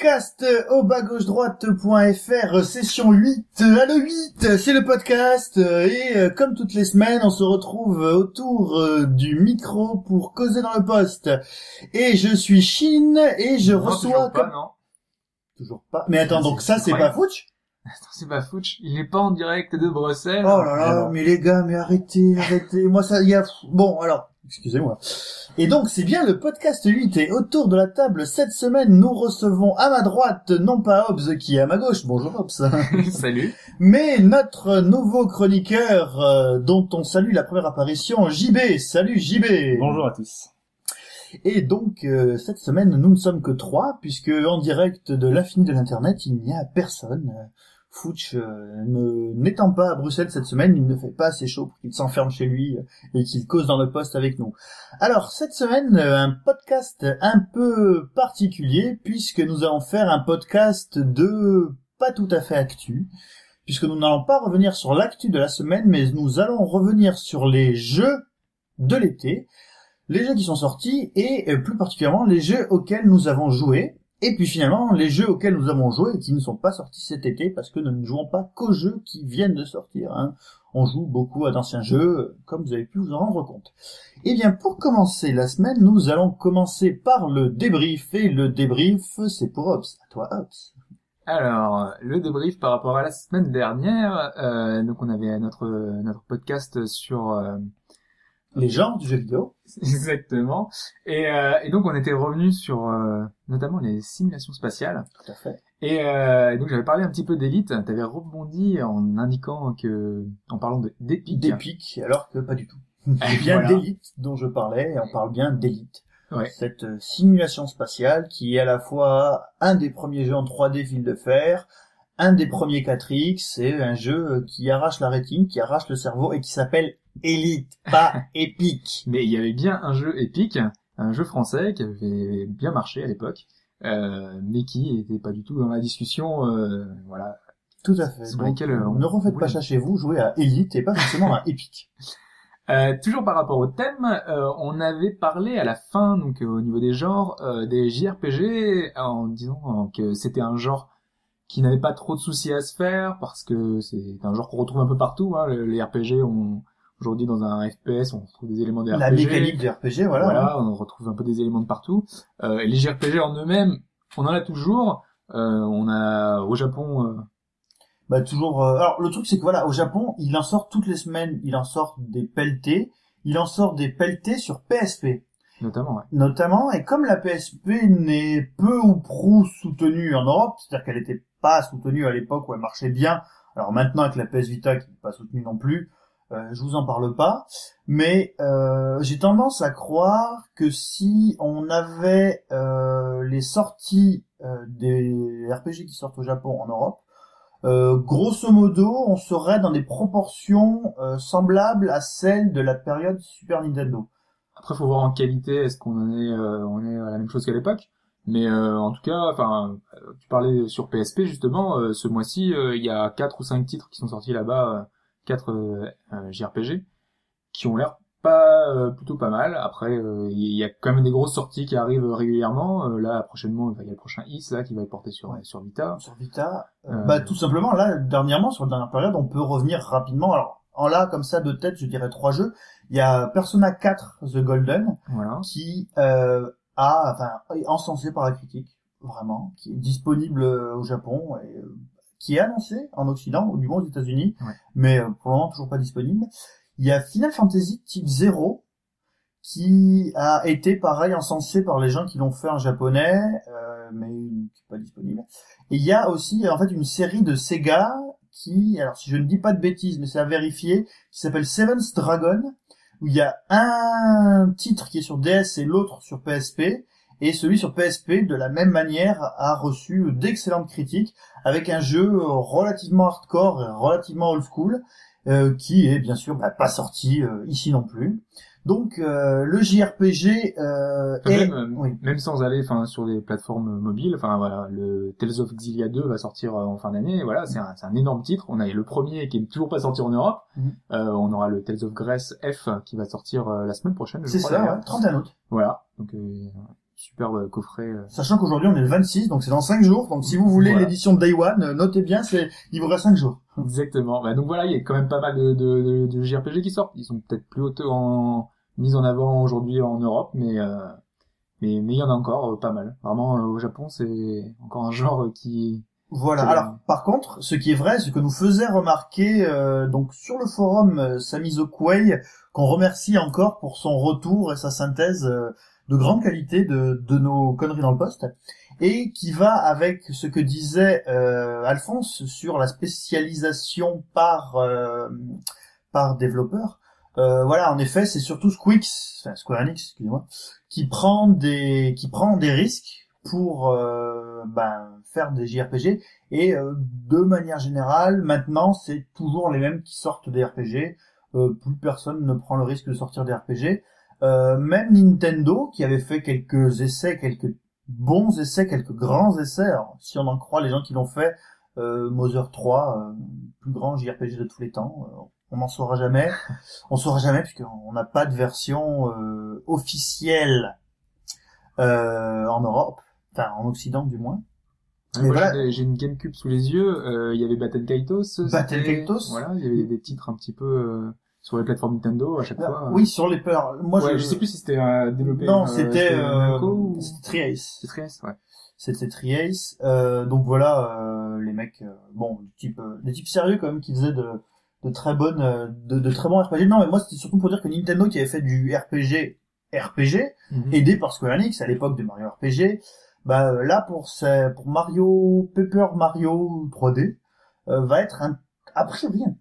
Podcast au bas gauche droite.fr session 8 euh, à le 8 c'est le podcast et euh, comme toutes les semaines on se retrouve autour euh, du micro pour causer dans le poste et je suis Chine et je Non, reçois toujours pas, non. toujours pas mais attends donc ça c'est pas. Fouch Attends, c'est pas Fouch. Il est pas en direct de Bruxelles. oh là là mais les gars mais arrêtez arrêtez moi ça y a bon alors excusez-moi et donc c'est bien le podcast 8 et autour de la table cette semaine nous recevons à ma droite non pas Hobbs qui est à ma gauche bonjour Hobbs Salut. Mais notre nouveau chroniqueur, euh, dont on salue la première apparition, JB. Salut JB. Bonjour à tous. Et donc euh, cette semaine, nous ne sommes que trois, puisque en direct de l'infini de l'internet, il n'y a personne. Fouch euh, ne- n'étant pas à Bruxelles cette semaine, il ne fait pas assez chaud pour qu'il s'enferme chez lui euh, et qu'il cause dans le poste avec nous. Alors cette semaine, euh, un podcast un peu particulier, puisque nous allons faire un podcast de pas tout à fait actu, puisque nous n'allons pas revenir sur l'actu de la semaine, mais nous allons revenir sur les jeux de l'été, les jeux qui sont sortis et plus particulièrement les jeux auxquels nous avons joué. Et puis finalement, les jeux auxquels nous avons joué et qui ne sont pas sortis cet été parce que nous ne jouons pas qu'aux jeux qui viennent de sortir. hein. On joue beaucoup à d'anciens jeux, comme vous avez pu vous en rendre compte. Eh bien, pour commencer la semaine, nous allons commencer par le débrief. Et le débrief, c'est pour Ops. À toi, Ops. Alors, le débrief par rapport à la semaine dernière. euh, donc, on avait notre notre podcast sur euh, Les genres du jeu vidéo. exactement. Et, euh, et donc, on était revenu sur euh, notamment les simulations spatiales. Tout à fait. Et euh, donc, j'avais parlé un petit peu d'Elite. T'avais rebondi en indiquant que, en parlant de-. D'épique, alors que pas du tout. C'est bien voilà. d'élite dont je parlais, et on parle bien d'élite. Ouais. Cette euh, simulation spatiale qui est à la fois un des premiers jeux en 3D fil de fer, un des premiers 4X, c'est un jeu qui arrache la rétine, qui arrache le cerveau et qui s'appelle Elite, pas épique. Mais il y avait bien un jeu épique, un jeu français qui avait bien marché à l'époque, euh, mais qui était pas du tout dans la discussion. euh, voilà. Tout à fait. Sur Donc, euh, on- ne refaites pas ça chez vous, jouez à Elite et pas forcément à épique. Euh, toujours par rapport au thème, euh, on avait parlé à la fin, donc euh, au niveau des genres, euh, des JRPG, en disant que c'était un genre qui n'avait pas trop de soucis à se faire parce que c'est un genre qu'on retrouve un peu partout. Hein, le- les RPG, on aujourd'hui dans un FPS, on retrouve des éléments des La RPG. mécanique du RPG, voilà. Voilà, on retrouve un peu des éléments de partout. Euh, et les JRPG en eux-mêmes, on en a toujours. Euh, on a au Japon, euh, Bah toujours. euh, Alors le truc c'est que voilà, au Japon, il en sort toutes les semaines, il en sort des pelletés, il en sort des pelletés sur PSP. notamment. Ouais. notamment, et comme la PSP n'est peu ou prou soutenue en Europe, c'est-à-dire qu'elle n'était pas soutenue à l'époque où elle marchait bien, alors maintenant avec la PS Vita qui n'est pas soutenue non plus, euh, je vous en parle pas, mais euh, j'ai tendance à croire que si on avait euh, les sorties des RPG qui sortent au Japon en Europe, grosso modo, on serait dans des proportions semblables à celles de la période Super Nintendo. Après, faut voir en qualité, est-ce qu'on en est, à la même chose qu'à l'époque. Mais en tout cas, enfin, tu parlais sur PSP justement. ce mois-ci, il y a quatre ou cinq titres qui sont sortis là-bas, euh, quatre euh, JRPG, qui ont l'air pas euh, plutôt pas mal. Après, euh, il y a quand même des grosses sorties qui arrivent régulièrement. Euh, là, prochainement, il y a le prochain Is là qui va être porté sur sur Vita. sur Vita, bah tout simplement là dernièrement sur la dernière période on peut revenir rapidement alors en là comme ça de tête je dirais trois jeux il y a Persona 4 The Golden Voilà. qui euh, a enfin est encensé par la critique vraiment qui est disponible au Japon et qui est annoncé en Occident ou du moins aux États-Unis Ouais. mais euh, pour le moment toujours pas disponible il y a Final Fantasy Type 0 qui a été pareil encensé par les gens qui l'ont fait en japonais, euh, mais qui est pas disponible. Et il y a aussi en fait une série de Sega qui, alors si je ne dis pas de bêtises, mais c'est à vérifier, qui s'appelle Seven's Dragon, où il y a un titre qui est sur DS et l'autre sur PSP, et celui sur PSP, de la même manière, a reçu d'excellentes critiques, avec un jeu relativement hardcore et relativement old school, euh, qui est bien sûr bah, pas sorti euh, ici non plus. Donc euh, le JRPG euh, est... même, euh, oui. même sans aller enfin sur des plateformes mobiles enfin voilà le Tales of Xillia 2 va sortir euh, en fin d'année voilà c'est un, énorme titre on a le premier qui est toujours pas sorti en Europe Mhm. Euh, on aura le Tales of Grace F qui va sortir euh, la semaine prochaine je C'est ça, d'ailleurs. ouais, 31 août. voilà donc euh, superbe coffret euh. Sachant qu'aujourd'hui on est le 26, donc c'est dans 5 jours. Donc si vous voulez Voilà. l'édition de Day One, euh, notez bien, c'est il vous reste 5 jours. exactement bah, donc voilà il y a quand même pas mal de, de, de, de JRPG qui sortent ils sont peut-être plus haut en mis en avant aujourd'hui en Europe mais euh, mais mais il y en a encore euh, pas mal vraiment euh, au Japon c'est encore un genre qui Voilà. Alors, par contre, ce qui est vrai, ce que nous faisait remarquer euh, donc sur le forum euh, Samizo qu'on remercie encore pour son retour et sa synthèse euh, de grande qualité de, nos conneries dans le poste, et qui va avec ce que disait euh, Alphonse sur la spécialisation par euh, par développeur. Euh, voilà, en effet, c'est surtout Squix, enfin Square Enix, excusez-moi, qui prend des qui prend des risques pour euh, ben, faire des JRPG et de manière générale, maintenant, c'est toujours les mêmes qui sortent des RPG. Plus personne ne prend le risque de sortir des RPG. Euh, même Nintendo, qui avait fait quelques essais, quelques bons essais, quelques grands essais, alors, si on en croit les gens qui l'ont fait, euh, Mother 3, euh, plus grand JRPG de tous les temps, euh, on n'en saura jamais. On saura jamais puisqu'on n'a pas de version euh, officielle euh, en Europe, enfin en Occident du moins. Voilà. j'ai- une GameCube sous les yeux. euh, Il y avait Battle Kaitos. Battle Kaitos. Voilà, il y avait des titres un petit peu euh, sur les plateformes Nintendo à chaque fois. Ah, Oui, sur les peurs. Moi, Ouais, je... je sais plus si c'était euh, développé. Non, euh, c'était euh, ou- c'était Triace. C'est Trieste, ouais. C'était Triace. Euh, donc voilà, euh, les mecs, euh, bon, des types, euh, des types sérieux quand même qui faisaient de, de très bonnes, euh, de, de très bons RPG. Non, mais moi c'était surtout pour dire que Nintendo qui avait fait du RPG, RPG, Mhm. aidé par Square Enix à l'époque de Mario RPG, bah euh, là pour ce- pour Mario Paper Mario 3D euh, va être un a priori un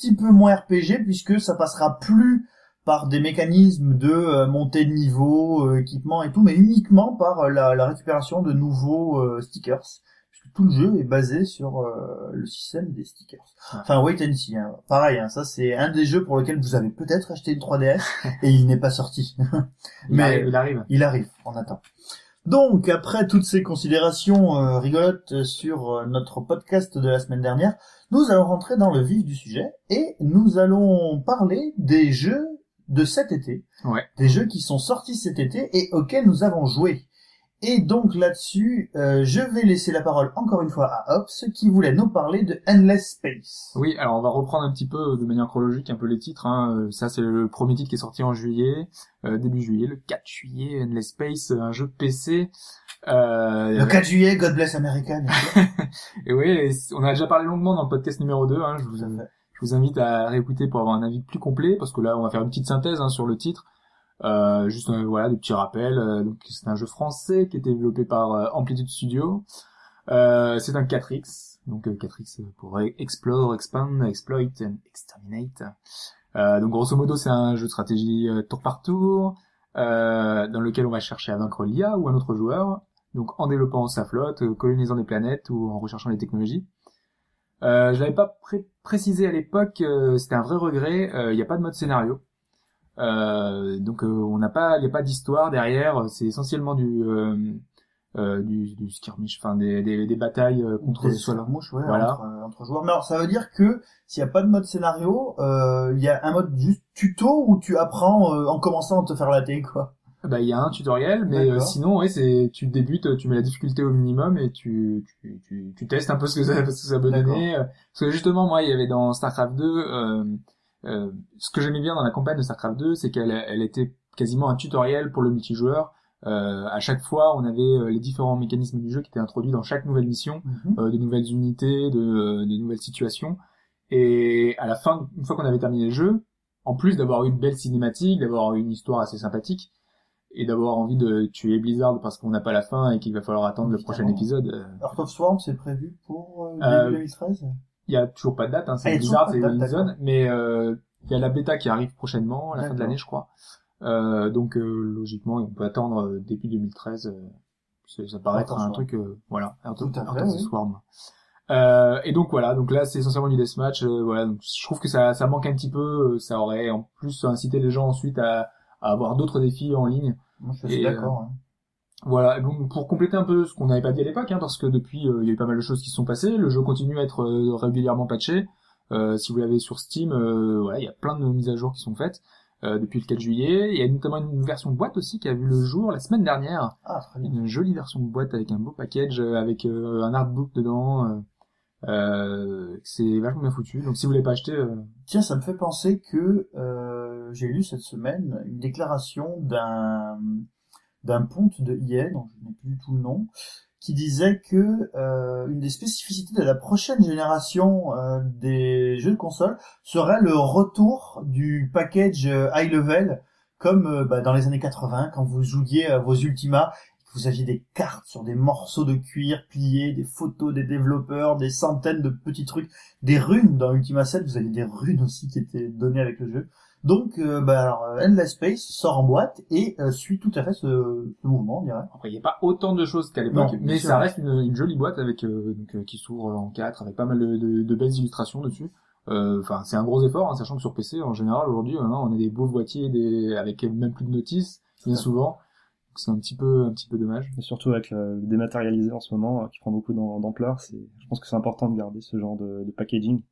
petit peu moins RPG puisque ça passera plus par des mécanismes de euh, montée de niveau, euh, équipement et tout, mais uniquement par euh, la, la récupération de nouveaux euh, stickers. Puisque tout le jeu est basé sur euh, le système des stickers. Enfin, wait and see. Hein. Pareil, hein, ça c'est un des jeux pour lequel vous avez peut-être acheté une 3DS et il n'est pas sorti. Il mais- arrive, il arrive. Il arrive, on attend. Donc, après toutes ces considérations euh, rigolotes sur euh, notre podcast de la semaine dernière, nous allons rentrer dans le vif du sujet et nous allons parler des jeux de cet été. Ouais. Des jeux qui sont sortis cet été et auxquels nous avons joué. Et donc là-dessus, euh, je vais laisser la parole encore une fois à Ops qui voulait nous parler de Endless Space. Oui, alors on va reprendre un petit peu de manière chronologique un peu les titres. Hein. Euh, Ça c'est le premier titre qui est sorti en juillet, euh, début juillet, le 4 juillet, Endless Space, euh, un jeu PC. Euh, Le 4 juillet, God bless America. Et oui, on a déjà parlé longuement dans le podcast numéro 2. Hein. Je, vous, je vous invite à réécouter pour avoir un avis plus complet, parce que là on va faire une petite synthèse hein, sur le titre. Euh, juste euh, voilà des petits rappels. Euh, donc c'est un jeu français qui est développé par euh, Amplitude Studio. Euh, c'est un 4X, donc euh, 4X pour e- Explore, Expand, Exploit and Exterminate. Donc grosso modo c'est un jeu de stratégie tour par tour, dans lequel on va chercher à vaincre l'IA ou un autre joueur, donc en développant sa flotte, colonisant des planètes ou en recherchant des technologies. Je l'avais pas pré- précisé à l'époque, c'était un vrai regret. Il n'y a pas de mode scénario, donc euh, on n'a pas, il n'y a pas d'histoire derrière. C'est essentiellement du euh, euh, du, du skirmish, enfin des, des, des batailles euh, contre Des soit mouches, ouais, Voilà. entre, euh, entre joueurs. Mais alors, ça veut dire que s'il n'y a pas de mode scénario, euh, il y a un mode juste tuto où tu apprends euh, en commençant à te faire latter, quoi? Bah il y a un tutoriel, mais euh, sinon ouais c'est tu débutes, tu mets la difficulté au minimum et tu tu, tu, tu testes un peu ce que ça, ce que ça peut donner. euh, Parce que justement moi il y avait dans Starcraft 2, euh, ce que j'aimais bien dans la campagne de Starcraft 2, c'est qu'elle elle était quasiment un tutoriel pour le multijoueur. Euh, à chaque fois on avait euh, les différents mécanismes du jeu qui étaient introduits dans chaque nouvelle mission, euh, de nouvelles unités, de, euh, de nouvelles situations. Et à la fin, une fois qu'on avait terminé le jeu, en plus d'avoir eu une belle cinématique, d'avoir eu une histoire assez sympathique, et d'avoir envie de tuer Blizzard parce qu'on n'a pas la fin et qu'il va falloir attendre le prochain épisode, Heart of Swarm, c'est prévu pour euh, Euh, début 2013 il y a toujours pas de date, hein, Ah, c'est il y a Blizzard, toujours c'est Horizon, d'accord. mais euh, il y a la bêta qui arrive prochainement, à la fin de l'année je crois. Euh, donc euh, logiquement on peut attendre euh, début 2013, euh, c'est- ça paraît être un truc, euh, voilà, the oui. Swarm. Euh, et donc voilà, donc là c'est essentiellement du deathmatch. Euh, voilà, donc je trouve que ça, ça manque un petit peu. euh, Ça aurait en plus incité les gens ensuite à, à avoir d'autres défis en ligne. Moi, je suis d'accord. hein. Voilà, et donc pour compléter un peu ce qu'on n'avait pas dit à l'époque, hein, parce que depuis euh, il y a eu pas mal de choses qui se sont passées, le jeu continue à être euh, régulièrement patché. Euh, si vous l'avez sur Steam, euh, voilà, il y a plein de mises à jour qui sont faites euh, depuis le 4 juillet. Il y a notamment une version boîte aussi qui a vu le jour la semaine dernière, Ah, très bien. une jolie version boîte avec un beau package, avec un artbook dedans. c'est vachement bien foutu. Donc si vous l'avez pas acheté, euh, Tiens, ça me fait penser que euh, j'ai lu cette semaine une déclaration d'un d'un ponte de EA, dont je n'ai plus du tout le nom, qui disait que euh, une des spécificités de la prochaine génération euh, des jeux de console serait le retour du package euh, high level, comme bah, dans les années 80, quand vous jouiez à vos Ultima, vous aviez des cartes sur des morceaux de cuir pliés, des photos des développeurs, des centaines de petits trucs des runes dans Ultima 7, vous avez des runes aussi qui étaient données avec le jeu. Donc, euh, bah, alors, euh, Endless Space sort en boîte et euh, suit tout à fait ce, ce mouvement, on dirait. Après, il n'y a pas autant de choses qu'à l'époque, mais sûr. ça reste une, une jolie boîte avec euh, donc, euh, qui s'ouvre en quatre, avec pas mal de, de- de belles illustrations dessus. Euh, Enfin, c'est un gros effort, hein, sachant que sur PC, en général, aujourd'hui, maintenant, on a des beaux boîtiers, des avec même plus de notices, bien souvent. Donc c'est un petit peu, un petit peu dommage. Et surtout avec le dématérialisé en ce moment, qui prend beaucoup d'am- d'ampleur, c'est, je pense que c'est important de garder ce genre de, de packaging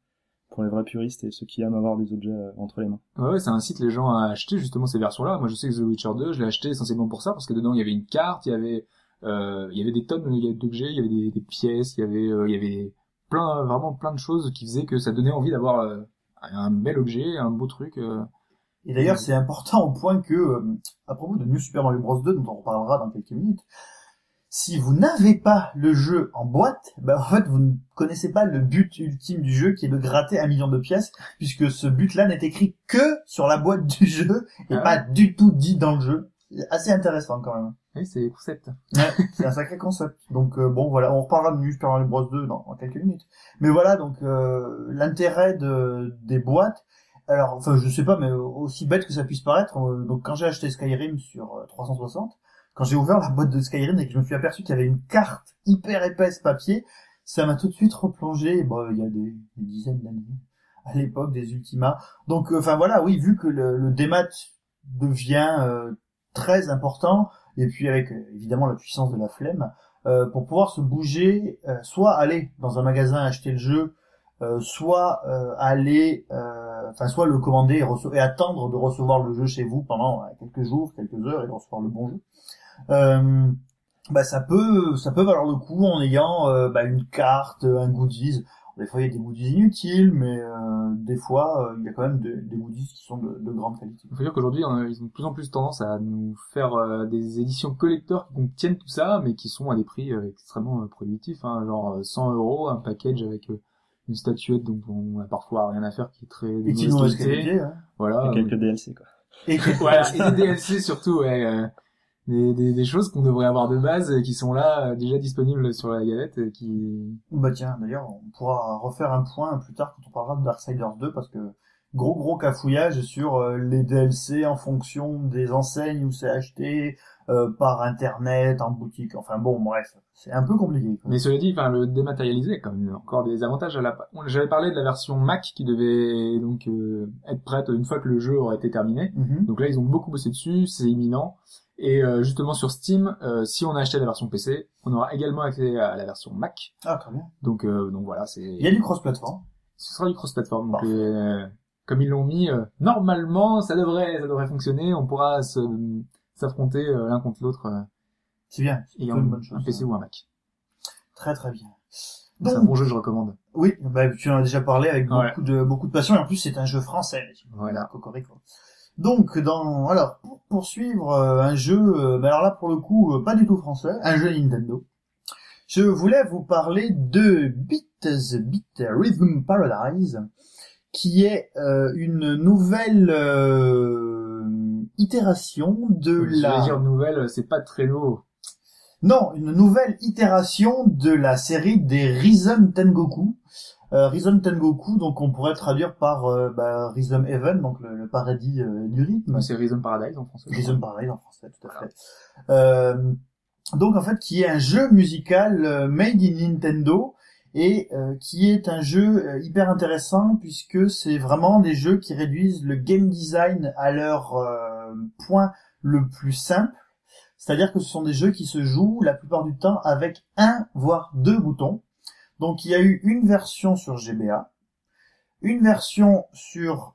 pour les vrais puristes et ceux qui aiment avoir des objets euh, entre les mains. Ouais, ouais, ça incite les gens à acheter justement ces versions-là. Moi, je sais que The Witcher 2, je l'ai acheté essentiellement pour ça, parce que dedans, il y avait une carte, il y avait, euh, il y avait des tonnes il y avait d'objets, il y avait des, des pièces, il y avait, euh, il y avait plein, vraiment plein de choses qui faisaient que ça donnait envie d'avoir euh, un bel objet, un beau truc. euh. Et d'ailleurs, c'est important au point que, euh, à propos de New Super Mario Bros 2, dont on reparlera dans quelques minutes, si vous n'avez pas le jeu en boîte, bah, en fait, vous ne connaissez pas le but ultime du jeu, qui est de gratter un million de pièces, puisque ce but-là n'est écrit que sur la boîte du jeu, et Ah pas du tout dit dans le jeu. C'est assez intéressant, quand même. Oui, c'est concept. Ouais, c'est un sacré concept. Donc euh, bon voilà, on reparlera de Super Mario Bros 2 dans, dans quelques minutes. Mais voilà donc euh, l'intérêt de des boîtes. Alors enfin je sais pas mais aussi bête que ça puisse paraître. euh, donc quand j'ai acheté Skyrim sur euh, 360, quand j'ai ouvert la boîte de Skyrim et que je me suis aperçu qu'il y avait une carte hyper épaisse papier, ça m'a tout de suite replongé. Bon il y a des, dizaines d'années à l'époque des Ultima. Donc euh, enfin voilà oui vu que le, le démat devient euh, très important et puis avec euh, évidemment la puissance de la flemme, euh, pour pouvoir se bouger, euh, soit aller dans un magasin acheter le jeu, soit aller, enfin soit le commander et, et attendre de recevoir le jeu chez vous pendant quelques jours, quelques heures et de recevoir le bon jeu. Euh, bah ça peut, ça peut valoir le coup en ayant euh, bah, une carte, un goodies. Des fois il y a des goodies inutiles, mais euh, des fois euh, il y a quand même des, des goodies qui sont de, de grande qualité. Il faut dire qu'aujourd'hui, ils ont de plus en plus tendance à nous faire euh, des éditions collector qui contiennent tout ça, mais qui sont à des prix euh, extrêmement euh, prohibitifs, hein, genre euh, 100 euros, un package avec euh, une statuette dont on a parfois rien à faire, qui est très Et qui nous reste qualité. qualité, hein. Voilà. et quelques DLC, quoi. Et que- Voilà, et des DLC surtout, ouais, euh, des, des, des choses qu'on devrait avoir de base, et qui sont là, euh, déjà disponibles sur la galette, et qui... Bah tiens, d'ailleurs, on pourra refaire un point plus tard quand on parlera de Darksiders 2 parce que gros gros cafouillage sur euh, les DLC en fonction des enseignes où c'est acheté euh, par internet, en boutique. Enfin bon, bref, c'est un peu compliqué. quoi. Mais cela dit, enfin, le dématérialisé a quand même encore des avantages à la... J'avais parlé de la version Mac qui devait donc euh, être prête une fois que le jeu aurait été terminé. Mhm. Donc là, ils ont beaucoup bossé dessus, c'est imminent. Et euh, justement sur Steam, euh, si on a acheté la version PC, on aura également accès à la version Mac. Ah très bien. Donc euh, donc voilà, c'est Il y a du cross-platform. ce sera du cross-platform. Donc Parfait. euh, comme ils l'ont mis, euh, normalement, ça devrait ça devrait fonctionner. On pourra se s'affronter euh, l'un contre l'autre C'est bien. Plutôt une bonne chose. un PC ou un Mac. Très très bien. C'est un bon jeu, je recommande. oui, bah, tu en as déjà parlé avec Ouais. beaucoup de beaucoup de passion et en plus c'est un jeu français. Voilà. Cocorico. Donc dans alors pour poursuivre euh, un jeu, euh, mais alors là pour le coup euh, pas du tout français, un jeu Nintendo. Je voulais vous parler de Beat the Beat Rhythm Paradise, qui est euh, une nouvelle euh, itération de Je la vais dire nouvelle, c'est pas très nouveau. non, une nouvelle itération de la série des Rhythm Tengoku. Euh, Rhythm Tengoku, donc on pourrait traduire par euh, bah, Rhythm Heaven, donc le, le paradis euh, du rythme. C'est Rhythm Paradise en français. Rhythm. Paradise en français, tout à fait. Euh, donc en fait, qui est un jeu musical euh, made in Nintendo et qui est un jeu hyper intéressant puisque c'est vraiment des jeux qui réduisent le game design à leur point le plus simple. C'est-à-dire que ce sont des jeux qui se jouent la plupart du temps avec un voire deux boutons. Donc il y a eu une version sur GBA, une version sur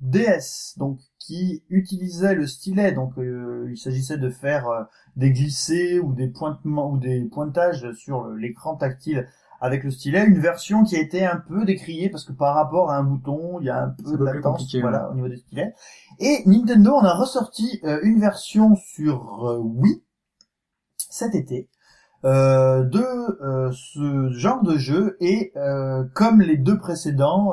DS, donc qui utilisait le stylet, donc il s'agissait de faire des glissés ou des pointements ou des pointages sur l'écran tactile avec le stylet, une version qui a été un peu décriée parce que par rapport à un bouton, il y a un peu de latence voilà, au niveau des stylets. Et Nintendo en a ressorti euh, une version sur euh, Wii cet été euh, de euh, ce genre de jeu et comme les deux précédents,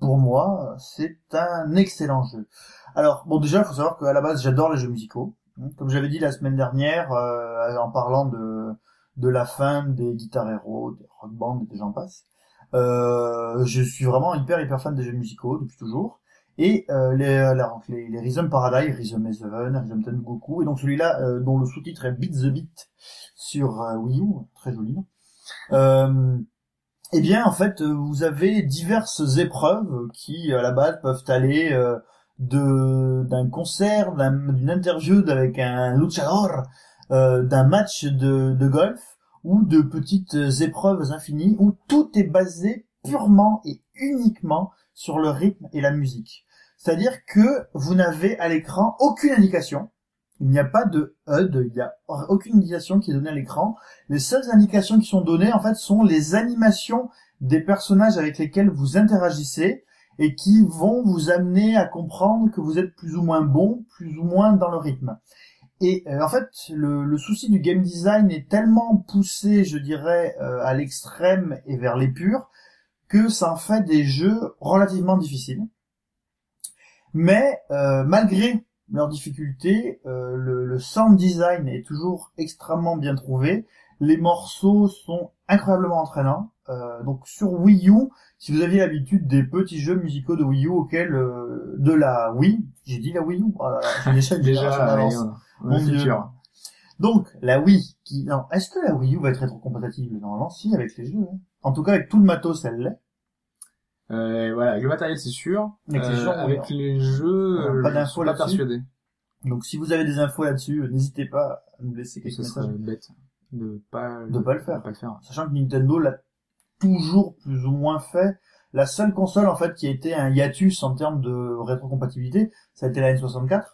pour moi, c'est un excellent jeu. Alors bon déjà, il faut savoir qu'à la base, j'adore les jeux musicaux. Comme j'avais dit la semaine dernière, euh, en parlant de, de la fin des Guitar Hero, des Rock Band et des gens passent, euh, je suis vraiment hyper hyper fan des jeux musicaux depuis toujours. Et euh, les, les, les Rhythm Paradise, Rhythm Heaven, Rhythm Goku, et donc celui-là euh, dont le sous-titre est Beat the Beat sur euh, Wii U, très joli. Euh, eh bien, en fait, vous avez diverses épreuves qui, à la base, peuvent aller de d'un concert, d'une interview avec un luchador, euh, d'un match de, de golf ou de petites épreuves infinies où tout est basé purement et uniquement sur le rythme et la musique. C'est-à-dire que vous n'avez à l'écran aucune indication. Il n'y a pas de HUD, il n'y a aucune indication qui est donnée à l'écran. Les seules indications qui sont données, en fait, sont les animations des personnages avec lesquels vous interagissez et qui vont vous amener à comprendre que vous êtes plus ou moins bon, plus ou moins dans le rythme. Et euh, en fait, le, souci du game design est tellement poussé, je dirais, euh, à l'extrême et vers l'épure, que ça en fait des jeux relativement difficiles. Mais euh, malgré leurs difficultés, le, le sound design est toujours extrêmement bien trouvé. Les morceaux sont incroyablement entraînants. Euh, donc sur Wii U, si vous aviez l'habitude des petits jeux musicaux de Wii U auxquels euh, de la Wii, j'ai dit la Wii U, oh j'ai déjà, déjà mon futur. Donc la Wii, qui non, est-ce que la Wii U va être rétrocompatible? Normalement, si avec les jeux. Hein. En tout cas, avec tout le matos, elle l'est. Euh, voilà, avec le matériel, c'est sûr. Avec, les, jeux, avec les jeux, pas d'infos là persuadé. Donc si vous avez des infos là-dessus, n'hésitez pas à nous laisser quelques messages. bête de pas de pas le faire. Pas le faire. Sachant que Nintendo l'a toujours plus ou moins fait. La seule console en fait qui a été un hiatus en termes de rétrocompatibilité, ça a été la N64.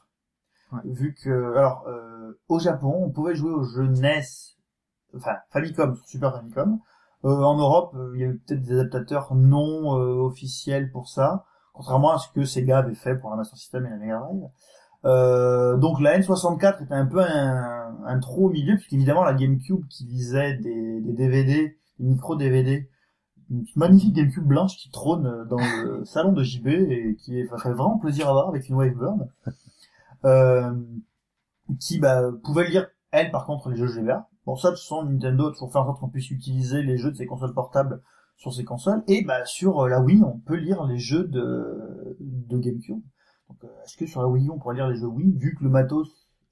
Vu que alors euh, au Japon, on pouvait jouer au jeu NES, enfin Famicom, Super Famicom. Euh, en Europe, euh, il y avait peut-être des adaptateurs non euh, officiels pour ça, contrairement à ce que Sega avait fait pour la Master System et la Mega Drive. Donc la N64 était un peu un, un trou au milieu, puisqu'évidemment la GameCube qui lisait des, des DVD, des micro DVD, une magnifique GameCube blanche qui trône dans le salon de JB et qui est, vraiment plaisir à voir avec une Waveburn, euh, qui bah, pouvait lire elle par contre les jeux GBA. Bon ça, de toute façon, Nintendo toujours fait en sorte qu'on puisse utiliser les jeux de ses consoles portables sur ses consoles et bah sur la Wii on peut lire les jeux de, de GameCube. Donc, euh, est-ce que sur la Wii on pourrait lire les jeux Wii vu que le matos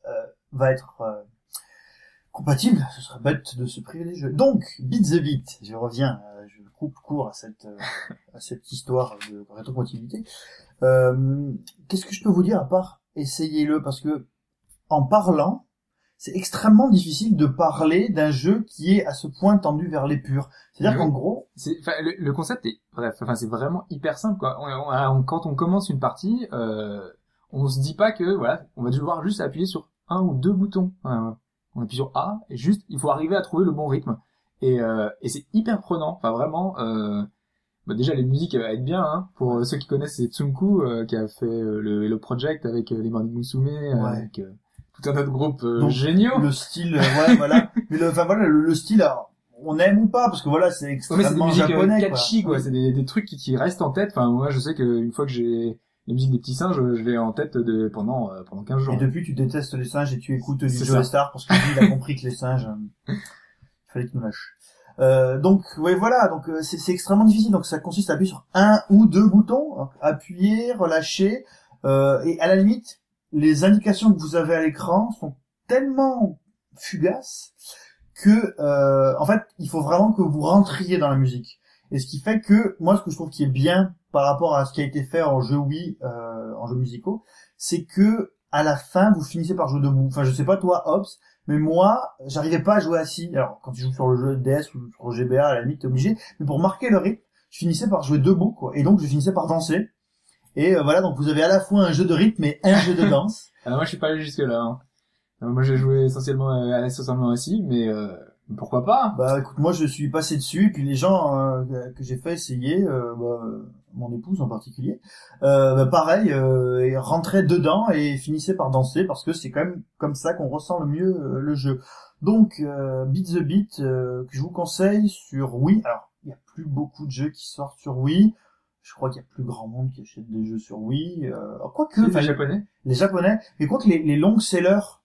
euh, va être euh, compatible Ce serait bête de se priver des jeux. Donc, Beat the Beat, je reviens, je coupe court à cette à cette histoire de rétrocompatibilité. Qu'est-ce que je peux vous dire à part essayez-le parce que en parlant, c'est extrêmement difficile de parler d'un jeu qui est à ce point tendu vers l'épure. C'est-à-dire qu'en gros, le, le, concept est bref, enfin c'est vraiment hyper simple quoi. On, quand on commence une partie, euh, on se dit pas que voilà, on va devoir juste appuyer sur un ou deux boutons. on appuie sur A et juste il faut arriver à trouver le bon rythme. Et, euh, et c'est hyper prenant. Enfin vraiment. Euh, bah déjà les musiques elles être bien hein. pour ceux qui connaissent c'est Tsunku euh, qui a fait euh, le Hello Project avec les Morning Musume avec tout un autre groupe euh, géniaux. Le style, euh, ouais, voilà. Mais le, enfin voilà, le, style, alors, on aime ou pas, parce que voilà, c'est extrêmement ouais, c'est des japonais, catchy, quoi. C'est des, des trucs qui, qui restent en tête. Enfin, moi, je sais qu'une fois que j'ai les musiques des petits singes, je l'ai en tête de, pendant, euh, pendant 15 jours. Et depuis, tu détestes les singes et tu écoutes du Joe Star parce qu'il a compris que les singes, il fallait qu'il nous lâche. Euh, donc, ouais, voilà, donc c'est extrêmement difficile. Donc, ça consiste à appuyer sur un ou deux boutons, appuyer, relâcher, euh, et à la limite, les indications que vous avez à l'écran sont tellement fugaces que euh, en fait il faut vraiment que vous rentriez dans la musique. Et ce qui fait que moi ce que je trouve qui est bien par rapport à ce qui a été fait en jeu Wii, euh, en jeux musicaux, c'est que à la fin vous finissez par jouer debout. Enfin je sais pas toi Hobbs, mais moi j'arrivais pas à jouer assis. Alors quand tu joues sur le jeu DS ou sur GBA à la limite t'es obligé, mais pour marquer le rythme, je finissais par jouer debout quoi. Et donc je finissais par danser. Et euh, voilà donc vous avez à la fois un jeu de rythme et un jeu de danse. Alors moi je suis pas allé jusque là. Hein. Euh, Moi j'ai joué essentiellement euh, essentiellement assis, mais euh, pourquoi pas? Bah écoute, moi je suis passé dessus, et puis les gens euh, que j'ai fait essayer, euh, bah, mon épouse en particulier, euh, bah, pareil, euh, et rentraient dedans et finissaient par danser parce que c'est quand même comme ça qu'on ressent le mieux le jeu. Donc euh, Beat the Beat euh, que je vous conseille sur Wii. Alors il y a plus beaucoup de jeux qui sortent sur Wii. Je crois qu'il y a plus grand monde qui achète des jeux sur Wii. Euh, quoique, Les japonais les japonais. Mais quoi que les, les longs sellers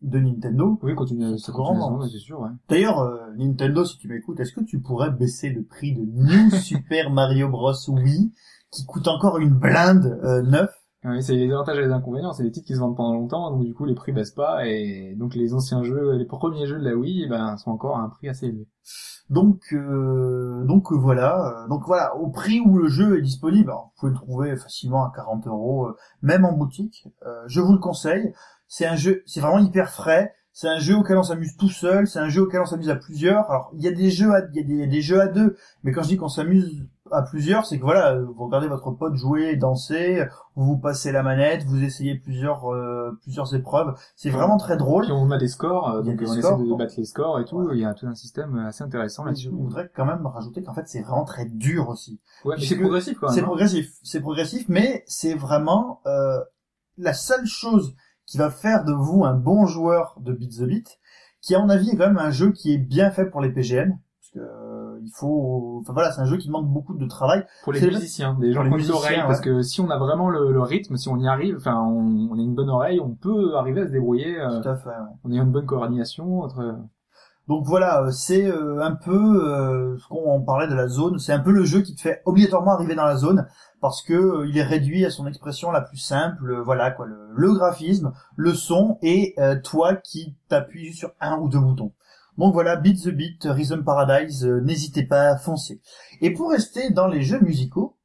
de Nintendo, Oui, continue, ça continue c'est sûr, ouais. D'ailleurs, euh, Nintendo, si tu m'écoutes, est-ce que tu pourrais baisser le prix de New Super Mario Bros. Wii, qui coûte encore une blinde euh, neuf? Ouais, c'est les avantages et les inconvénients, c'est des titres qui se vendent pendant longtemps, donc du coup les prix baissent pas, et donc les anciens jeux, les premiers jeux de la Wii, eh ben, sont encore à un prix assez élevé. Donc, euh, donc euh, voilà, Euh, donc voilà, au prix où le jeu est disponible, vous pouvez le trouver facilement à 40 euros, même en boutique. Je vous le conseille. C'est un jeu, c'est vraiment hyper frais. C'est un jeu auquel on s'amuse tout seul. C'est un jeu auquel on s'amuse à plusieurs. Alors, il y a des jeux, à, il y a des jeux à deux, mais quand je dis qu'on s'amuse à plusieurs, c'est que voilà, euh, vous regardez votre pote jouer, danser, vous passez la manette, vous essayez plusieurs, euh, plusieurs épreuves. C'est vraiment très drôle. Puis on a des scores, euh, donc des on scores, essaie de bon. battre les scores et tout, Ouais. il y a tout un système assez intéressant Je là-dessus. voudrais quand même rajouter qu'en fait, c'est vraiment très dur aussi. Ouais, mais c'est progressif quand C'est même. hein. progressif, c'est progressif, mais c'est vraiment euh, la seule chose qui va faire de vous un bon joueur de Beat the Beat, qui à mon avis est quand même un jeu qui est bien fait pour les PGM, euh, il faut, enfin voilà, c'est un jeu qui demande beaucoup de travail. Pour les musiciens, des gens les qui ont musiciens, l'oreille, ouais. parce que si on a vraiment le, le rythme, si on y arrive, enfin, on, on a une bonne oreille, on peut arriver à se débrouiller, euh, Tout à fait. ouais. on a une bonne coordination entre... Donc voilà, euh, c'est euh, un peu euh, ce qu'on on parlait de la zone, c'est un peu le jeu qui te fait obligatoirement arriver dans la zone parce que euh, il est réduit à son expression la plus simple, euh, voilà quoi, le, le graphisme, le son et euh, toi qui t'appuies sur un ou deux boutons. Donc voilà, Beat the Beat, Rhythm Paradise, euh, n'hésitez pas à foncer. Et pour rester dans les jeux musicaux,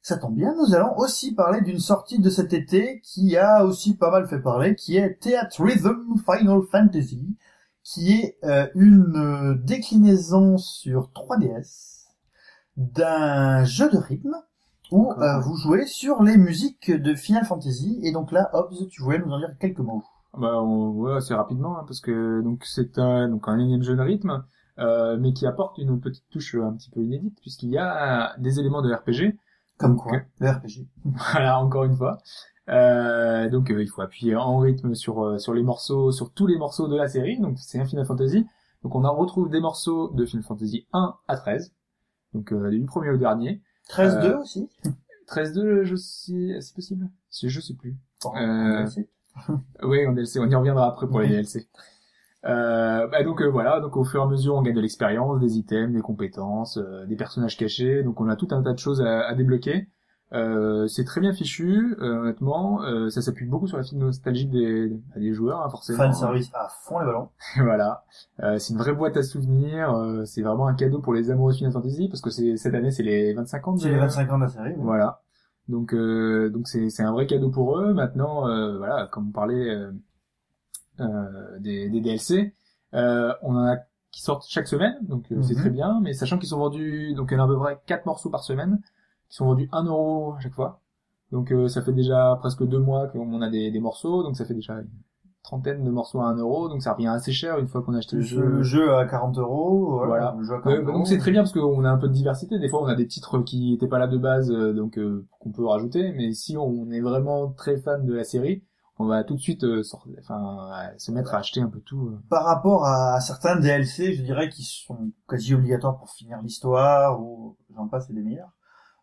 ça tombe bien, nous allons aussi parler d'une sortie de cet été qui a aussi pas mal fait parler, qui est Theatre Rhythm Final Fantasy, qui est euh, une euh, déclinaison sur 3DS d'un jeu de rythme où euh, vous jouez sur les musiques de Final Fantasy. Et donc là, Hobbs, tu voulais nous en dire quelques mots. Bah, on, ouais, assez rapidement, hein, parce que donc c'est un, donc un énième jeu de rythme, euh, mais qui apporte une petite touche un petit peu inédite, puisqu'il y a des éléments de RPG, Comme quoi, le RPG. Voilà, encore une fois. Euh, donc euh, il faut appuyer en rythme sur euh, sur les morceaux, sur tous les morceaux de la série. Donc c'est un Final Fantasy. Donc on en retrouve des morceaux de Final Fantasy 1 à 13. Donc euh, du premier au dernier. 13-2 Euh, aussi? 13-2, je sais, c'est possible? Je sais plus. Bon, euh, Oui, DLC, on y reviendra après pour les. DLC. Euh, bah donc euh, voilà, donc au fur et à mesure on gagne de l'expérience, des items, des compétences, euh, des personnages cachés, donc on a tout un tas de choses à, à débloquer. Euh, c'est très bien fichu, euh, honnêtement. Euh, ça s'appuie beaucoup sur la fibre nostalgique des, des joueurs, hein, forcément. Fan service à fond les ballons. voilà. Euh, c'est une vraie boîte à souvenirs. euh, c'est vraiment un cadeau pour les amoureux de Final Fantasy parce que c'est cette année c'est les 25 ans. de- C'est les 25 ans de la série. oui. Voilà. Donc euh, donc c'est c'est un vrai cadeau pour eux. Maintenant euh, voilà, comme on parlait euh, euh, des, des DLC, euh, on en a qui sortent chaque semaine, donc euh, c'est Mhm. très bien. Mais sachant qu'ils sont vendus, donc il y en a à peu près quatre morceaux par semaine, qui sont vendus 1 euro à chaque fois. Donc euh, ça fait déjà presque deux mois qu'on a des, des morceaux, donc ça fait déjà trentaine de morceaux à 1 euro, donc ça revient assez cher une fois qu'on a acheté le Le jeu. jeu, le jeu à 40 euros. Voilà. Voilà. Le jeu à Ouais, 40 euros. donc c'est très bien parce qu'on a un peu de diversité. Des fois, on a des titres qui étaient pas là de base, euh, donc euh, qu'on peut rajouter. Mais si on est vraiment très fan de la série, on va tout de suite euh, sor- enfin, euh, se mettre à acheter un peu tout. euh. par rapport à certains DLC, je dirais qu'ils sont quasi obligatoires pour finir l'histoire ou j'en passe et des meilleurs.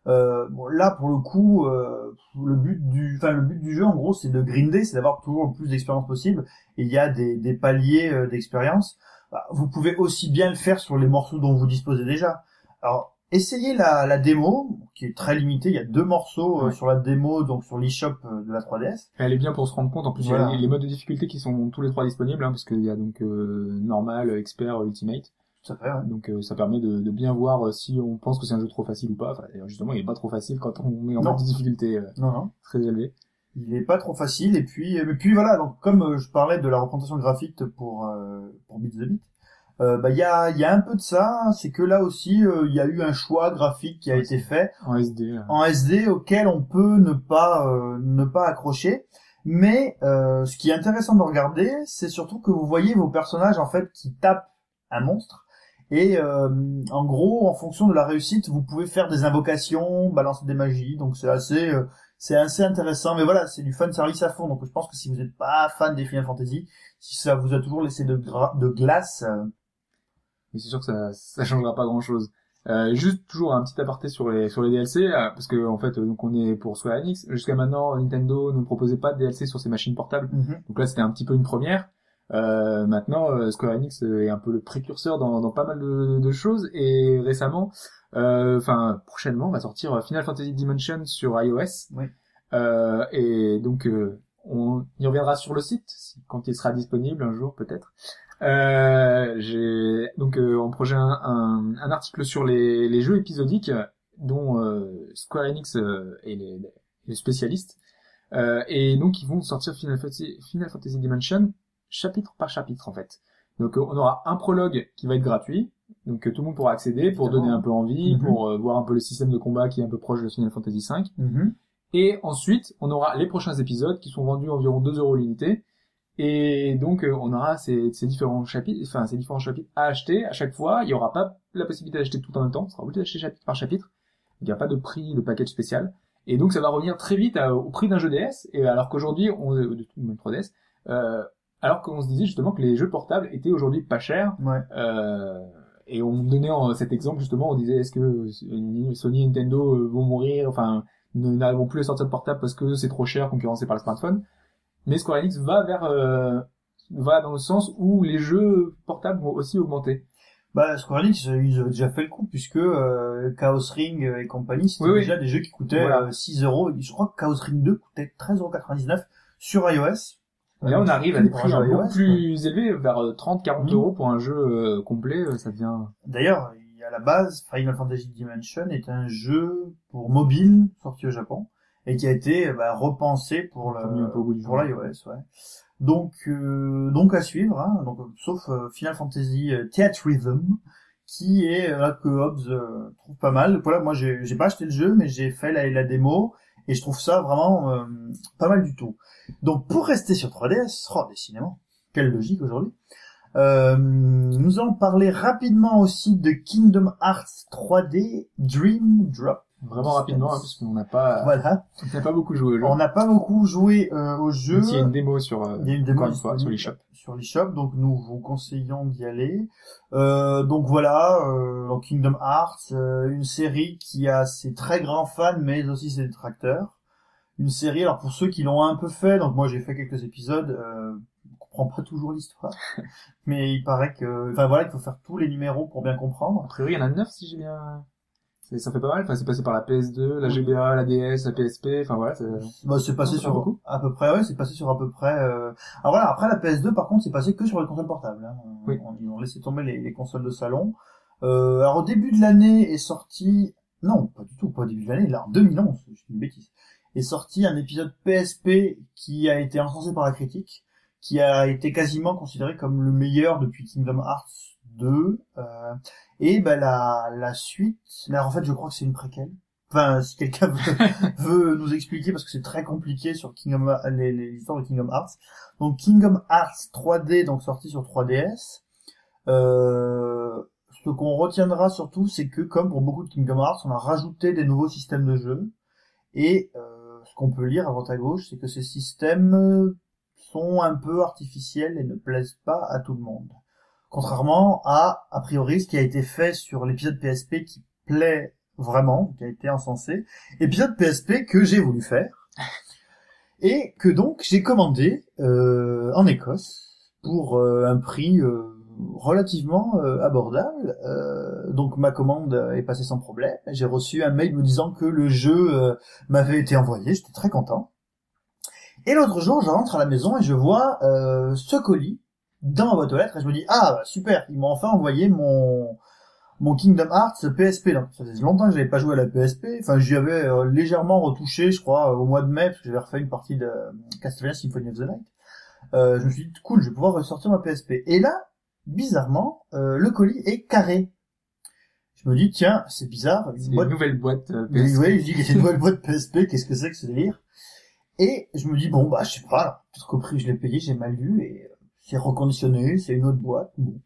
Euh, bon, là, pour le coup, euh, le but du, enfin le but du jeu, en gros, c'est de grinder, c'est d'avoir toujours le plus d'expérience possible. Et il y a des, des paliers euh, d'expérience. Bah, vous pouvez aussi bien le faire sur les morceaux dont vous disposez déjà. Alors, essayé la, la démo, qui est très limitée. Il y a deux morceaux euh, Ouais. sur la démo, donc sur l'eShop euh, de la 3DS. Elle est bien pour se rendre compte. En plus, il y a les, les modes de difficulté qui sont tous les trois disponibles, hein, parce qu'il y a donc euh, normal, expert, ultimate. Tout à fait, ouais. Donc euh, ça permet de, de bien voir euh, si on pense que c'est un jeu trop facile ou pas. Enfin, justement, il est pas trop facile quand on met en mode de difficulté euh, Non, non. très élevé. Il est pas trop facile. Et puis, et puis voilà. Donc, comme euh, je parlais de la représentation graphique pour euh, pour Beat the Beat, euh, bah il y a il y a un peu de ça. C'est que là aussi, euh, il y a eu un choix graphique qui a Ouais, été fait En SD. euh. en SD auquel on peut ne pas euh, ne pas accrocher. Mais euh, ce qui est intéressant de regarder, c'est surtout que vous voyez vos personnages en fait qui tapent un monstre. Et euh, en gros, en fonction de la réussite, vous pouvez faire des invocations, balancer des magies. Donc c'est assez euh, c'est assez intéressant. Mais voilà, c'est du fan service à fond. Donc je pense que si vous n'êtes pas fan des Final Fantasy, si ça vous a toujours laissé de, gra- de glace, euh, mais c'est sûr que ça ça changera pas grand chose. Euh, juste toujours un petit aparté sur les sur les DLC euh, parce que en fait euh, donc on est pour Square Enix jusqu'à maintenant Nintendo ne proposait pas de DLC sur ses machines portables donc là c'était un petit peu une première euh, maintenant euh, Square Enix euh, est un peu le précurseur dans, dans pas mal de, de choses et récemment euh, enfin prochainement va sortir Final Fantasy Dimension sur iOS Oui. Euh, et donc on y reviendra sur le site si- quand il sera disponible un jour peut-être euh, j'ai donc euh, en projet un, un, un article sur les, les jeux épisodiques dont euh, Square Enix est les, les spécialistes. Et donc ils vont sortir Final Fantasy, Final Fantasy Dimension chapitre par chapitre en fait. Donc euh, on aura un prologue qui va être gratuit, donc euh, tout le monde pourra accéder pour donner un peu envie, Mhm. pour euh, voir un peu le système de combat qui est un peu proche de Final Fantasy V. mhm. Et ensuite, on aura les prochains épisodes qui sont vendus environ 2 euros l'unité. Et donc, euh, on aura ces, ces différents chapitres, enfin, ces différents chapitres à acheter à chaque fois. Il n'y aura pas la possibilité d'acheter tout en même temps. Ça sera obligé d'acheter chapitre par chapitre. Il n'y a pas de prix de package spécial. Et donc, ça va revenir très vite à- au prix d'un jeu DS. Et alors qu'aujourd'hui, on, euh, même 3DS, euh, alors qu'on se disait justement que les jeux portables étaient aujourd'hui pas chers. ouais. Euh, et on donnait cet exemple justement, on disait est-ce que Sony et Nintendo euh, vont mourir, enfin n'arriveront plus à sortir de portable parce que c'est trop cher, concurrencé par le smartphone. Mais Square Enix va vers euh, va dans le sens où les jeux portables vont aussi augmenter. Bah, Square Enix, ils avaient déjà fait le coup, puisque euh, Chaos Ring et compagnie, c'était Oui, oui. déjà des jeux qui coûtaient Voilà. euh, 6 euros. Je crois que Chaos Ring 2 coûtait 13,99€ sur iOS. Et là, on arrive à des prix un iOS, plus élevés, vers 30-40 Mhm. euros pour un jeu euh, complet, euh, ça devient... D'ailleurs, il y a à la base, Final Fantasy Dimension est un jeu pour mobile sorti au Japon et qui a été euh, bah, repensé pour le peu pour l'iOS, ouais. Donc euh, donc à suivre, hein, donc sauf euh, Final Fantasy euh, Theatrhythm qui est euh, là que Hobbs euh, trouve pas mal. Voilà, moi j'ai j'ai pas acheté le jeu, mais j'ai fait la, la démo et je trouve ça vraiment euh, pas mal du tout. Donc pour rester sur 3DS, oh décidément, quelle logique aujourd'hui. Euh, nous allons parler rapidement aussi de Kingdom Hearts 3D Dream Drop. Vraiment rapidement, hein, parce qu'on n'a pas, Voilà. on n'a pas beaucoup joué au jeu. On n'a pas beaucoup joué euh, au jeu. S'il y a une démo sur, euh, Il y a une démo encore une fois, sur l'eShop. Sur l'eShop, donc nous vous conseillons d'y aller. Euh, donc voilà, euh, donc Kingdom Hearts, euh, une série qui a ses très grands fans, mais aussi ses détracteurs. Une série, alors pour ceux qui l'ont un peu fait, donc moi j'ai fait quelques épisodes, euh, on comprend pas toujours l'histoire, mais il paraît que, enfin voilà, il faut faire tous les numéros pour bien comprendre. A priori, il y en a 9 si j'ai bien... c'est- Ça fait pas mal, enfin, c'est passé par la PS2, la GBA, la DS, la PSP, enfin voilà, c'est... Bah, c'est passé sur beaucoup. à peu près, ouais, c'est passé sur à peu près. Euh... Alors voilà, après la PS2, par contre, c'est passé que sur les consoles portables. Hein. Oui. On- Ils ont laissé tomber les, les consoles de salon. Euh, alors au début de l'année est sorti, non, pas du tout, pas au début de l'année, là en 2011, c'est une bêtise, est sorti un épisode PSP qui a été encensé par la critique, qui a été quasiment considéré comme le meilleur depuis Kingdom Hearts 2. Euh, et ben la la suite, là en fait je crois que c'est une préquelle. Enfin, si quelqu'un veut, veut nous expliquer parce que c'est très compliqué sur Kingdom les, les histoires de Kingdom Hearts. Donc Kingdom Hearts 3D donc sorti sur 3DS. Euh, ce qu'on retiendra surtout c'est que comme pour beaucoup de Kingdom Hearts, on a rajouté des nouveaux systèmes de jeu et euh, ce qu'on peut lire à droite à gauche, c'est que ces systèmes sont un peu artificiels et ne plaisent pas à tout le monde. Contrairement à, a priori, ce qui a été fait sur l'épisode PSP qui plaît vraiment, qui a été encensé, épisode PSP que j'ai voulu faire et que donc j'ai commandé euh, en Écosse pour euh, un prix euh, relativement euh, abordable. Euh, donc ma commande est passée sans problème. J'ai reçu un mail me disant que le jeu euh, m'avait été envoyé. J'étais très content. Et l'autre jour, je rentre à la maison et je vois euh, ce colis dans ma boîte aux lettres et je me dis ah bah, super, ils m'ont enfin envoyé mon mon Kingdom Hearts PSP. Donc ça faisait longtemps que j'avais pas joué à la PSP. Enfin j'y avais euh, légèrement retouché, je crois, au mois de mai parce que j'avais refait une partie de Castlevania Symphony of the Night. Euh, je me suis dit cool, je vais pouvoir ressortir ma PSP. Et là, bizarrement, euh, le colis est carré. Je me dis tiens, c'est bizarre. C'est Une une boîte nouvelle boîte euh, oui, PSP. ouais, je dis a une nouvelle boîte PSP, qu'est-ce que c'est que ce délire? Et je me dis, bon, bah, je sais pas, peut-être qu'au prix je l'ai payé, j'ai mal lu, et euh, c'est reconditionné, c'est une autre boîte, bon.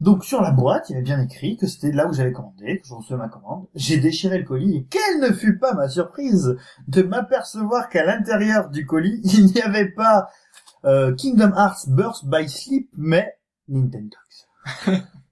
Donc, sur la boîte, il y avait bien écrit que c'était là où j'avais commandé, que je recevais ma commande. J'ai déchiré le colis, et quelle ne fut pas ma surprise de m'apercevoir qu'à l'intérieur du colis, il n'y avait pas euh, Kingdom Hearts Burst by Sleep, mais Nintendo.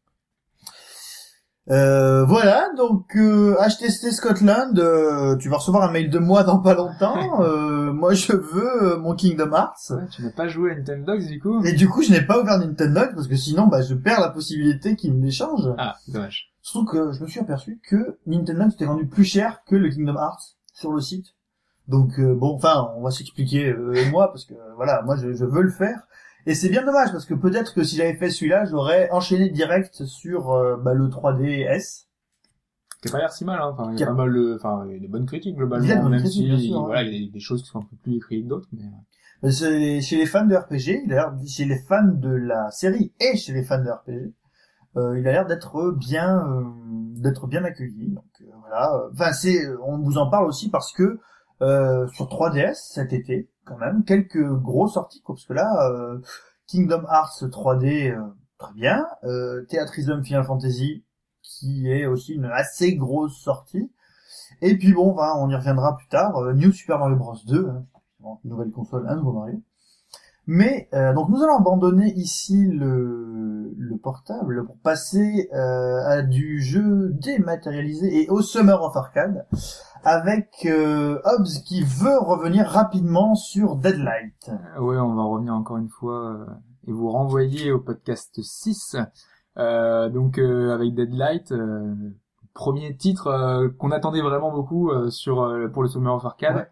Euh, voilà, donc euh, HTC Scotland, euh, tu vas recevoir un mail de moi dans pas longtemps. Euh, moi, je veux euh, mon Kingdom Hearts. Ouais, tu n'as pas joué à Nintendo du coup Et du coup, je n'ai pas ouvert Nintendo parce que sinon, bah, je perds la possibilité qu'ils me l'échangent. Ah, dommage. Surtout que je me suis aperçu que Nintendo s'était vendu plus cher que le Kingdom Hearts sur le site. Donc euh, bon, enfin, on va s'expliquer euh, moi parce que voilà, moi je, je veux le faire. Et c'est bien dommage parce que peut-être que si j'avais fait celui-là, j'aurais enchaîné direct sur euh, bah, le 3DS. Qui a pas l'air si mal, hein. Enfin, il y a pas mal de, enfin, il y a des bonnes critiques Il y a globalement, bonnes même critiques, si, bien sûr, voilà, il y a des, choses qui sont un peu plus écrites que d'autres, mais Euh, c'est- Chez les fans de RPG, il a l'air, chez les fans de la série et chez les fans de RPG, euh, il a l'air d'être bien, euh, d'être bien accueilli. Donc euh, voilà. Enfin, c'est, on vous en parle aussi parce que euh, sur 3DS cet été, quand même, quelques gros sorties, quoi, parce que là, euh, Kingdom Hearts 3D, euh, très bien, euh, Theatrhythm Final Fantasy, qui est aussi une assez grosse sortie. Et puis bon, enfin, on y reviendra plus tard. euh, New Super Mario Bros 2, hein, Bon, nouvelle console, un nouveau Mario. Mais euh, donc nous allons abandonner ici le, le portable pour passer euh, à du jeu dématérialisé et au Summer of Arcade avec euh, Hobbs qui veut revenir rapidement sur Deadlight. Euh, Ouais, on va revenir encore une fois euh, et vous renvoyer au podcast 6. Euh, donc euh, avec Deadlight, euh, premier titre euh, qu'on attendait vraiment beaucoup euh, sur euh, pour le Summer of Arcade. Ouais.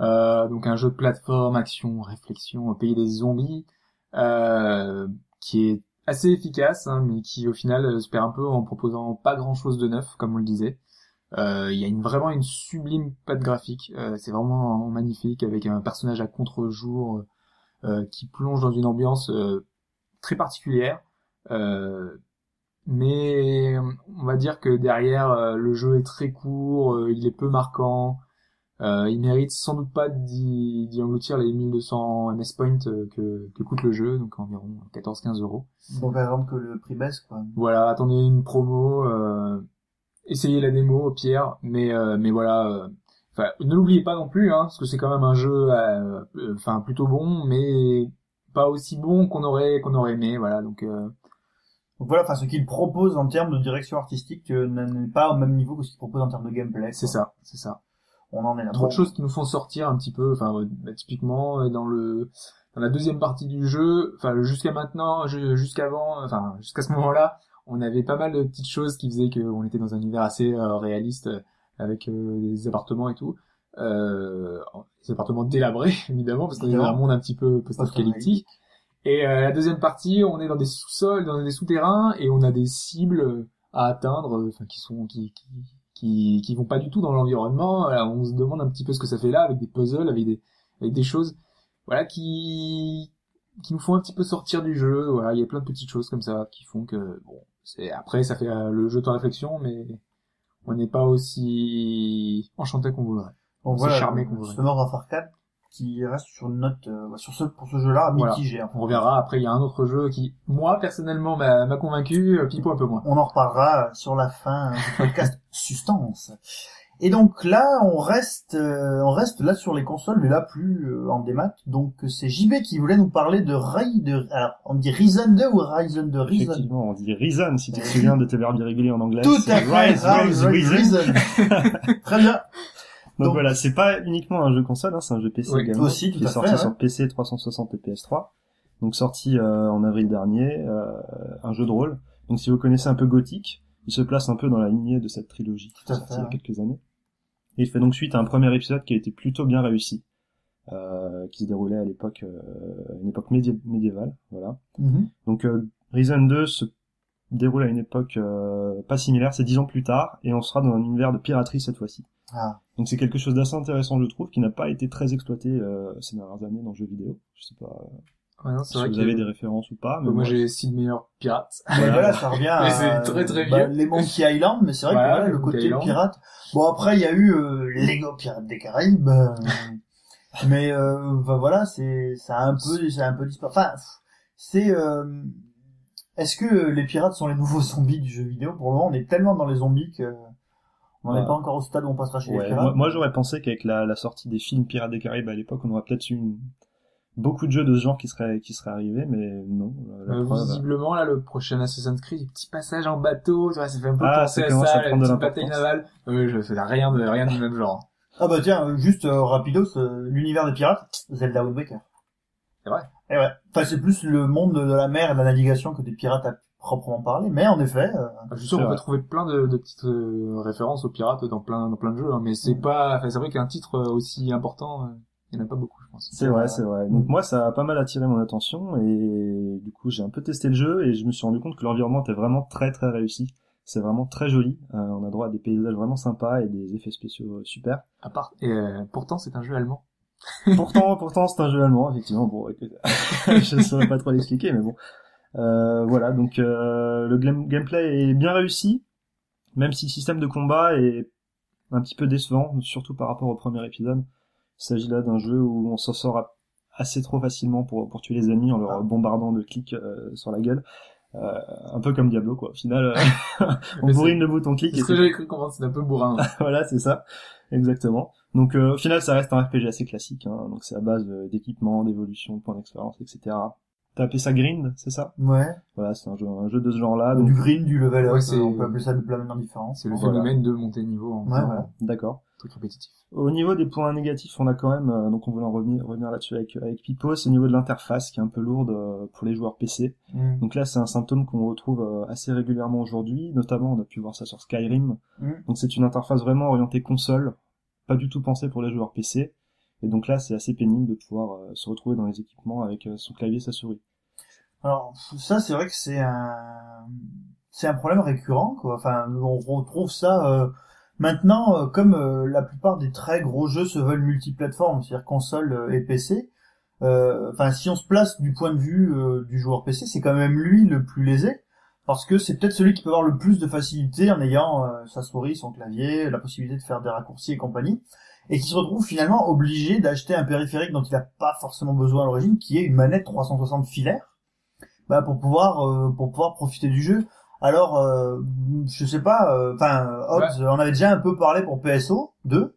Euh, donc un jeu de plateforme, action, réflexion au pays des zombies, euh, qui est assez efficace, hein, mais qui au final se perd un peu en proposant pas grand chose de neuf, comme on le disait. Euh, Il y a une, vraiment une sublime patte graphique. Euh, c'est vraiment magnifique avec un personnage à contre-jour euh, qui plonge dans une ambiance euh, très particulière. Euh, mais on va dire que derrière euh, le jeu est très court, euh, il est peu marquant. Euh, il mérite sans doute pas d'y engloutir les 1200 MS points que, que coûte le jeu, donc environ 14-15 euros. Donc par exemple que le prix baisse quoi. Voilà, attendez une promo, euh, essayez la démo pire, mais euh, mais voilà, euh, enfin ne l'oubliez pas non plus, hein, parce que c'est quand même un jeu, euh, euh, enfin plutôt bon, mais pas aussi bon qu'on aurait qu'on aurait aimé, voilà. Donc euh, Donc voilà, enfin ce qu'il propose en termes de direction artistique n'est pas au même niveau que ce qu'il propose en termes de gameplay. c'est ça, c'est ça. On en est là. Trop de choses qui nous font sortir un petit peu, enfin bah, typiquement dans le dans la deuxième partie du jeu, enfin jusqu'à maintenant, ju- jusqu'avant, enfin jusqu'à ce moment-là, on avait pas mal de petites choses qui faisaient qu'on était dans un univers assez euh, réaliste euh, avec euh, des appartements et tout. Euh, des appartements délabrés évidemment parce qu'on est dans un monde un petit peu post-apocalyptique. Et la deuxième partie, on est dans des sous-sols, dans des souterrains et on a des cibles à atteindre, enfin qui sont qui, qui qui qui vont pas du tout dans l'environnement. On se demande un petit peu ce que ça fait là avec des puzzles, avec des avec des choses, voilà qui qui nous font un petit peu sortir du jeu. Voilà, il y a plein de petites choses comme ça qui font que bon, c'est après ça fait euh, le jeu de réflexion, mais on n'est pas aussi enchanté qu'on voudrait. C'est voilà, charmé qu'on voudrait. Summer of Arcade qui reste sur une note euh, sur ce pour ce jeu-là Voilà. mitigé. en fait. On reverra après. Il y a un autre jeu qui, moi personnellement, m'a m'a convaincu. euh, Pipo un peu moins. On en reparlera sur la fin du podcast Substance. Et donc là, on reste, euh, on reste là sur les consoles, mais là plus euh, en démat. Donc c'est JB qui voulait nous parler de Ray, de, alors on dit Reason 2 ou Ryzen 2 Reason. Effectivement, on dit reason, si tu te souviens de tes verbes irréguliers en anglais. Tout à fait. Rise, Ah, rise, Rise, reason. Reason. Très bien. Donc, Donc- voilà, c'est pas uniquement un jeu console, hein, c'est un jeu PC Oui, également, aussi, tout qui est sorti fait, sur ouais. PC 360 et PS3. donc sorti euh, en avril dernier, euh, un jeu de rôle. Donc si vous connaissez un peu Gothic, il se place un peu dans la lignée de cette trilogie qui est sortie il y a quelques années. Et il fait donc suite à un premier épisode qui a été plutôt bien réussi, euh, qui se déroulait à l'époque, euh, une époque médi- médiévale, voilà. Mhm. Donc euh, Risen 2 se déroule à une époque euh, pas similaire, c'est dix ans plus tard, et on sera dans un univers de piraterie cette fois-ci. Ah. Donc c'est quelque chose d'assez intéressant, je trouve, qui n'a pas été très exploité euh, ces dernières années dans le jeu vidéo. Je sais pas euh, Ouais, non, si vrai vous avez des références ou pas, mais moi moi, j'ai six meilleurs pirates. Mais voilà, ça revient à c'est très, très bah, vieux. les Monkey Island, mais c'est vrai que voilà, les le côté Island. pirate. Bon après il y a eu euh, Lego Pirates des Caraïbes, euh, mais euh, bah, voilà c'est ça a un peu c'est un peu disparu. Enfin c'est euh, est-ce que les pirates sont les nouveaux zombies du jeu vidéo? Pour le moment on est tellement dans les zombies que on n'est Ouais. pas encore au stade où on passera chez les Ouais, pirates. moi, moi, j'aurais pensé qu'avec la, la sortie des films Pirates des Caraïbes à l'époque, on aurait peut-être eu une- beaucoup de jeux de ce genre qui seraient qui seraient arrivés, mais non. La Euh, preuve, visiblement, là, le prochain Assassin's Creed, les petits passages en bateau, tu vois, ça fait un peu Ah, penser ça à ça, la petite bataille l'importance. navale. Euh, je fais rien de, rien du même genre. Ah bah tiens juste euh, rapidos euh, l'univers des pirates Zelda Wind Waker. C'est vrai. Et ouais. Enfin c'est plus le monde de la mer et de la navigation que des pirates à proprement parler, mais en effet. euh, Je suis sûr qu'on peut trouver plein de, de petites euh, références aux pirates dans plein, dans plein de jeux, hein, mais c'est pas, enfin, c'est vrai qu'un titre aussi important, euh, il y en a pas beaucoup, je pense. C'est vrai, c'est vrai. Donc moi, ça a pas mal attiré mon attention et du coup, j'ai un peu testé le jeu et je me suis rendu compte que l'environnement était vraiment très très réussi. C'est vraiment très joli. Euh, on a droit à des paysages vraiment sympas et des effets spéciaux euh, super. À part, et euh, pourtant, c'est un jeu allemand. pourtant, pourtant, c'est un jeu allemand, effectivement. Bon, je ne saurais pas trop l'expliquer, mais bon. Euh, voilà, donc euh, le gameplay est bien réussi, même si le système de combat est un petit peu décevant, surtout par rapport au premier épisode. Il s'agit là d'un jeu où on s'en sort assez trop facilement pour, pour tuer les ennemis en leur bombardant de clics euh, sur la gueule. Euh, un peu comme Diablo, quoi. Au final, euh, on bourrine le bouton clic C'est ce que j'avais cru comprendre, c'est un peu bourrin. voilà, c'est ça, exactement. Donc euh, au final, ça reste un RPG assez classique. Hein. Donc c'est à base euh, d'équipement, d'évolution, de points d'expérience, etc. T'as appelé ça Grind, c'est ça? Ouais. Voilà, c'est un jeu, un jeu de ce genre-là. Donc Du green, du level up, Ouais, c'est- on peut appeler ça de plein de manières différentes. C'est le Voilà. phénomène de monter de niveau en Ouais, voilà. d'accord. Un truc répétitif. Au niveau des points négatifs, on a quand même, euh, donc on voulait en revenir, revenir là-dessus avec avec Pipo, c'est au niveau de l'interface qui est un peu lourde euh, pour les joueurs PC. Mm. Donc là, c'est un symptôme qu'on retrouve euh, assez régulièrement aujourd'hui. Notamment, on a pu voir ça sur Skyrim. Mm. Donc c'est une interface vraiment orientée console, pas du tout pensée pour les joueurs PC. Et donc là, c'est assez pénible de pouvoir euh, se retrouver dans les équipements avec euh, son clavier et sa souris. Alors ça, c'est vrai que c'est un c'est un problème récurrent, quoi. Enfin, on retrouve ça euh, maintenant, euh, comme euh, la plupart des très gros jeux se veulent multiplateformes, c'est-à-dire console euh, et PC. Enfin, si on se place du point de vue du joueur PC, c'est quand même lui le plus lésé, parce que c'est peut-être celui qui peut avoir le plus de facilité en ayant euh, sa souris, son clavier, la possibilité de faire des raccourcis et compagnie, et qui se retrouve finalement obligé d'acheter un périphérique dont il n'a pas forcément besoin à l'origine, qui est une manette 360 filaire, bah, pour pouvoir euh, pour pouvoir profiter du jeu. Alors, euh, je sais pas, euh, enfin, Hobbs, on avait déjà un peu parlé pour PSO 2.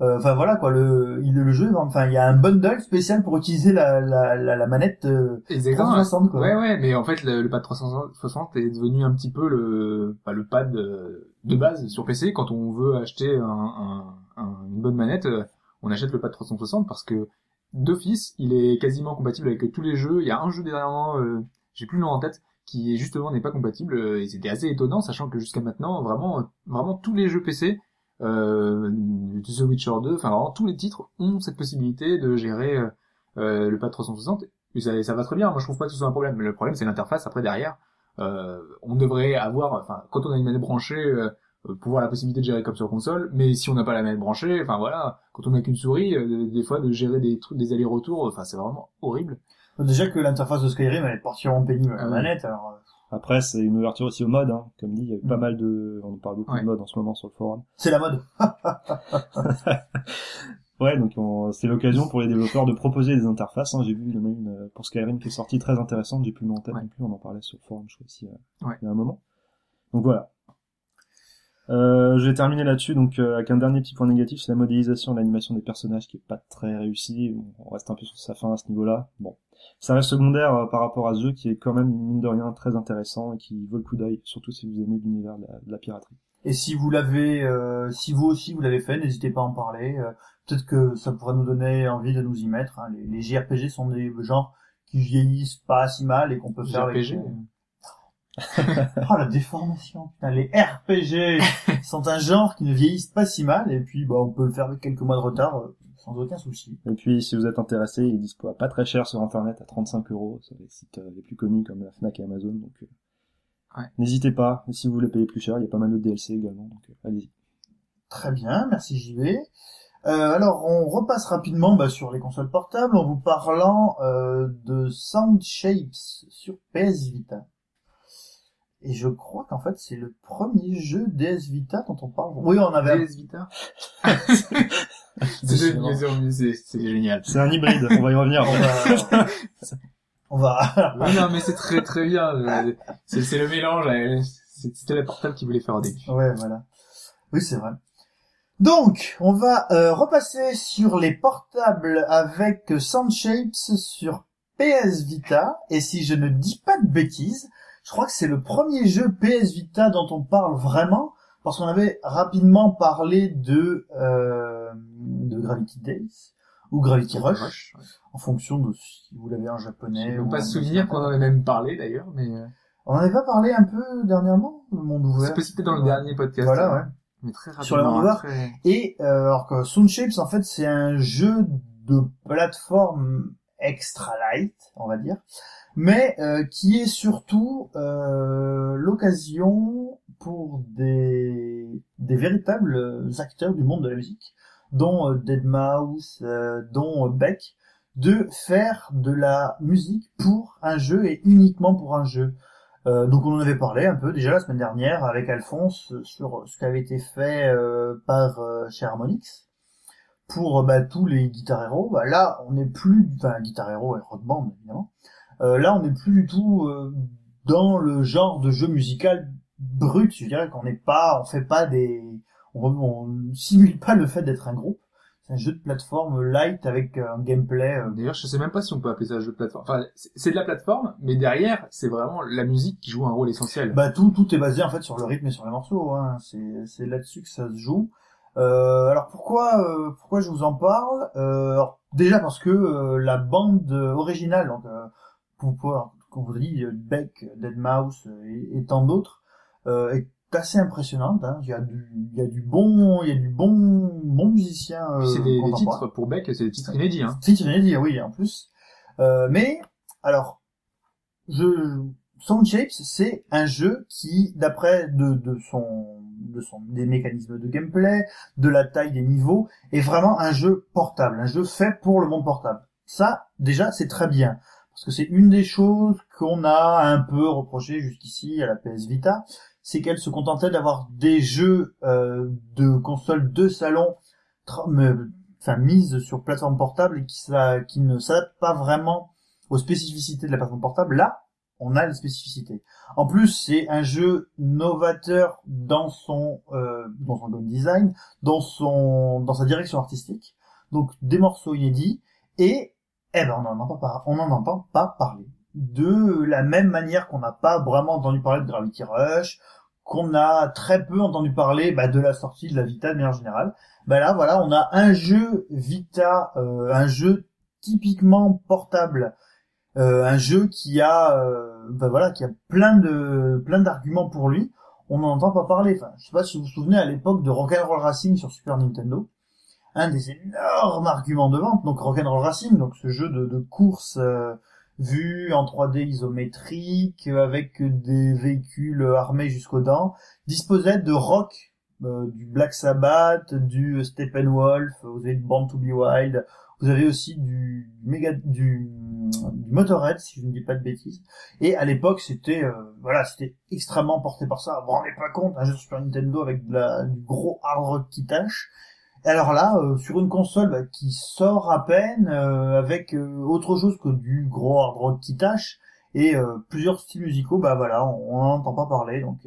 Euh, Enfin voilà quoi, le, il, le jeu, enfin il y a un bundle spécial pour utiliser la, la, la, la manette euh, Exactement. 360 quoi. Ouais, ouais, mais en fait, le, le pad 360 est devenu un petit peu le, bah, le pad euh, de base sur PC. Quand on veut acheter un, un- un- une bonne manette, euh, on achète le pad 360 parce que d'office, il est quasiment compatible avec tous les jeux. Il y a un jeu dernièrement, euh, j'ai plus le nom en tête, qui justement n'est pas compatible. euh, Et c'était assez étonnant, sachant que jusqu'à maintenant, vraiment, vraiment tous les jeux PC, euh, The Witcher 2, enfin vraiment tous les titres ont cette possibilité de gérer euh, euh, le pad 360 et ça, ça va très bien, moi je trouve pas que ce soit un problème. Mais le problème c'est l'interface après derrière. Euh, on devrait avoir, enfin quand on a une manette branchée, euh, euh, pouvoir la possibilité de gérer comme sur console. Mais si on n'a pas la manette branchée, enfin voilà, quand on n'a qu'une souris, euh, des fois de gérer des trucs, des allers-retours, enfin c'est vraiment horrible. Déjà que l'interface de Skyrim elle est particulièrement pénible à la Ah manette, alors euh, Après, c'est une ouverture aussi au mode, hein. comme dit, il y a eu pas Mm. mal de, on parle beaucoup Ouais. de mode en ce moment sur le forum. c'est la mode. Ouais, donc on- c'est l'occasion pour les développeurs de proposer des interfaces. Hein. J'ai vu, il y en a une euh, pour Skyrim qui est sortie très intéressante. J'ai plus tête Ouais. non plus. On en parlait sur le forum, je crois aussi, euh, Ouais. il y a un moment. Donc voilà. Euh, je vais terminer là-dessus donc euh, avec un dernier petit point négatif, c'est la modélisation de l'animation des personnages qui est pas très réussie. On reste un peu sur sa fin à ce niveau-là. Bon, ça reste secondaire euh, par rapport à ce jeu qui est quand même mine de rien très intéressant et qui vaut le coup d'œil, surtout si vous aimez l'univers de la, de la piraterie. Et si vous l'avez, euh, si vous aussi vous l'avez fait, n'hésitez pas à en parler. euh, Peut-être que ça pourrait nous donner envie de nous y mettre. hein. Les, les JRPG sont des genres qui vieillissent pas si mal et qu'on peut faire avec... Oh la déformation, putain, les RPG sont un genre qui ne vieillissent pas si mal et puis bah on peut le faire avec quelques mois de retard euh, sans aucun souci. Et puis, si vous êtes intéressé, il est dispo à pas très cher sur internet, à 35 euros, sur les sites euh, les plus connus comme la Fnac et Amazon, donc, euh, Ouais. n'hésitez pas. Et si vous voulez payer plus cher, il y a pas mal de DLC également, donc, euh, allez-y. Très bien, merci JV. Euh, alors on repasse rapidement bah, sur les consoles portables en vous parlant euh, de Sound Shapes sur PS Vita. Et je crois qu'en fait c'est le premier jeu DS Vita dont on parle. Oui, on avait. DS Vita. c'est génial. C'est un hybride, on va y revenir. On va. on va- Oui, non, mais c'est très très bien. C'est le mélange. c'est- C'était la portable qui voulait faire au début. Ouais, voilà. Oui, c'est vrai. Donc, on va euh, repasser sur les portables avec Sound Shapes sur PS Vita. Et si je ne dis pas de bêtises, je crois que c'est le premier jeu PS Vita dont on parle vraiment, parce qu'on avait rapidement parlé de, euh, de Gravity Days ou Gravity Rush, ouais. en fonction de si vous l'avez en japonais. Je peux pas en souvenir qu'on en ait même parlé d'ailleurs, mais euh, On en avait pas parlé un peu dernièrement, le monde ouvert? c'est possible dans le dernier podcast. Voilà, ouais. Mais très rapidement. Sur le monde ouvert. très- Et euh, alors que Sound Shapes, en fait, c'est un jeu de plateforme extra light, on va dire, mais euh, qui est surtout euh, l'occasion pour des, des véritables acteurs du monde de la musique, dont euh, Deadmau5, euh, dont euh, Beck, de faire de la musique pour un jeu et uniquement pour un jeu. Euh, donc on en avait parlé un peu déjà la semaine dernière avec Alphonse euh, sur ce qui avait été fait euh, par euh, chez Harmonix pour euh, bah, tous les Guitar Hero. Bah, là on n'est plus, enfin Guitar Hero et Rock Band évidemment. Euh, là on n'est plus du tout euh, dans le genre de jeu musical brut. Je dirais qu'on n'est pas, on fait pas des, on, on simule pas le fait d'être un groupe. C'est un jeu de plateforme light avec euh, un gameplay. euh, D'ailleurs, je sais même pas si on peut appeler ça un jeu de plateforme. Enfin, c'est de la plateforme, mais derrière, c'est vraiment la musique qui joue un rôle essentiel. Bah tout tout est basé en fait sur le rythme et sur les morceaux. Hein. C'est c'est là-dessus que ça se joue. Euh, alors pourquoi euh, pourquoi je vous en parle? Euh, alors, Déjà parce que euh, la bande originale, donc euh, vous dit, euh, Beck, Deadmau5 et, et tant d'autres, euh, est assez impressionnante. Hein. Il y a du il y a du bon il y a du bon bon musicien. Euh, c'est des, des titres pour Beck, c'est des titres inédits. Hein. De dire, oui, en plus. Euh, mais, alors, je, Sound Shapes, c'est un jeu qui, d'après de, de son, de son, des mécanismes de gameplay, de la taille des niveaux, est vraiment un jeu portable, un jeu fait pour le monde portable. Ça, déjà, c'est très bien. Parce que c'est une des choses qu'on a un peu reproché jusqu'ici à la PS Vita, c'est qu'elle se contentait d'avoir des jeux euh, de consoles de salon enfin mise sur plateforme portable et qui, ne s'adapte pas vraiment aux spécificités de la plateforme portable, là, on a les spécificités. En plus, c'est un jeu novateur dans son euh, game design, dans dans sa direction artistique. Donc des morceaux inédits et eh ben on n'en entend pas parler. De la même manière qu'on n'a pas vraiment entendu parler de Gravity Rush, qu'on a très peu entendu parler bah, de la sortie de la Vita de manière générale bah là voilà on a un jeu Vita euh, un jeu typiquement portable. Euh, un jeu qui a euh, bah voilà qui a plein de plein d'arguments pour lui. On n'en entend pas parler. Enfin je sais pas si vous vous souvenez à l'époque de Rock'n'Roll Racing sur Super Nintendo un des énormes arguments de vente donc Rock'n'Roll Racing donc ce jeu de, de course euh, vu en 3D isométrique avec des véhicules armés jusqu'aux dents disposait de rock euh, du Black Sabbath, du Steppenwolf, vous avez du Born to be Wild, vous avez aussi du méga du, Motorhead si je ne dis pas de bêtises. Et à l'époque c'était euh, voilà c'était extrêmement porté par ça. Vous vous rendez pas compte un jeu Super Nintendo avec de du gros hard rock qui tâche. Alors là euh, sur une console bah, qui sort à peine euh, avec euh, autre chose que du gros hard rock qui tâche et plusieurs styles musicaux bah voilà on n'en entend pas parler donc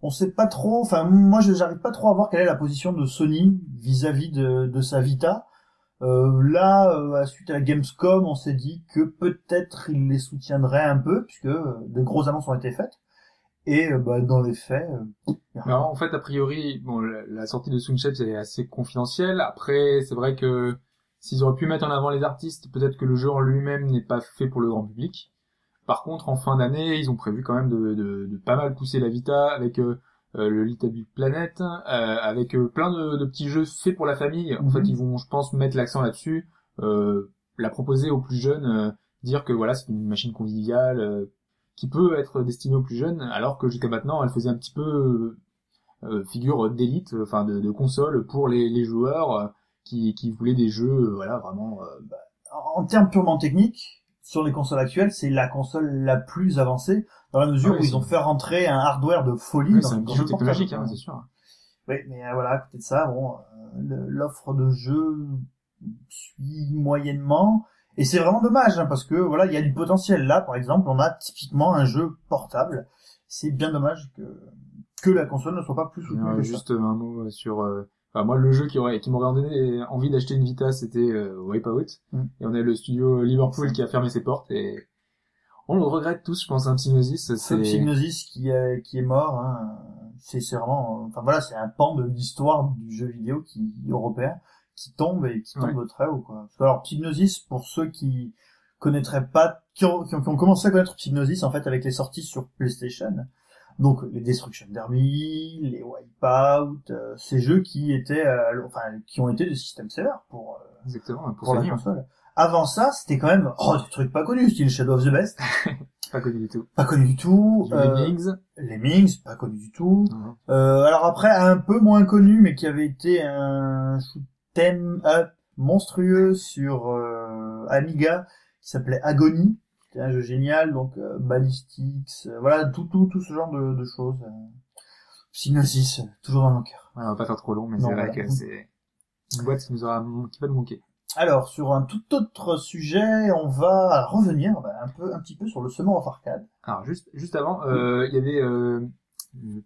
on sait pas trop, enfin moi j'arrive pas trop à voir quelle est la position de Sony vis-à-vis de, de sa Vita. Là, à suite à Gamescom, on s'est dit que peut-être il les soutiendrait un peu puisque de grosses annonces ont été faites. Et euh, bah, dans les faits, euh. Alors, en fait, a priori, bon, la, sortie de Soundshapes est assez confidentielle. Après, c'est vrai que s'ils auraient pu mettre en avant les artistes, peut-être que le jeu en lui-même n'est pas fait pour le grand public. Par contre, en fin d'année, ils ont prévu quand même de, de, de pas mal pousser la Vita avec euh, le Little Big Planet, euh, avec euh, plein de, de petits jeux faits pour la famille. En Mhm. fait, ils vont, je pense, mettre l'accent là-dessus, euh, la proposer aux plus jeunes, euh, dire que voilà, c'est une machine conviviale euh, qui peut être destinée aux plus jeunes, alors que jusqu'à maintenant, elle faisait un petit peu euh, euh, figure d'élite, euh, enfin de, de console pour les, les joueurs euh, qui, qui voulaient des jeux, voilà, vraiment. euh, En termes purement techniques, sur les consoles actuelles, c'est la console la plus avancée, dans la mesure Ah oui, où ils ont fait rentrer un hardware de folie oui, dans un jeu technologique, hein, c'est sûr. Oui, mais voilà, à côté de ça, bon, l'offre de jeux suit moyennement, et c'est vraiment dommage, hein, parce que voilà, il y a du potentiel. Là, par exemple, on a typiquement un jeu portable. C'est bien dommage que que la console ne soit pas plus soutenue Euh, ça. juste un mot sur. euh, enfin, moi, le jeu qui aurait, qui m'aurait donné envie d'acheter une Vita, c'était euh, Wipeout. Mm. Et on a le studio Liverpool qui a fermé ses portes et on le regrette tous, je pense. Un Psygnosis, C'est c'est. Psygnosis qui est, qui est mort. Hein. C'est c'est vraiment, enfin voilà, c'est un pan de l'histoire du jeu vidéo qui européen qui tombe et qui tombe très haut. Quoi. Alors Psygnosis, pour ceux qui connaîtraient pas, qui ont, qui ont, qui ont commencé à connaître Psygnosis en fait avec les sorties sur PlayStation. Donc les Destruction Derby, les Wipeout, euh, ces jeux qui étaient, euh, enfin qui ont été des systèmes sellers pour euh, Exactement, pour, pour la hein. console. Avant ça, c'était quand même oh des trucs pas connus, style Shadow of the Best, pas connu du tout. pas connu du tout. Les euh, Lemmings. Lemmings, pas connu du tout. Euh, alors après, un peu moins connu, mais qui avait été un shoot'em up monstrueux sur euh, Amiga, qui s'appelait Agony. C'était un jeu génial, donc euh, Ballistics, euh, voilà, tout, tout, tout ce genre de, de choses. Euh. Euh, toujours dans mon cœur. Ouais, on va pas faire trop long, mais c'est vrai voilà. que c'est une boîte qui nous aura, qui va nous manquer. Alors, sur un tout autre sujet, on va revenir bah, un peu, un petit peu sur le Summer of Arcade. Alors juste juste avant, euh, il y avait euh,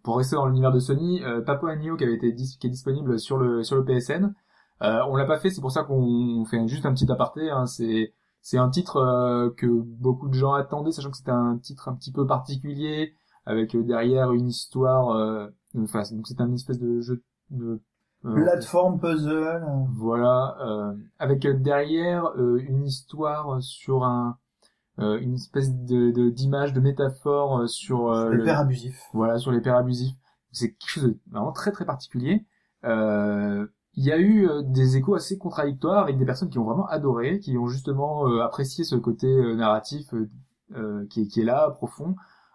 pour rester dans l'univers de Sony, euh, Papua Neo qui avait été dis- qui est disponible sur le sur le PSN. Euh, on l'a pas fait, c'est pour ça qu'on fait juste un petit aparté. Hein, c'est c'est un titre euh, que beaucoup de gens attendaient, sachant que c'était un titre un petit peu particulier avec euh, derrière une histoire. Euh, enfin, donc c'est un espèce de jeu de euh, Plateforme puzzle. voilà, euh, avec derrière euh, une histoire sur un euh, une espèce de de- d'image, de, métaphore euh, sur euh, les le- pères abusifs. voilà sur les pères abusifs. C'est quelque chose de vraiment très très particulier. Euh, il y a eu euh, des échos assez contradictoires avec des personnes qui ont vraiment adoré, qui ont justement euh, apprécié ce côté euh, narratif qui, est, qui est là, profond,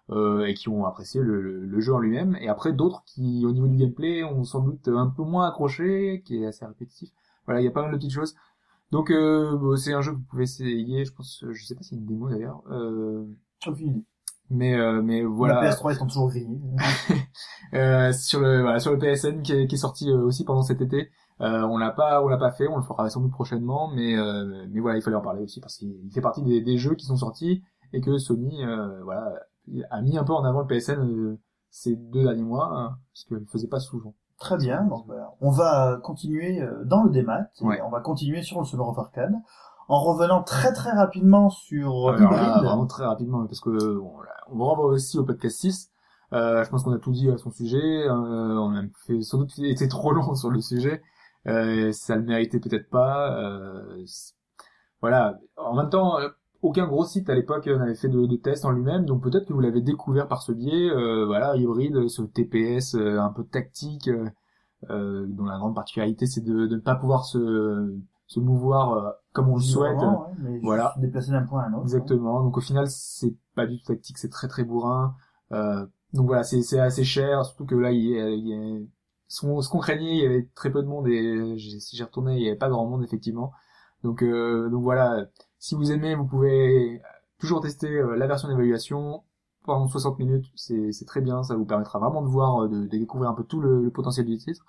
euh, et qui ont apprécié le, le- le jeu en lui-même. Et après d'autres qui, au niveau du gameplay, ont sans doute un peu moins accroché, qui est assez répétitif. Voilà, il y a pas mal de petites choses. Donc euh, c'est un jeu que vous pouvez essayer. Je pense, je sais pas s'il y a une démo d'ailleurs. Euh, mais euh, mais voilà. La PS3 étant toujours grillée. Euh, sur le voilà, sur le PSN qui est, qui est sorti aussi pendant cet été. Euh, on l'a pas on l'a pas fait, on le fera sans doute prochainement, mais euh, mais voilà, il fallait en parler aussi parce qu'il fait partie des, des jeux qui sont sortis et que Sony euh, voilà a mis un peu en avant le PSN euh, ces deux derniers mois hein, parce qu'il faisait pas souvent. Très bien. Donc, bah, on va continuer euh, dans le démat. et Ouais. On va continuer sur le Summer of Arcade. En revenant très très rapidement sur euh, Alors là, vraiment très rapidement parce que bon, là, on vous renvoie aussi au podcast 6. Euh, je pense qu'on a tout dit à son sujet. Euh, on a fait sans doute été trop long sur le sujet. Euh, ça le méritait peut-être pas. Euh, voilà. En même temps, euh, aucun gros site à l'époque n'avait fait de, de test en lui-même, donc peut-être que vous l'avez découvert par ce biais. Euh, voilà, hybride, ce TPS euh, un peu tactique, euh, dont la grande particularité c'est de, de ne pas pouvoir se, se mouvoir comme on le souhaite. Vraiment, ouais, mais Voilà. se déplacer d'un point à un autre. Exactement. Donc au final, c'est pas du tout tactique, c'est très très bourrin. Euh, donc voilà, c'est c'est assez cher, surtout que là, il y a, il y a- ce qu'on qu'on craignait, il y avait très peu de monde et j'ai- si j'y retournais, il y avait pas grand monde effectivement. Donc euh, donc voilà, si vous aimez, vous pouvez toujours tester euh, la version d'évaluation pendant 60 minutes, c'est très bien, ça vous permettra vraiment de voir, euh, de, de découvrir un peu tout le, le potentiel du titre.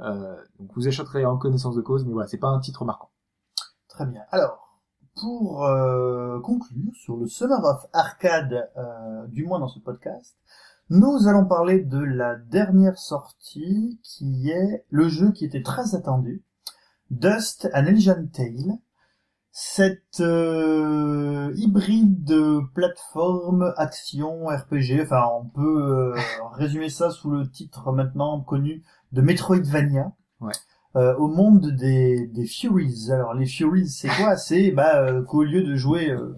Euh, donc vous achèterez en connaissance de cause, mais voilà, c'est pas un titre marquant. Très bien. Alors, pour euh, conclure sur le Summer of Arcade, du moins dans ce podcast, nous allons parler de la dernière sortie qui est le jeu qui était très attendu, Dust and Elysian Tale. Cette euh, hybride de plateforme action RPG, enfin on peut euh, résumer ça sous le titre maintenant connu de Metroidvania. Ouais. Euh, au monde des, des Furies. Alors les Furies, c'est quoi? C'est bah euh, qu'au lieu de jouer euh,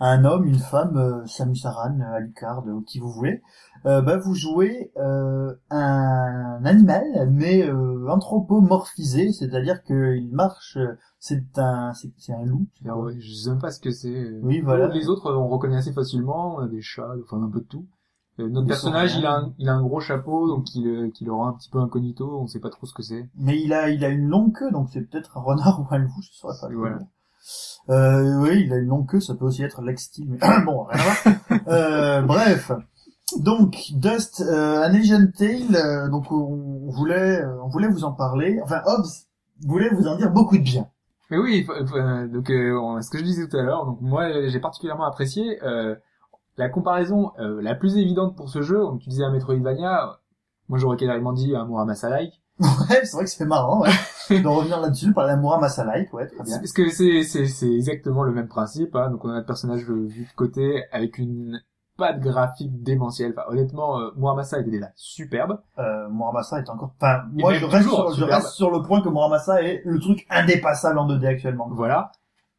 un homme, une femme, euh, Samus Aran, Alucard, ou qui vous voulez, euh, bah vous jouez euh, un animal, mais euh, anthropomorphisé, c'est-à-dire qu'il marche. euh, C'est un, c'est c'est un loup. Ah ouais, je sais même pas ce que c'est. Oui, voilà. Les autres, on reconnaît assez facilement. On a des chats, enfin un peu de tout. Euh, notre personnage, il a, un, il a un gros chapeau, donc il, qui le rend un petit peu incognito. On sait pas trop ce que c'est. Mais il a, il a une longue queue, donc c'est peut-être un renard ou un loup, je saurais pas. Voilà. Euh, oui, il a une longue queue, ça peut aussi être Lex Steel, mais bon, rien à voir. euh, bref. Donc, Dust, euh, un Asian Tale, euh, donc on voulait, euh, on voulait vous en parler. Enfin, Hobbs voulait vous en dire beaucoup de bien. Mais oui, euh, donc euh, on- ce que je disais tout à l'heure, donc moi j'ai particulièrement apprécié euh, la comparaison euh, la plus évidente pour ce jeu. Donc tu disais un Metroidvania, moi j'aurais carrément dit un Muramasa-like. Ouais, c'est vrai que c'est marrant, ouais. de revenir là-dessus, par la Muramasa Like, ouais, très bien. Parce que c'est c'est c'est exactement le même principe. Hein. Donc on a un personnage vu de côté avec une patte graphique démentielle. Enfin, honnêtement, euh, Muramasa était déjà superbe. Euh, Muramasa est encore, enfin, moi je reste, sur, je reste sur le point que Muramasa est le truc indépassable en 2D actuellement. Voilà.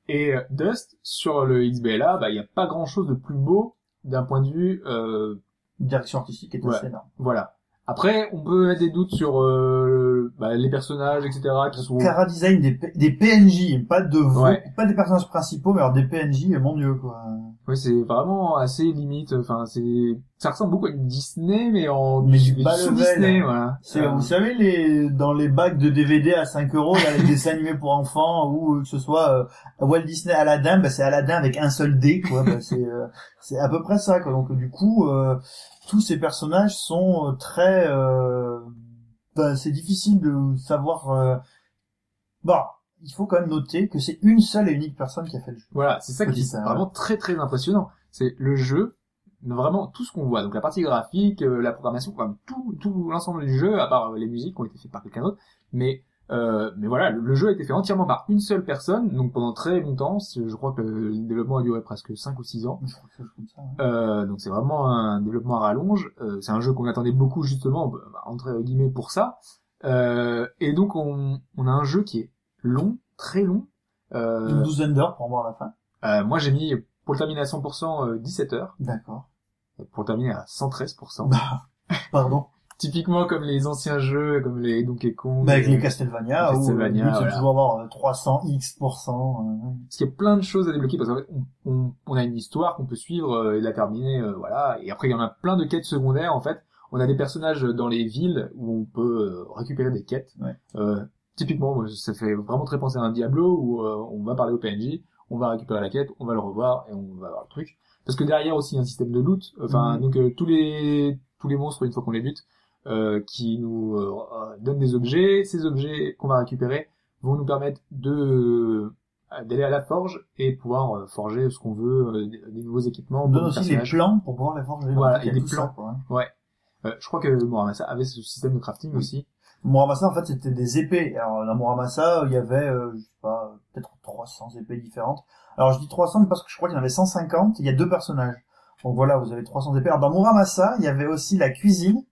Et euh, Dust sur le XBLA, bah il y a pas grand chose de plus beau d'un point de vue euh, direction artistique est Ouais. assez énorme. Voilà. Après, on peut mettre des doutes sur euh, bah, les personnages, etc., qui sont... Cara design des, P- des PNJ, pas de vo- Ouais. pas des personnages principaux, mais alors des PNJ, mon dieu quoi. Ouais, c'est vraiment assez limite. Enfin, c'est ça ressemble beaucoup à du Disney, mais en Mais du bas level. Disney, voilà. Euh, vous savez les dans les bacs de DVD à 5 euros, a les dessins animés pour enfants ou que ce soit euh, Walt Disney Aladdin, bah, c'est Aladdin avec un seul dé quoi. Bah, c'est euh, c'est à peu près ça quoi. Donc du coup, euh, tous ces personnages sont euh, très, euh, bah, c'est difficile de savoir. Euh... Bon, il faut quand même noter que c'est une seule et unique personne qui a fait le jeu. Voilà, c'est ça qui est ça, ouais. vraiment très très impressionnant. C'est le jeu, vraiment tout ce qu'on voit. Donc la partie graphique, euh, la programmation, enfin, tout, tout l'ensemble du jeu, à part euh, les musiques qui ont été faites par quelqu'un d'autre. Mais euh, mais voilà, le, le jeu a été fait entièrement par une seule personne, donc pendant très longtemps. Je crois que le développement a duré presque 5 ou 6 ans. Je crois que comme ça. Euh, donc c'est vraiment un développement à rallonge. Euh, c'est un jeu qu'on attendait beaucoup justement, bah, entre guillemets, pour ça. Euh, et donc on, on a un jeu qui est long, très long. Une Euh, douzaine d'heures pour voir la fin. euh, moi j'ai mis pour le terminer à 100% euh, 17 heures, D'accord. pour le terminer à 113%. Bah, pardon. Typiquement comme les anciens jeux, comme les Donkey Kong. Bah, avec euh, les Castlevania, les où euh, Castlevania, c'est voilà. toujours avoir euh, 300 X pourcent. euh, Parce qu'il y a plein de choses à débloquer parce qu'en fait, on, on, a une histoire qu'on peut suivre euh, et la terminer, euh, voilà. Et après, il y en a plein de quêtes secondaires, en fait. On a des personnages dans les villes où on peut euh, récupérer des quêtes. Ouais. Typiquement, ça fait vraiment très penser à un Diablo où euh, on va parler au PNJ, on va récupérer la quête, on va le revoir et on va avoir le truc. Parce que derrière aussi il y a un système de loot. Enfin, Mhm. donc euh, tous les tous les monstres une fois qu'on les bute, euh, qui nous euh, donnent des objets. Ces objets qu'on va récupérer vont nous permettre de euh, d'aller à la forge et pouvoir euh, forger ce qu'on veut, des, des nouveaux équipements. On donne aussi personnages. plans pour pouvoir les forger. Voilà, Donc, il y a et des ça, plans. quoi, hein. Euh, je crois que Muramasa avait ce système de crafting aussi. Muramasa, en fait, c'était des épées. Alors, dans Muramasa, il y avait, euh, je sais pas, peut-être 300 épées différentes. Alors, je dis 300 parce que je crois qu'il y en avait 150. Il y a deux personnages. Donc voilà, vous avez 300 épées. Alors, dans Muramasa, il y avait aussi la cuisine.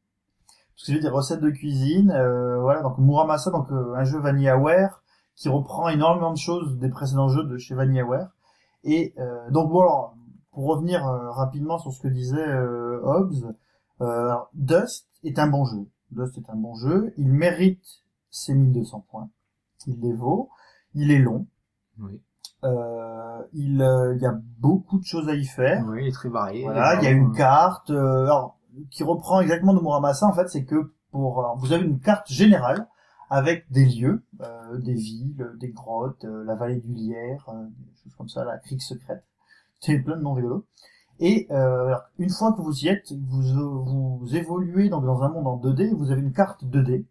Parce que j'ai des recettes de cuisine. Euh, voilà, donc Muramasa, donc euh, un jeu VanillaWare qui reprend énormément de choses des précédents jeux de chez VanillaWare. Et euh, donc bon, alors, pour revenir rapidement sur ce que disait alors, Dust est un bon jeu. Dust est un bon jeu. Il mérite ses 1200 points. Il les vaut. Il est long. Oui. Euh, il, euh, il y a beaucoup de choses à y faire. Oui, il est très varié. Voilà, il y a une carte euh, alors, qui reprend exactement de Muramasa. En fait, c'est que pour alors, vous avez une carte générale avec des lieux, euh, des villes, des grottes, euh, la vallée du Lierre, euh, des choses comme ça, la crique secrète. C'est plein de noms rigolos. Et euh, une fois que vous y êtes, vous, vous évoluez donc dans un monde en 2D. Vous avez une carte 2D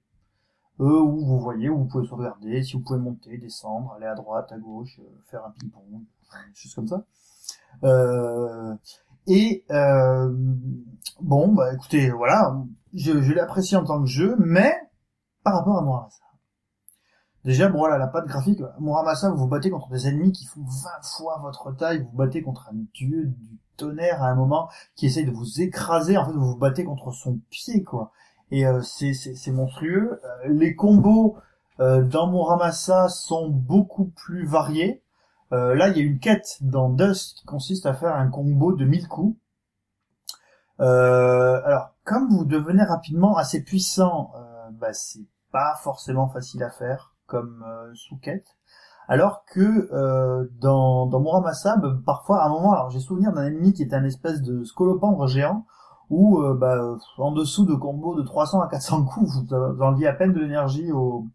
euh, où vous voyez où vous pouvez sauvegarder, si vous pouvez monter, descendre, aller à droite, à gauche, euh, faire un ping-pong, des choses comme ça. Euh, et euh, bon, bah écoutez, voilà, je, je l'ai apprécié en tant que jeu, mais par rapport à Muramasa. Déjà, bon voilà, la patte graphique, Muramasa, vous vous battez contre des ennemis qui font 20 fois votre taille, vous vous battez contre un dieu du tonnerre à un moment qui essaye de vous écraser, en fait vous vous battez contre son pied, quoi. Et euh, c'est c'est- c'est monstrueux. Euh, les combos, euh, dans Muramasa sont beaucoup plus variés. Euh, là, il y a une quête dans Dust qui consiste à faire un combo de 1000 coups. Alors, comme vous devenez rapidement assez puissant, bah, c'est pas forcément facile à faire comme euh, sous-quête. Alors que euh, dans, dans Muramasa, bah, parfois, à un moment, alors j'ai souvenir d'un ennemi qui était un espèce de scolopendre géant, où euh, bah, en dessous de combos de 300 à 400 coups, vous enleviez à peine de l'énergie au,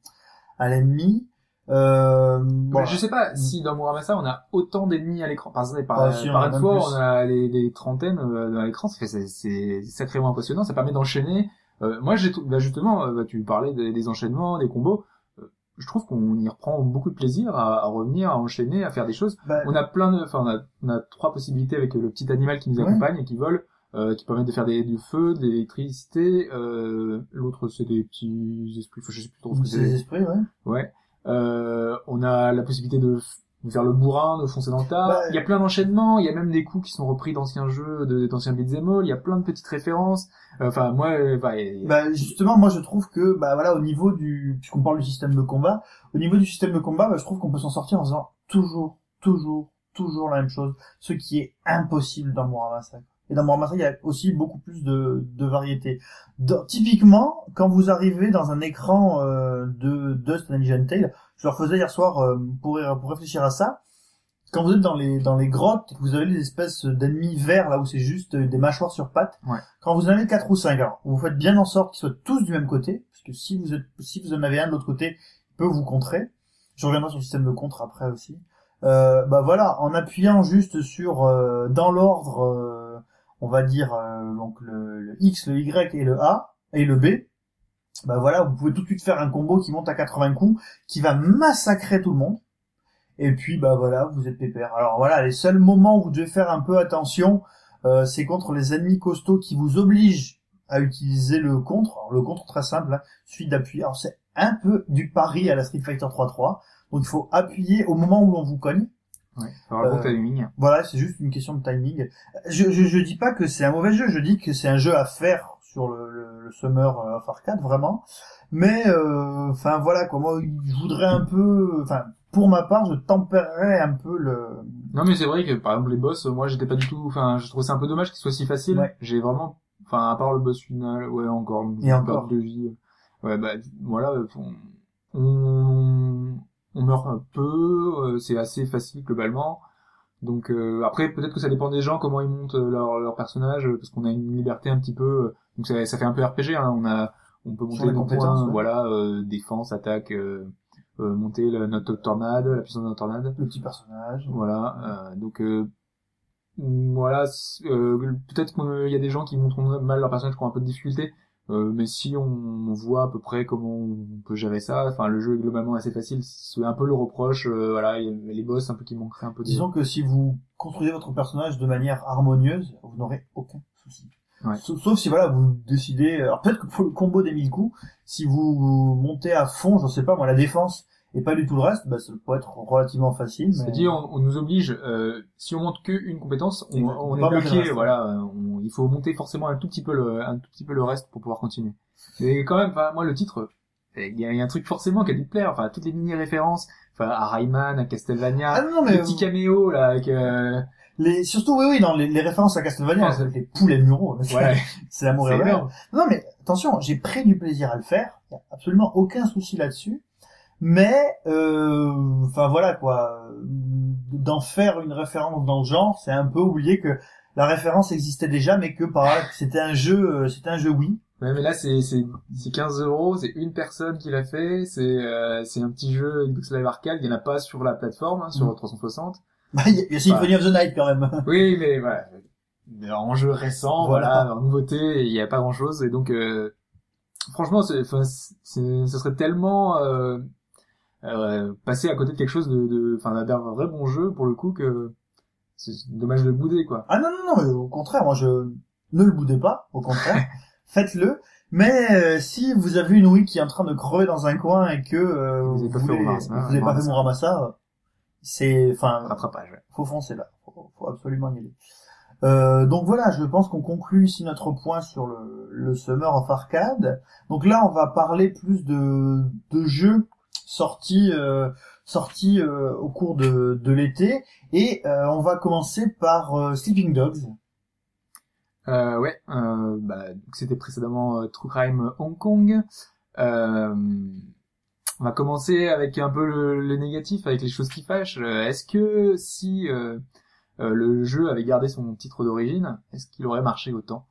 à l'ennemi. Euh, bon, Je sais pas si dans Muramasa on a autant d'ennemis à l'écran. Par par, Ah, si, on par une fois, plus. on a les, les trentaines à l'écran. C'est c'est sacrément impressionnant. Ça permet d'enchaîner. Euh, moi, j'ai tout- bah, justement, bah, tu parlais des, des enchaînements, des combos. Je trouve qu'on y reprend beaucoup de plaisir à, à revenir, à enchaîner, à faire des choses. bah, On a plein de, enfin, on a, on a trois possibilités avec le petit animal qui nous Ouais. accompagne et qui vole, euh, qui permettent de faire des, du feu, de l'électricité. Euh, L'autre, c'est des petits esprits. Enfin, je sais plus trop ce que c'est des esprits, ouais. Ouais. Euh, on a la possibilité de faire le bourrin, de foncer dans le tas. Bah, il y a plein d'enchaînements. Il y a même des coups qui sont repris d'anciens jeux, de- d'anciens beat'em all. Il y a plein de petites références. Euh, Enfin, moi, euh, Bah, justement, moi je trouve que, bah voilà, au niveau du, puisqu'on parle du système de combat, au niveau du système de combat, bah, je trouve qu'on peut s'en sortir en faisant toujours, toujours, toujours la même chose, ce qui est impossible dans Muramasa. Et dans Muramasa, il y a aussi beaucoup plus de, de variété. Dans- typiquement, quand vous arrivez dans un écran euh, de Dust and Tale, je leur faisais hier soir euh, pour, pour réfléchir à ça. Quand vous êtes dans les dans les grottes, vous avez les espèces d'ennemis verts là où c'est juste des mâchoires sur pattes. Ouais. Quand vous en avez quatre ou cinq, alors vous faites bien en sorte qu'ils soient tous du même côté, parce que si vous êtes si vous en avez un de l'autre côté, il peut vous contrer. Je reviendrai sur le système de contre après aussi. Euh, bah voilà, en appuyant juste sur euh, dans l'ordre, euh, on va dire euh, donc le, X, le Y et le A et le B. Bah voilà, vous pouvez tout de suite faire un combo qui monte à 80 coups, qui va massacrer tout le monde. Et puis bah voilà, vous êtes pépère. Alors voilà, les seuls moments où vous devez faire un peu attention, euh, c'est contre les ennemis costauds qui vous obligent à utiliser le contre. Alors, le contre très simple, hein, suffit d'appuyer. Alors c'est un peu du pari à la Street Fighter 3.3. Donc il faut appuyer au moment où l'on vous cogne. Ouais, euh. Voilà, c'est juste une question de timing. Je, je, je dis pas que c'est un mauvais jeu, je dis que c'est un jeu à faire sur le, le, le Summer euh, of Arcade, vraiment. Mais, euh, enfin voilà, quoi, moi, je voudrais un peu, enfin, pour ma part, je tempérerais un peu le... Non, mais c'est vrai que par exemple les boss, moi j'étais pas du tout. Enfin, je trouve ça un peu dommage qu'ils soient si faciles. Ouais. J'ai vraiment, enfin, à part le boss final, ouais, encore. Et encore. de vie. Ouais, bah voilà, on, on, on meurt un peu. euh, c'est assez facile globalement. Donc euh, après peut-être que ça dépend des gens comment ils montent euh, leur leur personnage parce qu'on a une liberté un petit peu donc ça, ça fait un peu RPG hein, on a on peut monter les points ouais. voilà euh, défense attaque euh, euh, monter le, notre tornade la puissance de notre tornade le petit personnage. voilà euh, donc euh, voilà euh, peut-être qu'il y a des gens qui montrent mal leur personnage qui ont un peu de difficulté euh, mais si on voit à peu près comment on peut gérer ça, enfin le jeu est globalement assez facile, c'est un peu le reproche, euh, voilà, il y a les boss un peu qui manqueraient un peu de... Disons que si vous construisez votre personnage de manière harmonieuse, vous n'aurez aucun souci. Ouais. Sauf, sauf si voilà, vous décidez, alors peut-être que pour le combo des 1000 coups, si vous montez à fond, je sais pas moi, la défense et pas du tout le reste, bah, ça peut être relativement facile. Mais... C'est-à-dire, on, on nous oblige, euh, si on monte qu'une compétence, on, on est le bloqué, voilà, on- il faut monter forcément un tout petit peu le, un tout petit peu le reste pour pouvoir continuer. Mais quand même, enfin, moi, le titre, il y a, il y a un truc forcément qui a dû te plaire, enfin, toutes les mini-références, enfin, à Rayman, à Castlevania, Ah non, mais les petits caméos, là, avec, euh, les, surtout oui oui dans les, les références à Castlevania, avec les et le muro, ouais, c'est à mourir. Non mais attention, j'ai pris du plaisir à le faire, y a absolument aucun souci là-dessus. Mais euh, enfin voilà quoi, d'en faire une référence dans le genre, c'est un peu oublier que la référence existait déjà, mais que par là, c'était un jeu, euh, c'était un jeu oui. Ouais, mais là, c'est, c'est, c'est 15 euros, c'est une personne qui l'a fait, c'est, euh, c'est un petit jeu Xbox Live Arcade, il n'y en a pas sur la plateforme, hein, sur Mm. 360. Bah, Il y a, y Symphony of the Night quand même. Oui, mais voilà. En jeu récent, Voilà. voilà, en nouveauté, il n'y a pas grand chose, et donc, euh, franchement, c'est, enfin, ce serait tellement, euh, euh, passer à côté de quelque chose de, de, enfin, d'un vrai bon jeu, pour le coup, que c'est dommage de le bouder, quoi. Ah non non non, au contraire, moi je ne le boudez pas, au contraire, faites-le. Mais euh, si vous avez une Wii qui est en train de crever dans un coin et que euh, Vous vous, avez pas fait vous avez pas fait. Muramasa, euh, c'est enfin Rattrapage, ouais. faut foncer là, faut, faut absolument y aller. Euh, donc voilà, je pense qu'on conclut ici notre point sur le, le Summer of Arcade. Donc là, on va parler plus de, de jeux sorti euh, sorti euh, au cours de, de l'été et euh, on va commencer par euh, Sleeping Dogs. Euh, ouais, euh, bah, c'était précédemment euh, True Crime Hong Kong. Euh, on va commencer avec un peu le, le négatif, avec les choses qui fâchent. Est-ce que si euh, euh, le jeu avait gardé son titre d'origine, est-ce qu'il aurait marché autant?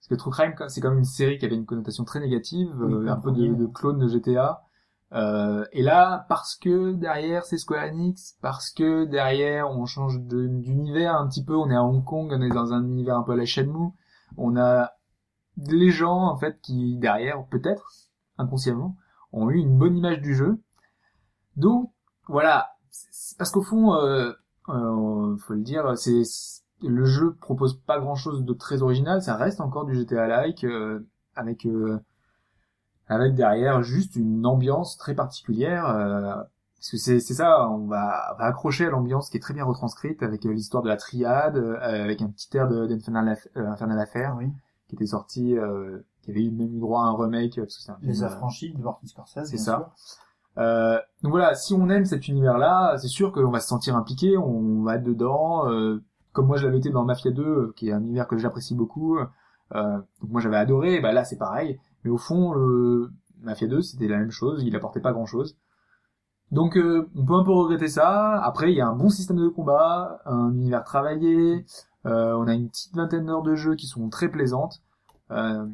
Parce que True Crime, c'est quand même une série qui avait une connotation très négative, Oui, euh, un peu de, de clone de GTA. Euh, et là, parce que derrière c'est Square Enix, parce que derrière on change d'univers un petit peu, on est à Hong Kong, on est dans un univers un peu à la Shenmue, on a les gens en fait qui derrière peut-être inconsciemment ont eu une bonne image du jeu. Donc voilà, parce qu'au fond, euh, euh, faut le dire, c'est le jeu propose pas grand-chose de très original, ça reste encore du GTA-like euh, avec euh, avec derrière juste une ambiance très particulière. euh, parce que c'est c'est ça, on va, on va accrocher à l'ambiance qui est très bien retranscrite avec euh, l'histoire de la triade, euh, avec un petit air de- d'Infernal euh, Infernal Affair Oui. qui était sorti, euh, qui avait eu même eu droit à un remake parce que c'est un film, Les affranchis de Martin Scorsese. c'est ça. sûr. euh, donc voilà, si on aime cet univers-là, c'est sûr qu'on va se sentir impliqué, on va être dedans. euh, comme moi je l'avais été dans Mafia 2, euh, qui est un univers que j'apprécie beaucoup. Euh, donc moi j'avais adoré, bah là c'est pareil. Mais au fond, le Mafia 2 c'était la même chose, il apportait pas grand-chose. Donc euh, on peut un peu regretter ça. Après il y a un bon système de combat, un univers travaillé, euh, on a une petite vingtaine d'heures de jeu qui sont très plaisantes. Euh,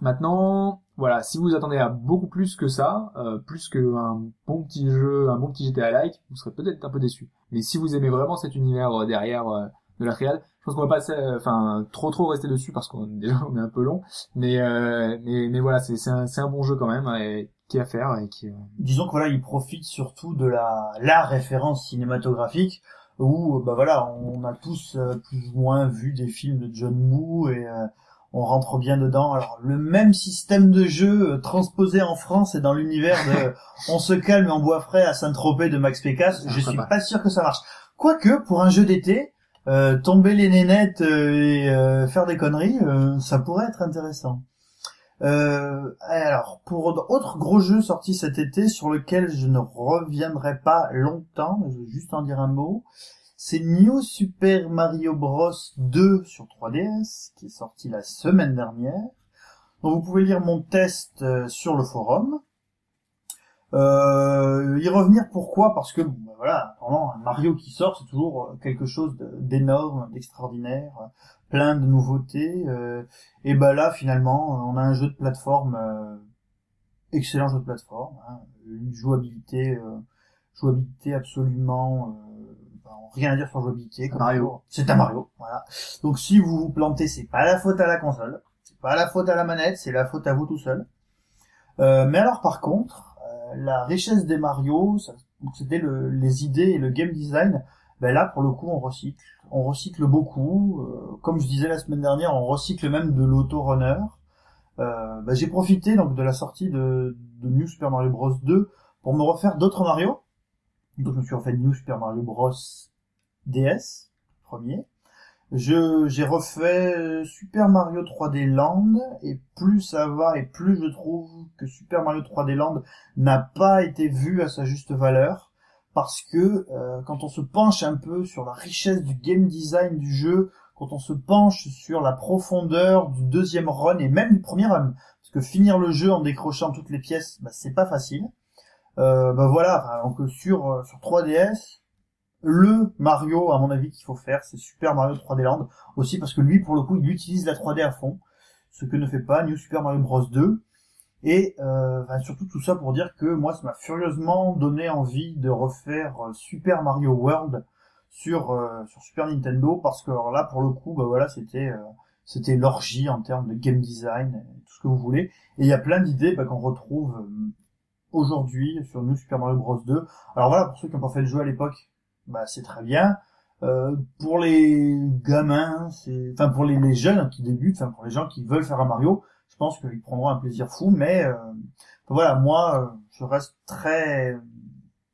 maintenant, voilà, si vous attendez à beaucoup plus que ça, plus qu'un bon petit jeu, un bon petit GTA like, vous serez peut-être un peu déçu. Mais si vous aimez vraiment cet univers derrière de la triade, je pense qu'on va pas, euh, enfin, trop trop rester dessus parce qu'on déjà on est un peu long. Mais euh, mais mais voilà, c'est c'est un, c'est un bon jeu quand même et, qui est à faire et qui. euh, Disons que voilà, il profite surtout de la la référence cinématographique où bah voilà, on a tous euh, plus ou moins vu des films de John Woo et euh, on rentre bien dedans. Alors le même système de jeu euh, transposé en France et dans l'univers de on se calme et on boit frais à Saint-Tropez de Max Pécasse, je suis pas. pas sûr que ça marche. Quoique pour un jeu d'été, euh, tomber les nénettes euh, et euh, faire des conneries, ça pourrait être intéressant. Alors, pour autre gros jeu sorti cet été sur lequel je ne reviendrai pas longtemps, je vais juste en dire un mot, c'est New Super Mario Bros 2 sur 3DS qui est sorti la semaine dernière. Donc vous pouvez lire mon test sur le forum. Euh, y revenir pourquoi? Parce que bon, ben voilà, pendant un Mario qui sort, c'est toujours euh, quelque chose d'énorme, d'extraordinaire, plein de nouveautés. euh, et ben là, finalement, euh, on a un jeu de plateforme, euh, excellent jeu de plateforme, hein, une jouabilité, euh, jouabilité absolument, euh, ben, rien à dire sur jouabilité. comme Mario. C'est un Mario, voilà. Donc si vous vous plantez, c'est pas la faute à la console, c'est pas la faute à la manette, c'est la faute à vous tout seul. Euh, mais alors par contre, la richesse des Mario, c'était le- les idées et le game design. Ben là, pour le coup, on recycle. On recycle beaucoup. Euh, comme je disais la semaine dernière, on recycle même de l'auto-runner. Euh, ben, j'ai profité donc de la sortie de, de New Super Mario Bros 2 pour me refaire d'autres Mario. Donc je me suis refait New Super Mario Bros DS, premier. Je, j'ai refait euh, Super Mario 3D Land, et plus ça va, et plus je trouve que Super Mario 3D Land n'a pas été vu à sa juste valeur, parce que euh, quand on se penche un peu sur la richesse du game design du jeu, quand on se penche sur la profondeur du deuxième run, et même du premier run, parce que finir le jeu en décrochant toutes les pièces, bah, c'est pas facile. Euh, bah voilà, donc sur, euh, sur 3DS, le Mario, à mon avis, qu'il faut faire, c'est Super Mario 3D Land. Aussi parce que lui, pour le coup, il utilise la 3D à fond. Ce que ne fait pas New Super Mario Bros 2. Et euh, surtout tout ça pour dire que moi, ça m'a furieusement donné envie de refaire euh, Super Mario World sur euh, sur Super Nintendo parce que là, pour le coup, bah voilà, c'était euh, c'était l'orgie en termes de game design, tout ce que vous voulez. Et il y a plein d'idées bah, qu'on retrouve aujourd'hui sur New Super Mario Bros 2. Alors voilà, pour ceux qui n'ont pas fait le jeu à l'époque, bah c'est très bien. Euh, pour les gamins, c'est, enfin pour les, les jeunes qui débutent, enfin pour les gens qui veulent faire un Mario, je pense qu'ils prendront un plaisir fou. Mais euh, voilà, moi, euh, je reste très.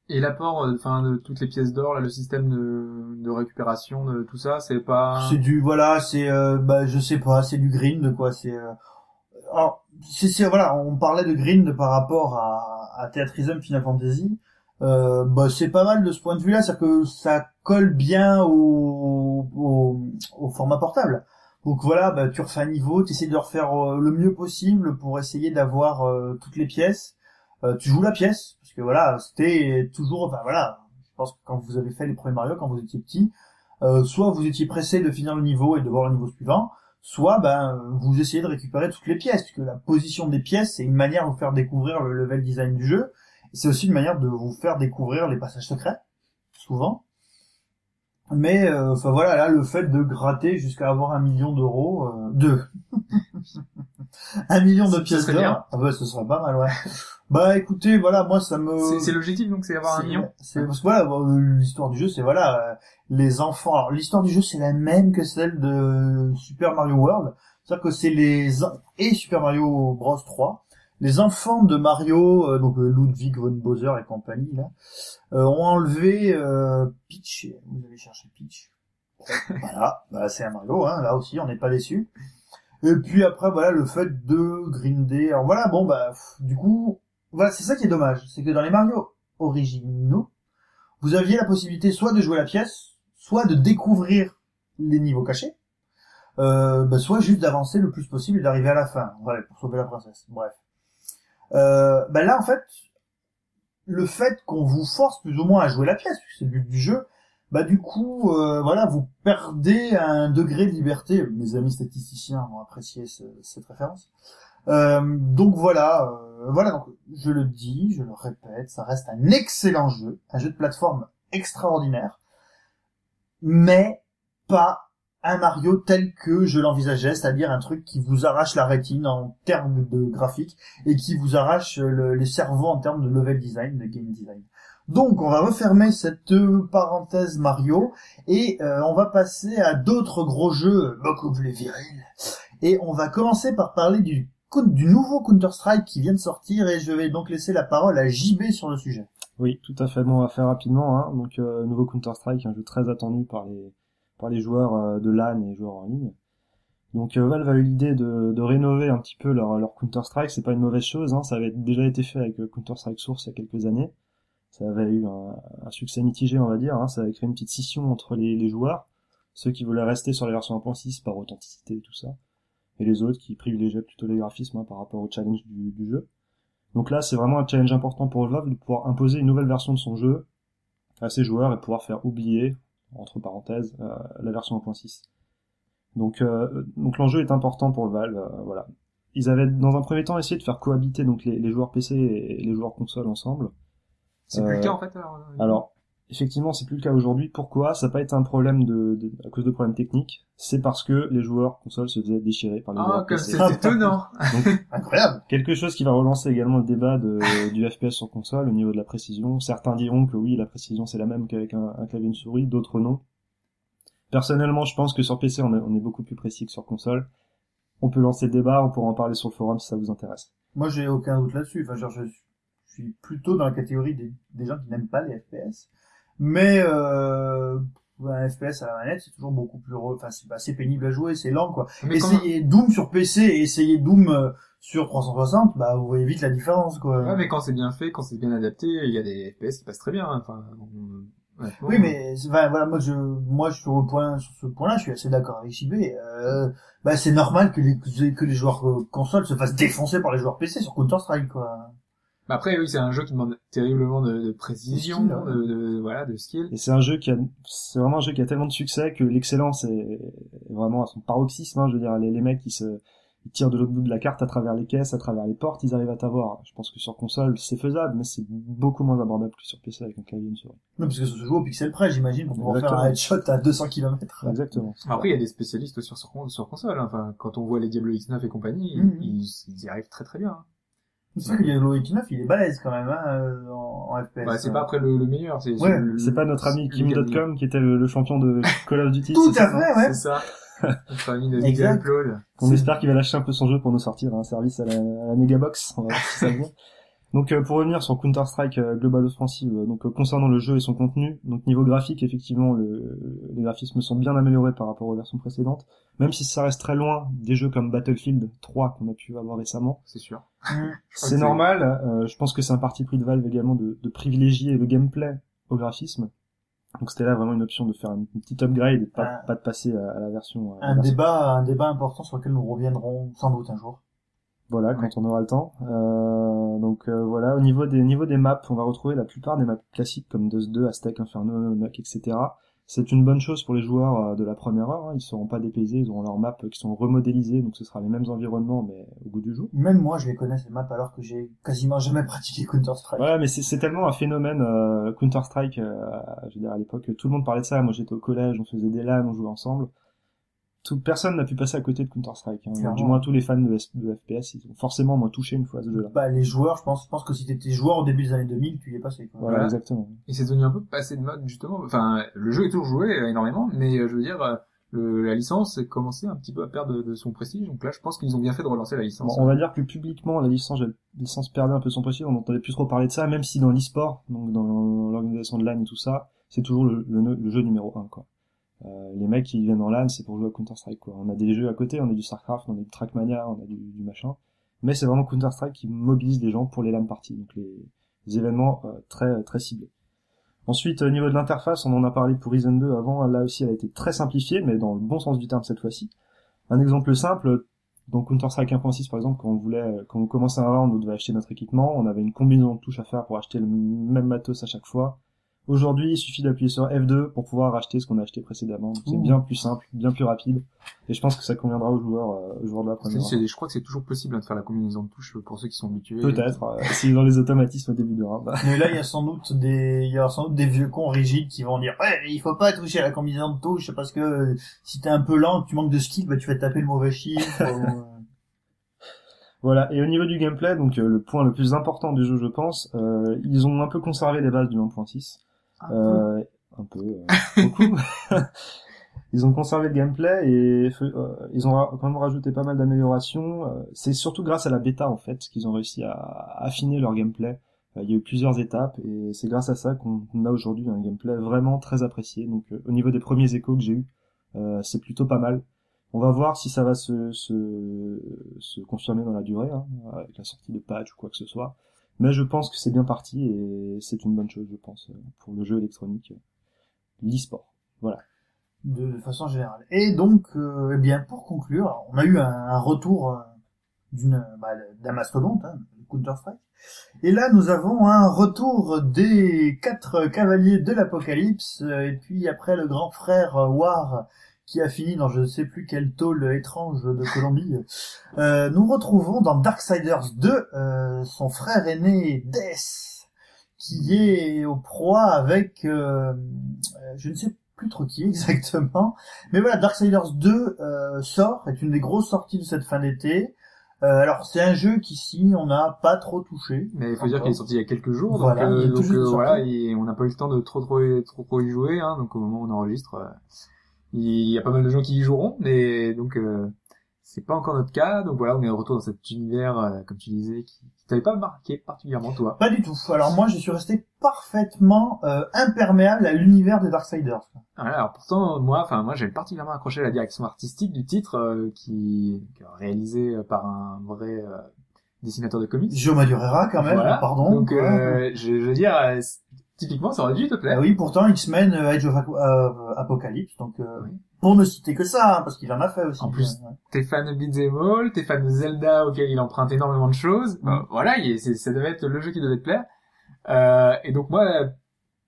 Et l'apport, euh, enfin, de toutes les pièces d'or, là, le système de, de récupération, de tout ça, c'est pas. C'est du voilà, c'est euh, bah je sais pas, c'est du grind quoi. C'est euh, alors c'est c'est- voilà, on parlait de grind par rapport à, à Theatrism Final Fantasy, euh, bah, c'est pas mal de ce point de vue-là, c'est-à-dire que ça colle bien au, au, au format portable. Donc voilà, bah, tu refais un niveau, tu essaies de refaire euh, le mieux possible pour essayer d'avoir euh, toutes les pièces. Euh, tu joues la pièce, parce que voilà, c'était toujours, bah voilà, je pense que quand vous avez fait les premiers Mario, quand vous étiez petit, euh, soit vous étiez pressé de finir le niveau et de voir le niveau suivant, soit ben vous essayez de récupérer toutes les pièces, puisque la position des pièces c'est une manière de vous faire découvrir le level design du jeu, c'est aussi une manière de vous faire découvrir les passages secrets, souvent. Mais euh, enfin voilà, là le fait de gratter jusqu'à avoir un million d'euros, euh, de un million de Ce pièces d'or, ah bah ce serait pas mal, ouais. bah écoutez, voilà, moi ça me C'est l'objectif donc c'est avoir un million. C'est parce que voilà, euh, l'histoire du jeu, c'est voilà, euh, les enfants. Alors l'histoire du jeu, c'est la même que celle de Super Mario World. C'est-à-dire que c'est les et Super Mario Bros 3, les enfants de Mario, euh, donc euh, Ludwig von Bowser et compagnie là, euh, ont enlevé euh, Peach. Vous allez chercher Peach. voilà, bah, c'est un Mario, hein, là aussi, on n'est pas déçu. Et puis après, voilà, le fait de grinder. Alors voilà, bon bah, du coup, voilà, c'est ça qui est dommage, c'est que dans les Mario originaux, vous aviez la possibilité soit de jouer la pièce, soit de découvrir les niveaux cachés, euh, bah, soit juste d'avancer le plus possible et d'arriver à la fin, ouais, pour sauver la princesse. Bref. Euh, bah là, en fait, le fait qu'on vous force plus ou moins à jouer la pièce, c'est le but du jeu, bah du coup, euh, voilà, vous perdez un degré de liberté. Mes amis statisticiens vont apprécier ce- cette référence. Euh, donc voilà, euh, voilà. Donc je le dis, je le répète, ça reste un excellent jeu, un jeu de plateforme extraordinaire, mais pas un Mario tel que je l'envisageais, c'est-à-dire un truc qui vous arrache la rétine en termes de graphique et qui vous arrache le- les cerveaux en termes de level design, de game design. Donc on va refermer cette euh, parenthèse Mario et euh, on va passer à d'autres gros jeux beaucoup plus virils. Et on va commencer par parler du, du nouveau Counter-Strike qui vient de sortir et je vais donc laisser la parole à JB sur le sujet. Oui, tout à fait. Bon, on va faire rapidement. Hein. Donc, euh, nouveau Counter-Strike, un jeu très attendu par les par les joueurs euh, de LAN et joueurs en ligne. Donc, euh, Valve a eu l'idée de, rénover un petit peu leur, Counter-Strike. C'est pas une mauvaise chose. Hein. Ça avait déjà été fait avec euh, Counter-Strike Source il y a quelques années. Ça avait eu un, succès mitigé, on va dire. Hein. Ça avait créé une petite scission entre les, joueurs, ceux qui voulaient rester sur les versions 1.6 par authenticité et tout ça, et les autres qui privilégiaient plutôt les graphismes hein, par rapport au challenge du, du jeu. Donc là, c'est vraiment un challenge important pour Valve de pouvoir imposer une nouvelle version de son jeu à ses joueurs et pouvoir faire oublier, entre parenthèses, euh, la version 1.6. Donc, euh, donc l'enjeu est important pour Valve, euh, voilà. Ils avaient dans un premier temps essayé de faire cohabiter donc les, les joueurs PC et les joueurs console ensemble. C'est plus le cas en fait alors. Alors, effectivement, c'est plus le cas aujourd'hui. Pourquoi? Ça n'a pas été un problème de, de- à cause de problèmes techniques. C'est parce que les joueurs console se faisaient déchirer par les Ah joueurs comme PC. c'est étonnant. Incroyable Quelque chose qui va relancer également le débat de, du FPS sur console au niveau de la précision. Certains diront que oui, la précision c'est la même qu'avec un, un clavier et une souris, d'autres non. Personnellement, je pense que sur PC on est, on est beaucoup plus précis que sur console. On peut lancer le débat, on pourra en parler sur le forum si ça vous intéresse. Moi, j'ai aucun doute là-dessus. Enfin, genre, je suis plutôt dans la catégorie des, des gens qui n'aiment pas les FPS. Mais euh, un FPS à la manette, c'est toujours beaucoup plus... Enfin, c'est assez pénible à jouer, c'est lent, quoi. Mais Essayez Doom sur PC et essayez Doom euh, sur 360, bah vous voyez vite la différence, quoi. Ouais, mais quand c'est bien fait, quand c'est bien adapté, il y a des FPS qui passent très bien. hein. Enfin, on- Oui, mais enfin, voilà, moi je, moi je sur le point, sur ce point-là, je suis assez d'accord avec JB. Euh, bah c'est normal que les que les joueurs euh, console se fassent défoncer par les joueurs PC sur Counter Strike, quoi. Mais après, oui, c'est un jeu qui demande terriblement de, de précision, De skill, ouais. de, de- voilà, de skill. Et c'est un jeu qui a, c'est vraiment un jeu qui a tellement de succès que l'excellence est, vraiment à son paroxysme. Hein, je veux dire, les, les mecs qui se, ils tirent de l'autre bout de la carte à travers les caisses, à travers les portes, ils arrivent à t'avoir. Je pense que sur console, c'est faisable, mais c'est beaucoup moins abordable que sur PC avec un clavier et une souris. Non, parce que ça se joue au pixel près, j'imagine, pour pouvoir Exactement. faire un headshot à 200 km. Exactement. Après, il y a des spécialistes sur, sur, console. hein. Enfin, quand on voit les Diablo X9 et compagnie, Mhm. ils, ils y arrivent très très bien. Hein. C'est vrai que Diablo 9, il est balèze quand même, hein, euh, en, en FPS. Bah, c'est pas après le, le meilleur, c'est Ouais, le- C'est pas notre ami. Kim.com qui était le, le champion de Call of Duty. Tout à fait, ouais. C'est ça. Notre ami de Exact. Upload. On espère qu'il va lâcher un peu son jeu pour nous sortir un service à la, à la Megabox. On va voir si ça vient. Donc euh, pour revenir sur Counter Strike euh, Global Offensive, euh, donc euh, concernant le jeu et son contenu, donc niveau graphique effectivement le, les graphismes sont bien améliorés par rapport aux versions précédentes, même si ça reste très loin des jeux comme Battlefield 3 qu'on a pu avoir récemment. C'est sûr. C'est que normal, euh, je pense que c'est un parti pris de Valve également de, de privilégier le gameplay au graphisme. Donc c'était là vraiment une option de faire une, une petite upgrade et pas, Ah. pas de passer à, à la version. à la Un version- débat, un débat important sur lequel nous reviendrons sans doute un jour. Voilà, quand on aura le temps. Euh, donc euh, voilà, au niveau des niveau des maps, on va retrouver la plupart des maps classiques comme Dust 2, Aztec, Inferno, Nock, etc. C'est une bonne chose pour les joueurs euh, de la première heure. Hein. Ils seront pas dépaysés, ils auront leurs maps qui sont remodélisées, donc ce sera les mêmes environnements, mais au goût du jour. Même moi, je les connais ces maps alors que j'ai quasiment jamais pratiqué Counter Strike. Ouais, mais c'est tellement un phénomène euh, Counter Strike. je veux dire à l'époque, tout le monde parlait de ça. Moi, j'étais au collège, on faisait des LAN, on jouait ensemble. Tout, personne n'a pu passer à côté de Counter Strike. Hein. Du moins, tous les fans de, S- de FPS, ils ont forcément moi touché une fois à ce jeu-là. Bah, les joueurs, je pense, je pense que si t'étais joueur au début des années 2000, tu y es passé, quoi. Voilà, Voilà. exactement. Et c'est devenu un peu passé de mode justement. Enfin, le jeu est toujours joué euh, énormément, mais euh, je veux dire, euh, le, la licence est commencé un petit peu à perdre de, de son prestige. Donc là, je pense qu'ils ont bien fait de relancer la Bon, licence. on va dire que publiquement, la licence, la licence perdait un peu son prestige. On n'entendait plus trop parler de ça, même si dans l'e-sport, donc dans l'organisation de LAN et tout ça, c'est toujours le, le- le jeu numéro un, quoi. Euh, les mecs qui viennent en LAN, c'est pour jouer à Counter Strike, quoi. On a des jeux à côté, on a du Starcraft, on a du Trackmania, on a du, machin. Mais c'est vraiment Counter Strike qui mobilise les gens pour les LAN parties, donc les, événements euh, très très ciblés. Ensuite, au niveau de l'interface, on en a parlé pour Risen 2 avant, là aussi elle a été très simplifiée, mais dans le bon sens du terme cette fois-ci. Un exemple simple, dans Counter-Strike 1.6 par exemple, quand on voulait, quand on commençait un round, on devait acheter notre équipement, on avait une combinaison de touches à faire pour acheter le même matos à chaque fois. Aujourd'hui, il suffit d'appuyer sur F2 pour pouvoir acheter ce qu'on a acheté précédemment. Donc, C'est bien plus simple, bien plus rapide, et je pense que ça conviendra aux joueurs, euh, aux joueurs de la première. c'est- je crois que c'est toujours possible hein, de faire la combinaison de touches pour ceux qui sont habitués. Peut-être, euh, si dans les automatismes au début de round. Mais là, il y a sans doute des, il y aura sans doute des vieux cons rigides qui vont dire, ouais, il faut pas toucher à la combinaison de touches parce que euh, si t'es un peu lent, que tu manques de skill, bah, tu vas te taper le mauvais chiffre. ou, euh, Voilà, et au niveau du gameplay, donc euh, le point le plus important du jeu, je pense, euh, ils ont un peu conservé les bases du 1.6. Euh, un peu, euh, beaucoup. ils ont conservé le gameplay et euh, ils ont quand même rajouté pas mal d'améliorations. C'est surtout grâce à la bêta en fait qu'ils ont réussi à affiner leur gameplay. Il y a eu plusieurs étapes et c'est grâce à ça qu'on a aujourd'hui un gameplay vraiment très apprécié. Donc au niveau des premiers échos que j'ai eu, euh, c'est plutôt pas mal. On va voir si ça va se, se, se confirmer dans la durée, hein, avec la sortie de patch ou quoi que ce soit. Mais je pense que c'est bien parti et c'est une bonne chose, je pense, euh, pour le jeu électronique, euh, l'e-sport. Voilà. de façon générale. Et donc, euh, eh bien, pour conclure, on a eu un, retour euh, d'une, bah, d'un mastodonte, hein, Counter Strike. Et là, nous avons un retour des quatre cavaliers de l'Apocalypse. Et puis après, le grand frère War, qui a fini dans je ne sais plus quel tôle étrange de Colombie. Euh, nous retrouvons dans Darksiders 2 euh, son frère aîné Death, qui est au proie avec, euh, je ne sais plus trop qui exactement, mais voilà, Darksiders 2 euh, sort, est une des grosses sorties de cette fin d'été. Euh, alors c'est un jeu qu'ici on n'a pas trop touché. Mais il faut dire qu'il est sorti il y a quelques jours, Voilà, donc, euh, donc, euh, voilà, et on n'a pas eu le temps de trop trop, trop, trop y jouer, hein, donc au moment où on enregistre, il y a pas mal de gens qui y joueront, mais donc euh, c'est pas encore notre cas, donc voilà, on est de retour dans cet univers, euh, comme tu disais, qui, qui t'avait pas marqué particulièrement toi. Pas du tout. Alors moi je suis resté parfaitement euh, imperméable à l'univers des Darksiders. Voilà, alors pourtant moi, enfin moi j'avais particulièrement accroché à la direction artistique du titre, euh, qui, qui est réalisé euh, par un vrai euh, dessinateur de comics. Joe Madureira quand même, Voilà. pardon. Donc euh, je, je veux dire, typiquement ça aurait dû te plaire. Ah oui, pourtant X-Men euh, Age of euh, Apocalypse, donc euh, Oui. pour ne citer que ça, hein, parce qu'il en a fait aussi. En plus, Euh, t'es fan de Beat'em All, t'es fan de Zelda auquel il emprunte énormément de choses. Mm. Voilà, il- c'est- ça devait être le jeu qui devait te plaire. Euh, et donc moi,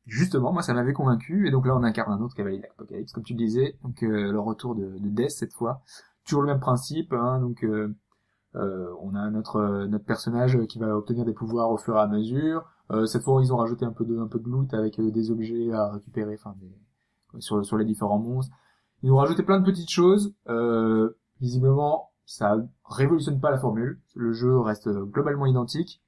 justement, moi ça m'avait convaincu. Et donc là, on incarne un autre cavalier d'Apocalypse, comme tu le disais. Donc euh, le retour de, de Death cette fois. Toujours le même principe. Hein, donc euh, on a notre notre personnage qui va obtenir des pouvoirs au fur et à mesure. Euh, cette fois, ils ont rajouté un peu de un peu de loot avec euh, des objets à récupérer, enfin sur sur les différents monstres. Ils ont rajouté plein de petites choses. Euh, visiblement, ça révolutionne pas la formule. Le jeu reste globalement identique.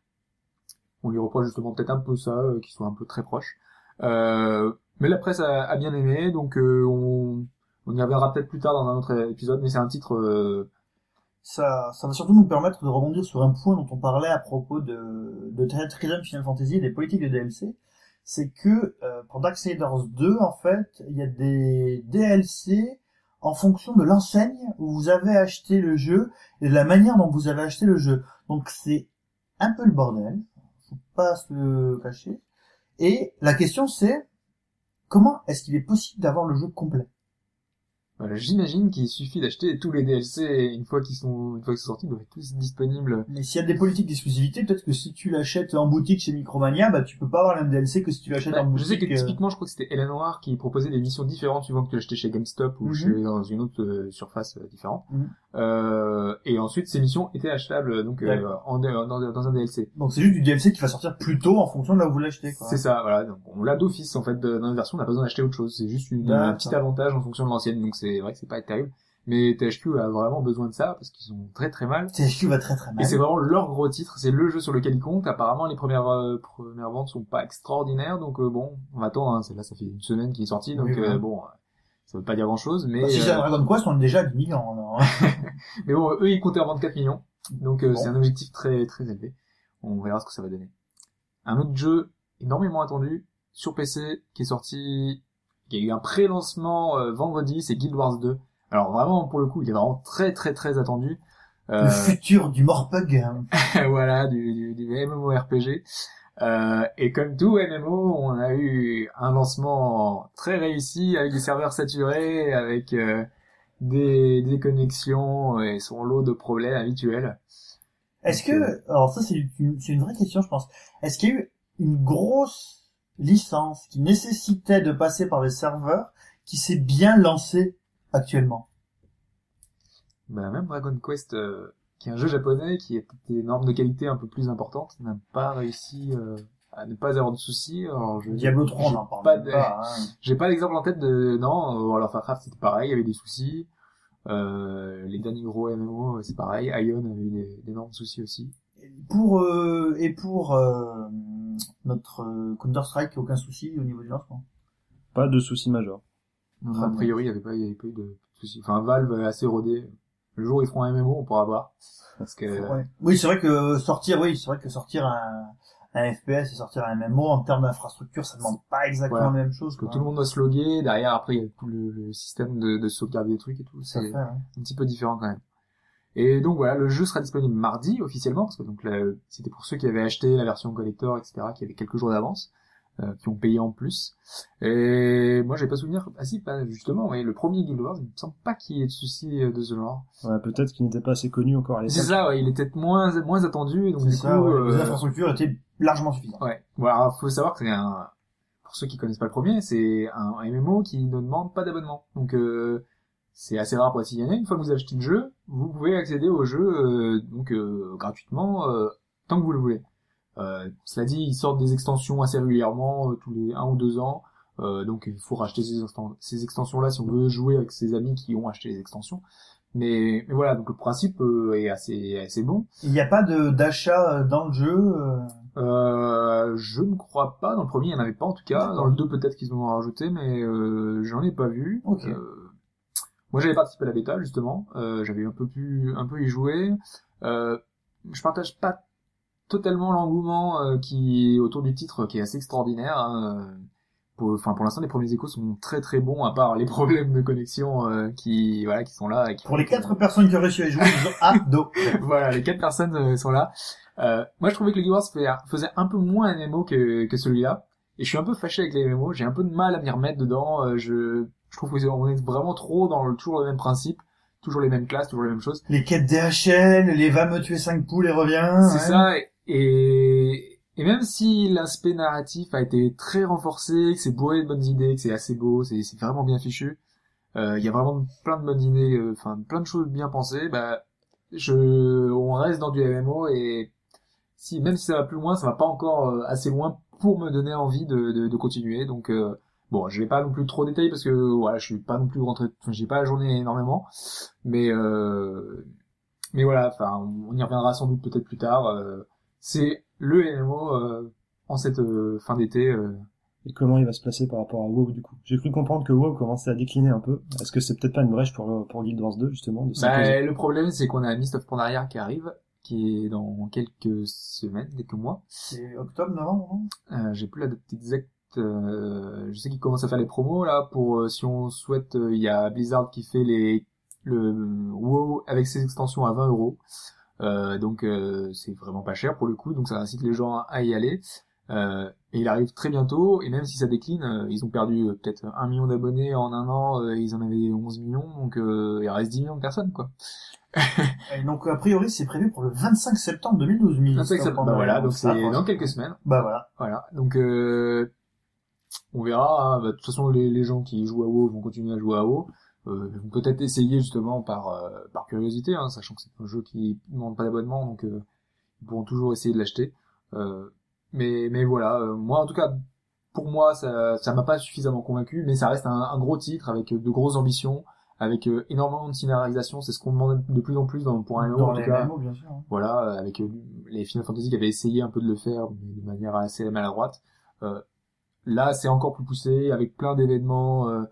On lui reproche justement peut-être un peu ça, qu'il soit un peu très proche. Euh, mais la presse a, a bien aimé, donc euh, on, on y reviendra peut-être plus tard dans un autre épisode. Mais c'est un titre, euh, ça, ça va surtout nous permettre de rebondir sur un point dont on parlait à propos de, de Triton Final Fantasy et des politiques de DLC. C'est que euh, pour Darksiders 2, en fait, il y a des DLC en fonction de l'enseigne où vous avez acheté le jeu et de la manière dont vous avez acheté le jeu. Donc c'est un peu le bordel, faut pas se le cacher. Et la question c'est comment est-ce qu'il est possible d'avoir le jeu complet? Voilà, J'imagine qu'il suffit d'acheter tous les DLC une fois qu'ils sont, une fois qu'ils sont sortis, ils doivent être tous disponibles. Mais s'il y a des politiques d'exclusivité, peut-être que si tu l'achètes en boutique chez Micromania, bah tu peux pas avoir le même DLC que si tu l'achètes en boutique. Je sais que euh, typiquement, je crois que c'était Hélène Noir qui proposait des missions différentes suivant que tu l'achetais chez GameStop ou Mhm. chez dans une autre euh, surface euh, différente. Mhm. Euh, et ensuite, ces missions étaient achetables donc euh, en, dans, dans un DLC. Donc c'est juste du DLC qui va sortir plus tôt en fonction de là où vous l'achetez. C'est ça, voilà. Donc, on l'a d'office en fait de- dans la version, on n'a pas besoin d'acheter autre chose. C'est juste une, un petit avantage en fonction de l'ancienne. Donc c'est vrai que c'est pas terrible. Mais THQ a vraiment besoin de ça parce qu'ils sont très très mal. THQ va très très mal. Et c'est vraiment leur gros titre, c'est le jeu sur lequel ils comptent. Apparemment, les premières euh, premières ventes sont pas extraordinaires, donc euh, bon, on va attendre. Hein. Là, ça fait une semaine qu'il est sorti, donc Oui, euh, bon, euh, ça veut pas dire grand chose, mais Bah, si euh, c'est un Dragon Quest, on est déjà à 10 millions. alors, hein. mais bon, eux ils comptaient en vendre 4 millions, donc euh, Bon. c'est un objectif très très élevé. On verra ce que ça va donner. Un autre jeu énormément attendu sur PC qui est sorti, qui a eu un pré-lancement euh, vendredi, c'est Guild Wars 2. Alors vraiment pour le coup, il est vraiment très très très attendu. Euh, Le futur du Morpug. voilà, du, du, du MMORPG. Euh, et comme tout MMO, on a eu un lancement très réussi avec des serveurs saturés, avec euh, des déconnexions et son lot de problèmes habituels. Est-ce que, alors ça c'est une, une vraie question je pense. Est-ce qu'il y a eu une grosse licence qui nécessitait de passer par les serveurs qui s'est bien lancée actuellement? Bah, même Dragon Quest, euh, qui est un jeu japonais qui a des normes de qualité un peu plus importantes, n'a pas réussi euh, à ne pas avoir de soucis. Alors, je, Diablo 3 on j'ai en parle pas de- pas. hein. J'ai pas d'exemple en tête de non. euh, Alors Warcraft c'était pareil, il y avait des soucis. Euh, les derniers gros MMO c'est pareil. Ion avait eu des- d'énormes soucis aussi. Pour euh, et pour euh, notre Counter Strike, aucun souci au niveau du lancement? Pas de soucis majeurs. Non, a priori il y avait pas, il y avait pas eu de soucis. Enfin Valve est assez rodé. Le jour où ils feront un MMO on pourra voir parce que Ouais. Oui, c'est vrai que sortir, oui, c'est vrai que sortir un, un FPS et sortir un MMO en termes d'infrastructure, ça demande pas exactement Voilà. la même chose. que quoi. tout le monde doit se loguer. Derrière après il y a tout le, le système de, de sauvegarde des trucs et tout. C'est ouais. un petit peu différent quand même. Et donc voilà, le jeu sera disponible mardi officiellement, parce que donc c'était pour ceux qui avaient acheté la version collector, etc., qui avaient quelques jours d'avance, euh, qui ont payé en plus. Et moi j'ai pas souvenir, ah si, pas justement, ouais, le premier Guild Wars, il me semble pas qu'il y ait de soucis euh, de ce genre. Ouais, peut-être qu'il n'était pas assez connu encore à C'est ça, ouais, il était moins moins attendu, et donc du ça, coup, ouais. les euh, infrastructures étaient largement suffisantes. Ouais. Voilà, faut savoir que c'est un, pour ceux qui connaissent pas le premier, c'est un, un MMO qui ne demande pas d'abonnement. Donc, euh, c'est assez rare pour être signaler. Une fois que vous achetez le jeu, vous pouvez accéder au jeu, euh, donc, euh, gratuitement, euh, tant que vous le voulez. Euh, cela dit, ils sortent des extensions assez régulièrement, euh, tous les un ou deux ans. Euh, donc, il faut racheter ces, exten- ces extensions-là si on veut jouer avec ses amis qui ont acheté les extensions. Mais, mais voilà, donc le principe euh, est assez, assez bon. Il n'y a pas de d'achat dans le jeu. euh, je ne crois pas. Dans le premier, il n'y en avait pas en tout cas. Dans le 2, peut-être qu'ils ont rajouté, mais euh, j'en ai pas vu. Ok. Euh, moi, j'avais participé à la bêta justement. Euh, j'avais un peu pu, un peu y jouer. Euh, je partage pas totalement l'engouement euh, qui autour du titre, qui est assez extraordinaire. hein. Pour, enfin, pour l'instant, les premiers échos sont très très bons, à part les problèmes de connexion euh, qui, voilà, qui sont là. Et qui Pour les quatre personnes qui ont réussi à jouer, ils ont ado. voilà, les quatre personnes euh, sont là. Euh, moi, je trouvais que le Guild Wars faisait un peu moins un MMO que, que celui-là. Et je suis un peu fâché avec les MMO. J'ai un peu de mal à m'y remettre dedans. Euh, je, je trouve qu'on est vraiment trop dans le, toujours le même principe. Toujours les mêmes classes, toujours les mêmes choses. Les quêtes DHL, les va me tuer 5 poules et reviens. C'est ouais. ça. Et, et même si l'aspect narratif a été très renforcé, que c'est bourré de bonnes idées, que c'est assez beau, c'est vraiment bien fichu, euh, il y a vraiment plein de bonnes idées, euh, enfin plein de choses bien pensées, bah, je, on reste dans du MMO et si même si ça va plus loin, ça va pas encore euh, assez loin pour me donner envie de, de, de continuer. Donc euh, bon, je vais pas non plus trop détailler parce que voilà, je suis pas non plus rentré, enfin, j'ai pas la journée énormément, mais euh, mais voilà, enfin, on y reviendra sans doute peut-être plus tard. euh, c'est le MMO euh, en cette euh, fin d'été euh, et comment il va se placer par rapport à WoW du coup? J'ai cru comprendre que WoW commençait à décliner un peu. Est-ce que c'est peut-être pas une brèche pour pour Guild Wars 2 justement de Bah, le problème, c'est qu'on a Mist of Pandaria qui arrive, qui est dans quelques semaines, quelques mois. C'est octobre, novembre, non? Euh, J'ai plus la date exacte. euh, je sais qu'ils commencent à faire les promos là pour euh, si on souhaite. euh, Il y a Blizzard qui fait les le WoW avec ses extensions à 20 euros. Euh, donc euh, c'est vraiment pas cher pour le coup, donc ça incite les gens à y aller. Euh, et il arrive très bientôt, et même si ça décline, euh, ils ont perdu euh, peut-être un million d'abonnés en un an, ils en avaient 11 millions, donc euh, il reste 10 millions de personnes quoi. Et donc, a priori, c'est prévu pour le 25 septembre 2012. Mist 25 of septembre, bah voilà, donc c'est dans quelques semaines. Bah voilà. Voilà, donc euh, on verra. hein. Bah, de toute façon, les, les gens qui jouent à WoW vont continuer à jouer à WoW. Euh, peut-être essayer justement par euh, par curiosité, hein, sachant que c'est un jeu qui ne demande pas d'abonnement, donc euh, ils pourront toujours essayer de l'acheter. Euh, mais mais voilà, euh, moi en tout cas, pour moi, ça ça m'a pas suffisamment convaincu, mais ça reste un, un gros titre avec de grosses ambitions, avec euh, énormément de scénarisation. C'est ce qu'on demande de plus en plus dans, pour un Dans en tout cas MMO, bien sûr. hein. voilà, avec les Final Fantasy qui avaient essayé un peu de le faire, mais de manière assez maladroite. Euh, là, c'est encore plus poussé, avec plein d'événements euh,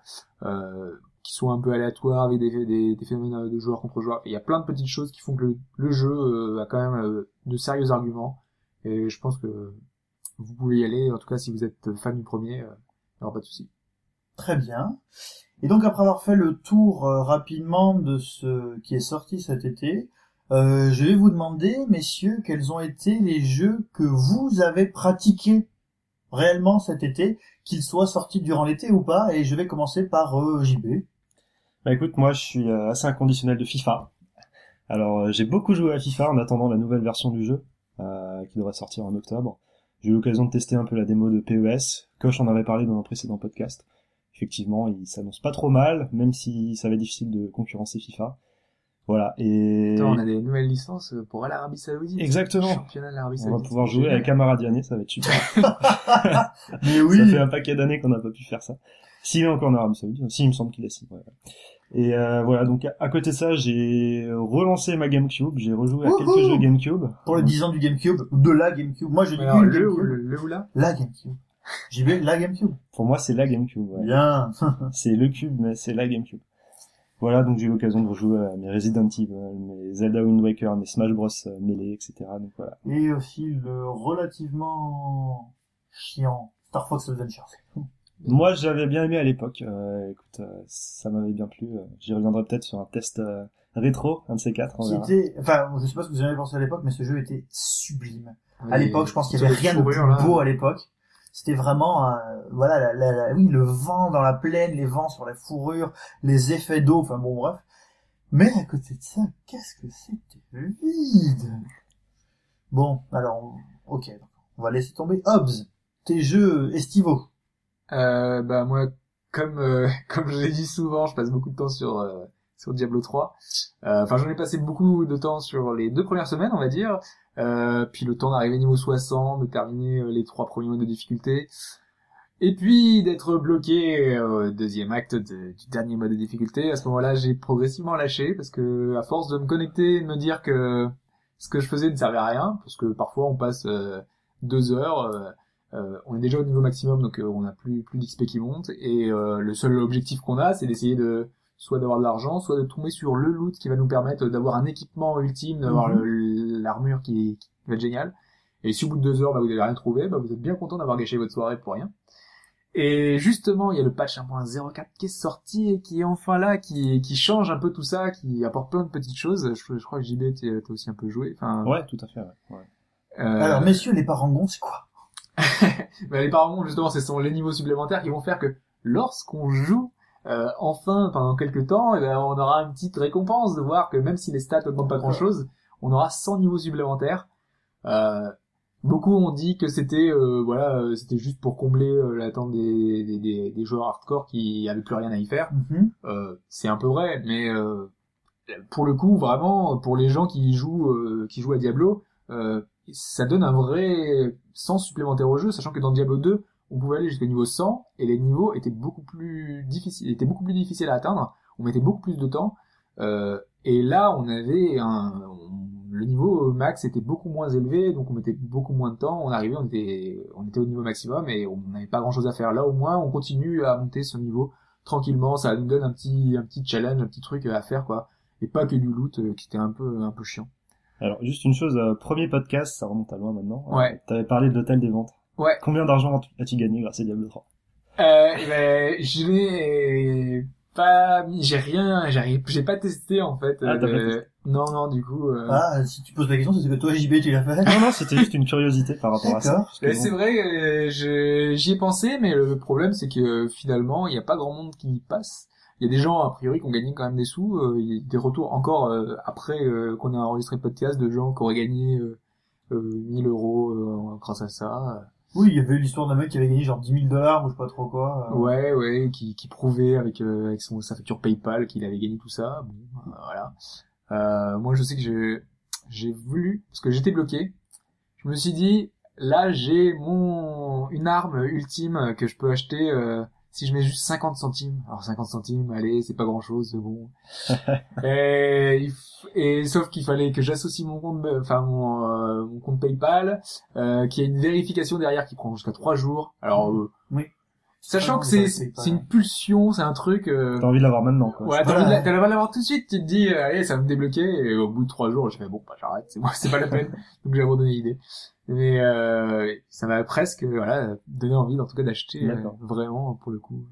euh, qui sont un peu aléatoires, avec des, des, des phénomènes de joueurs contre joueurs. Il y a plein de petites choses qui font que le, jeu euh, a quand même euh, de sérieux arguments, et je pense que vous pouvez y aller, en tout cas si vous êtes fan du premier, euh, aura pas de souci. Très bien. Et donc après avoir fait le tour euh, rapidement de ce qui est sorti cet été, euh, je vais vous demander, messieurs, quels ont été les jeux que vous avez pratiqués réellement cet été, qu'ils soient sortis durant l'été ou pas, et je vais commencer par euh, JB. Bah écoute, moi je suis euh, assez inconditionnel de FIFA. Alors euh, j'ai beaucoup joué à FIFA en attendant la nouvelle version du jeu, euh, qui devrait sortir en octobre. J'ai eu l'occasion de tester un peu la démo de PES. Koch en avait parlé dans un précédent podcast. Effectivement, il s'annonce pas trop mal, même si ça va être difficile de concurrencer FIFA. Voilà, et Attends, on a des nouvelles licences pour l'Arabie Saoudite. Exactement. Championnat de l'Arabie on Saoudite. va pouvoir jouer avec Amara Diané, ça va être super. Mais Ça oui, fait un paquet d'années qu'on n'a pas pu faire ça. S'il est encore en Arabie Saoudite, si il me semble qu'il est si. ouais. Et euh, voilà, donc à, côté de ça, j'ai relancé ma GameCube, j'ai rejoué à quelques jeux GameCube. pour le 10 ans du GameCube, de la GameCube. Moi, Alors, une le, ou GameCube. le, le ou là? La GameCube. JB, la GameCube. Pour moi, c'est la GameCube. Ouais. Bien. C'est le cube, mais c'est la GameCube. Voilà, donc j'ai eu l'occasion de rejouer à mes Resident Evil, mes Zelda Wind Waker, mes Smash Bros euh, Melee, etc. Donc voilà. Et aussi le relativement chiant Star Fox Adventures. Moi, j'avais bien aimé à l'époque. Euh, écoute, euh, ça m'avait bien plu. J'y reviendrai peut-être sur un test euh, rétro, un de ces quatre. On Qui verra. était, enfin, je sais pas ce que vous en avez pensé à l'époque, mais ce jeu était sublime. À l'époque, je pense qu'il y avait rien de plus beau à l'époque. C'était vraiment, euh, voilà, la, la- la- oui, le vent dans la plaine, les vents sur la fourrure, les effets d'eau, enfin bon, bref. Mais à côté de ça, qu'est-ce que c'était vide. Bon, alors, ok, on va laisser tomber. Hobbs, tes jeux estivaux. Euh, bah moi, comme euh, comme je l'ai dit souvent, je passe beaucoup de temps sur euh, sur Diablo 3. Euh, Enfin, j'en ai passé beaucoup de temps sur les deux premières semaines, on va dire. Euh, puis le temps d'arriver niveau 60, de terminer euh, les trois premiers modes de difficulté. Et puis d'être bloqué au deuxième acte du dernier mode de difficulté. À ce moment-là, j'ai progressivement lâché parce que à force de me connecter et de me dire que ce que je faisais ne servait à rien, parce que parfois on passe deux heures, euh, on est déjà au niveau maximum, donc on n'a plus plus d'XP qui monte, et le seul objectif qu'on a, c'est d'essayer de soit d'avoir de l'argent, soit de tomber sur le loot qui va nous permettre d'avoir un équipement ultime, d'avoir Mhm. l'armure qui, qui va être géniale. Et si au bout de deux heures, bah, vous n'avez rien trouvé, bah, vous êtes bien content d'avoir gâché votre soirée pour rien. Et justement, il y a le patch 1.04 qui est sorti et qui est enfin là, qui, qui change un peu tout ça, qui apporte plein de petites choses. Je, je crois que JB, t'es- aussi un peu joué. Enfin, Ouais, tout à fait. Ouais. ouais. euh, Alors, messieurs, les parangons, c'est quoi? Bah, les parangons, justement, ce sont les niveaux supplémentaires qui vont faire que lorsqu'on joue, euh, enfin, pendant quelques temps, eh ben, on aura une petite récompense de voir que même si les stats ne demandent pas grand chose, on aura 100 niveaux supplémentaires. Euh, beaucoup ont dit que c'était, euh, voilà, euh, c'était juste pour combler euh, l'attente des, des, des, des joueurs hardcore qui avaient plus rien à y faire. Mhm. Euh, c'est un peu vrai, mais euh, pour le coup, vraiment, pour les gens qui jouent, euh, qui jouent à Diablo, euh, ça donne un vrai sens supplémentaire au jeu, sachant que dans Diablo 2, on pouvait aller jusqu'au niveau 100 et les niveaux étaient beaucoup plus difficiles, étaient beaucoup plus difficiles à atteindre. On mettait beaucoup plus de temps. Euh, et là, on avait un, on le niveau max était beaucoup moins élevé, donc on mettait beaucoup moins de temps. On arrivait, on était, on était au niveau maximum et on n'avait pas grand chose à faire. Là, au moins, on continue à monter ce niveau tranquillement. Ça nous donne un petit, un petit challenge, un petit truc à faire, quoi. Et pas que du loot euh, qui était un peu, un peu chiant. Alors, juste une chose, euh, premier podcast, ça remonte à loin maintenant. Ouais. Euh, T'avais parlé de l'hôtel des ventes. Ouais. Combien d'argent as-tu gagné grâce à Diablo 3 Euh, ben, je n'ai pas mis, j'ai rien, j'ai, j'ai pas testé en fait. Ah, t'as pas euh, testé. non, non, du coup. Euh... Ah, si tu poses la question, c'est que toi, JB, tu l'as fait. Non, non, c'était juste une curiosité par rapport à ça. Euh, bon, C'est vrai, euh, je- j'y ai pensé, mais le problème c'est que finalement, il n'y a pas grand monde qui y passe. Il y a des gens, a priori, qui ont gagné quand même des sous. euh, Il y a des retours encore euh, après euh, qu'on a enregistré le podcast de gens qui auraient gagné euh, euh, 1000 euros euh, grâce à ça. Oui, il y avait l'histoire d'un mec qui avait gagné genre 10 000 dollars ou je sais pas trop quoi. euh. Ouais, ouais, qui, prouvait avec, euh, avec son, sa facture PayPal qu'il avait gagné tout ça. Bon, euh, voilà. Euh, moi, je sais que j'ai, j'ai voulu, parce que j'étais bloqué. Je me suis dit, là, j'ai mon, une arme ultime que je peux acheter si je mets juste 50 centimes. Alors 50 centimes, allez, c'est pas grand chose, c'est bon. et, et sauf qu'il fallait que j'associe mon compte, enfin mon, euh, mon compte PayPal, euh, qu'il y ait une vérification derrière qui prend jusqu'à 3 jours. Alors euh, Oui. Sachant Ah non, que c'est pas- une pulsion, c'est un truc. Euh... T'as envie de l'avoir maintenant, quoi. Ouais, t'as Voilà. envie de l'avoir tout de suite. Tu te dis, euh, allez, ça va me débloquer. Et au bout de trois jours, j'ai fait bon, bah j'arrête, c'est moi, c'est pas la peine. Donc j'ai abandonné l'idée. Mais euh, ça m'a presque, voilà, donné envie, en tout cas, d'acheter euh, vraiment pour le coup.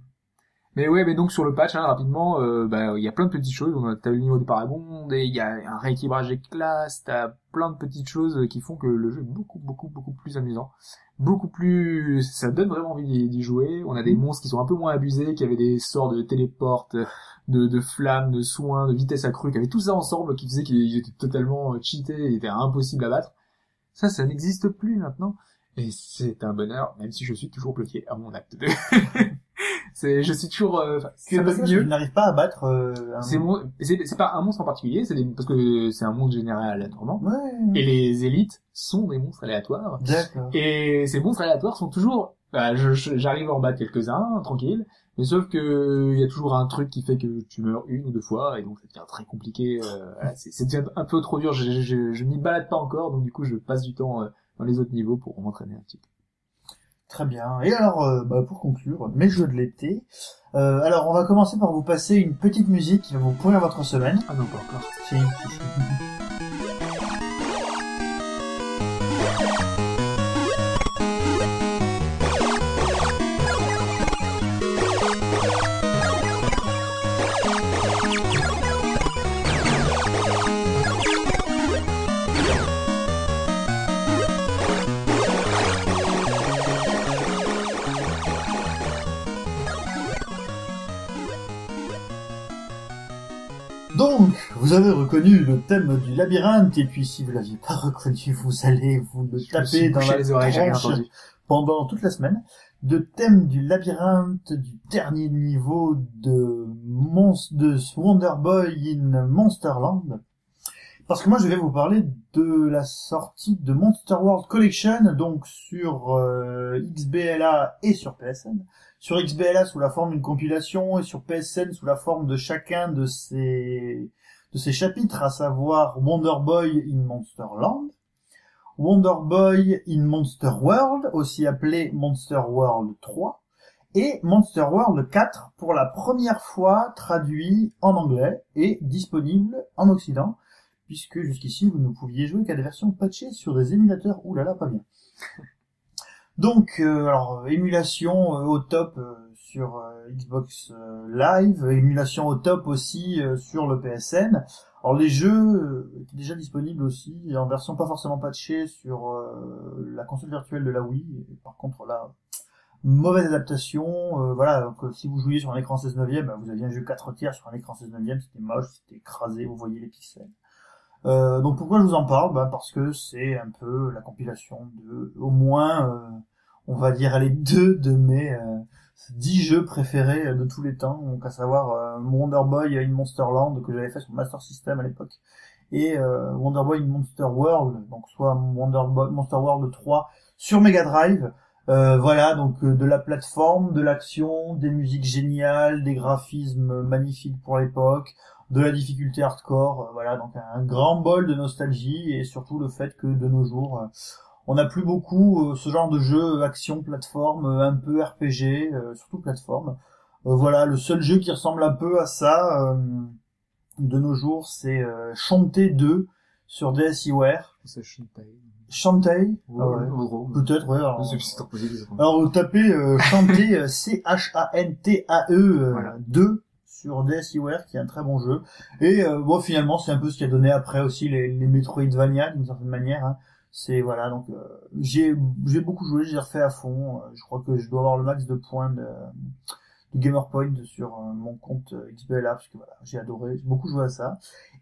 Mais ouais, mais donc sur le patch, hein, rapidement, euh, bah il y a plein de petites choses. T'as le niveau des paragons, il y a un rééquilibrage des classes, t'as plein de petites choses qui font que le jeu est beaucoup, beaucoup, beaucoup plus amusant. Beaucoup plus ça donne vraiment envie d'y- jouer. On a des monstres qui sont un peu moins abusés qui avaient des sorts de téléporte de, de flammes de soins de vitesse accrue qui avaient tout ça ensemble qui faisait qu'ils étaient totalement euh, cheatés et étaient impossibles à battre. Ça ça n'existe plus maintenant. Et c'est un bonheur même si je suis toujours bloqué à mon acte 2 c'est je suis toujours euh, passe parce que n'arrives pas à battre euh, un... c'est mon- c'est c'est pas un monstre en particulier c'est des- parce que c'est un monde général aléatoirement Ouais. et les élites sont des monstres aléatoires D'accord. et ces monstres aléatoires sont toujours, bah, je- je- j'arrive à en battre quelques-uns, tranquille, mais sauf que il y a toujours un truc qui fait que tu meurs une ou deux fois, et donc ça devient très compliqué. euh, voilà, c'est c'est déjà un peu trop dur. Je, je, je, je m'y balade pas encore, donc du coup je passe du temps euh, dans les autres niveaux pour m'entraîner un petit peu. Très bien. Et alors, euh, bah, pour conclure, mes jeux de l'été. Euh, alors, on va commencer par vous passer une petite musique qui va vous pourrir votre semaine. Ah non, pas encore. Si, si, si. Vous avez reconnu le thème du labyrinthe, et puis si vous l'aviez pas reconnu, vous allez vous le Je taper dans la les oreilles, pendant toute la semaine. Le thème du labyrinthe du dernier niveau de, Monst de Wonder Boy in Monsterland. Parce que moi, je vais vous parler de la sortie de Monster World Collection, donc sur euh, XBLA et sur PSN. Sur XBLA sous la forme d'une compilation et sur PSN sous la forme de chacun de ces de ces chapitres, à savoir Wonder Boy in Monsterland, Wonder Boy in Monster World, aussi appelé Monster World 3, et Monster World 4 pour la première fois traduit en anglais et disponible en Occident, puisque jusqu'ici vous ne pouviez jouer qu'à des versions patchées sur des émulateurs. Là, pas bien. Donc, euh, alors émulation euh, au top euh, sur euh, Xbox euh, Live, émulation au top aussi euh, sur le PSN. Alors les jeux étaient déjà disponibles aussi en version pas forcément patchée sur la console virtuelle de la Wii. Par contre là, mauvaise adaptation. voilà, donc, si vous jouiez sur un écran 16 neuvième, bah, vous aviez un jeu 4 tiers sur un écran 16 neuvième, c'était moche, c'était écrasé, vous voyez les pixels. Donc pourquoi je vous en parle? Bah Parce que c'est un peu la compilation de, au moins, on va dire, les deux de mes 10 jeux préférés de tous les temps, donc à savoir euh, Wonder Boy in Monsterland que j'avais fait sur Master System à l'époque, et euh, Wonder in Monster World, donc soit Monster World 3 sur Mega Drive, Euh, voilà, donc euh, de la plateforme, de l'action, des musiques géniales, des graphismes magnifiques pour l'époque, de la difficulté hardcore, euh, voilà, donc un grand bol de nostalgie et surtout le fait que de nos jours, euh, on n'a plus beaucoup euh, ce genre de jeu action plateforme, euh, un peu RPG, euh, surtout plateforme. Euh, voilà, le seul jeu qui ressemble un peu à ça euh, de nos jours, c'est euh, Shantae 2 sur DSiWare. C'est Shantae. Ouais, Ah ouais. en gros. Peut-être, ouais. alors- alors tapez euh, Shantae euh, C-H-A-N-T-A-E euh, Voilà. 2 sur DSiWare qui est un très bon jeu. Et euh, bon finalement c'est un peu ce qui a donné après aussi les, les Metroidvania d'une certaine manière. hein. C'est voilà donc euh, j'ai beaucoup joué, j'ai refait à fond. Euh, je crois que je dois avoir le max de points de, de Gamerpoint sur euh, mon compte XBLA parce que voilà j'ai adoré, j'ai beaucoup joué à ça.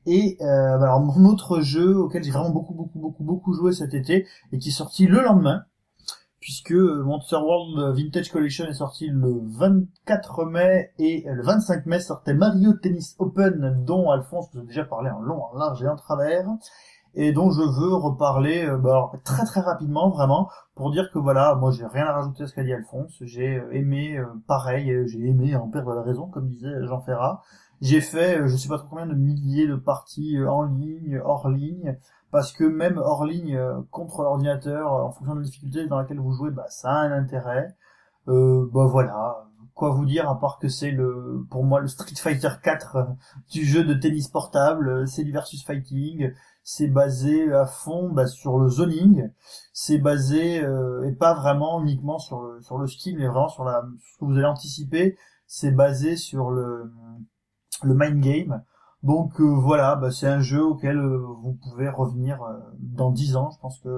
Et euh, bah, alors mon autre jeu auquel j'ai vraiment beaucoup beaucoup beaucoup beaucoup joué cet été et qui est sorti le lendemain puisque Monster World Vintage Collection est sorti le 24 mai et le 25 mai sortait Mario Tennis Open dont Alphonse vous a déjà parlé en long, en large et en travers et dont je veux reparler euh, bah, très très rapidement vraiment pour dire que voilà moi j'ai rien à rajouter à ce qu'a dit Alphonse. J'ai euh, aimé euh, pareil j'ai aimé en perdre la raison comme disait Jean Ferrat. J'ai fait je sais pas trop combien de milliers de parties en ligne hors ligne parce que même hors ligne contre l'ordinateur en fonction de la difficulté dans laquelle vous jouez bah ça a un intérêt. Euh, bah voilà. Quoi vous dire à part que c'est le pour moi le Street Fighter 4 euh, du jeu de tennis portable c'est du versus fighting c'est basé à fond bah, sur le zoning c'est basé euh, et pas vraiment uniquement sur le sur le skill mais vraiment sur la ce que vous allez anticiper c'est basé sur le le mind game donc euh, voilà, bah, c'est un jeu auquel euh, vous pouvez revenir euh, dans 10 ans. Je pense que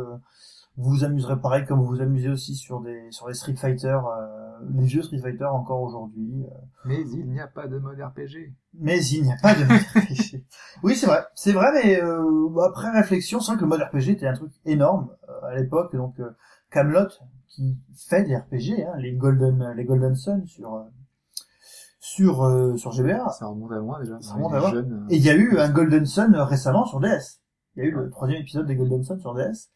vous vous amuserez pareil comme vous vous amusez aussi sur des sur les Street Fighter, euh, les vieux Street Fighter encore aujourd'hui. euh. Mais il n'y a pas de mode RPG. mais il n'y a pas de mode RPG. Oui, c'est vrai, c'est vrai, mais euh, après réflexion, c'est vrai que le mode RPG était un truc énorme euh, à l'époque. Donc euh, Camelot qui fait des RPG, hein, les Golden les Golden Sun sur euh, sur euh, sur GBA. Ça remonte à loin déjà. Ça On remonte à loin. euh, Et il y a eu un Golden Sun euh, récemment sur DS. Il y a eu le troisième épisode des Golden Sun sur DS.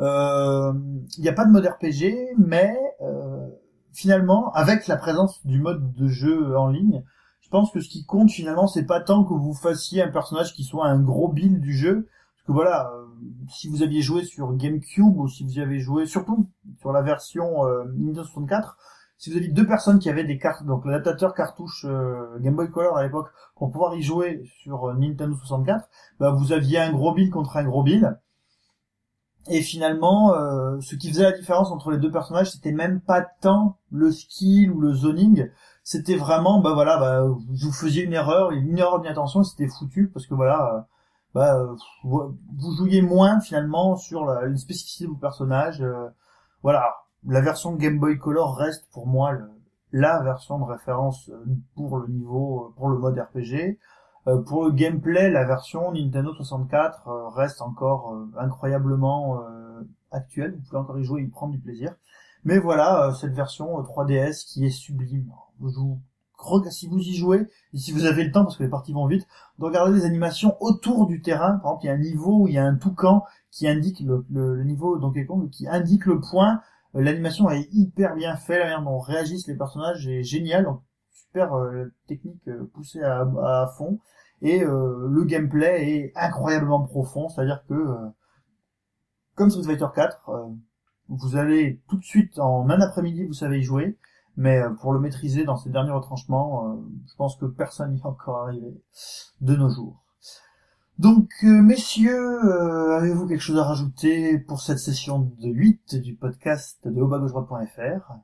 Euh, Il n'y a pas de mode RPG, mais euh, finalement, avec la présence du mode de jeu en ligne, je pense que ce qui compte finalement, c'est pas tant que vous fassiez un personnage qui soit un gros build du jeu, parce que voilà, euh, si vous aviez joué sur GameCube ou si vous y avez joué, surtout sur la version euh, Nintendo 64, si vous aviez deux personnes qui avaient des cartes, donc l'adaptateur cartouche euh, Game Boy Color à l'époque, pour pouvoir y jouer sur Nintendo 64, bah, vous aviez un gros build contre un gros build. Et finalement, euh, ce qui faisait la différence entre les deux personnages, c'était même pas tant le skill ou le zoning, c'était vraiment, bah voilà, bah, vous faisiez une erreur, une erreur d'inattention, c'était foutu parce que voilà, euh, bah, vous jouiez moins finalement sur la, les spécificités de vos personnages. euh, voilà, la version Game Boy Color reste pour moi la version de référence pour le niveau, pour le mode RPG. Euh, pour le gameplay, la version Nintendo 64 euh, reste encore euh, incroyablement actuelle. Vous pouvez encore y jouer et y prendre du plaisir. Mais voilà, cette version euh, 3DS qui est sublime. Je vous si vous y jouez, et si vous avez le temps, parce que les parties vont vite, de regarder les animations autour du terrain. Par exemple, il y a un niveau où il y a un toucan qui indique le, le, le niveau Donkey Kong, qui indique le point. L'animation est hyper bien faite, la manière dont réagissent les personnages est géniale. Super euh, technique euh, poussée à, fond. Et euh, le gameplay est incroyablement profond, c'est-à-dire que comme Street Fighter 4, euh, vous allez tout de suite en un après-midi, vous savez y jouer, mais pour le maîtriser dans ces derniers retranchements, je pense que personne n'y est encore arrivé de nos jours. Donc, messieurs, avez-vous quelque chose à rajouter pour cette session de 8 du podcast de obagauche.fr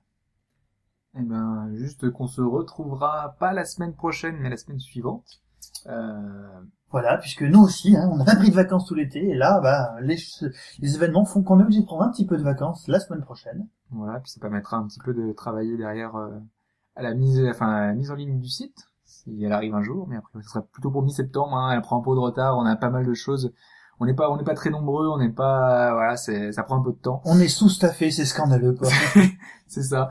Eh ben, juste qu'on se retrouvera pas la semaine prochaine, mais la semaine suivante. Euh, Voilà, puisque nous aussi, hein, on n'a pas pris de vacances tout l'été, et là, bah, les, les événements font qu'on est obligé de prendre un petit peu de vacances la semaine prochaine. voilà, puis ça permettra un petit peu de travailler derrière euh, à la mise, enfin, à la mise en ligne du site, si elle arrive un jour, mais après, ce sera plutôt pour mi-septembre, hein, elle prend un peu de retard, on a pas mal de choses. On n'est pas, on n'est pas très nombreux, on n'est pas, voilà, c'est, ça prend un peu de temps. On est sous-staffé, c'est scandaleux, quoi. C'est ça.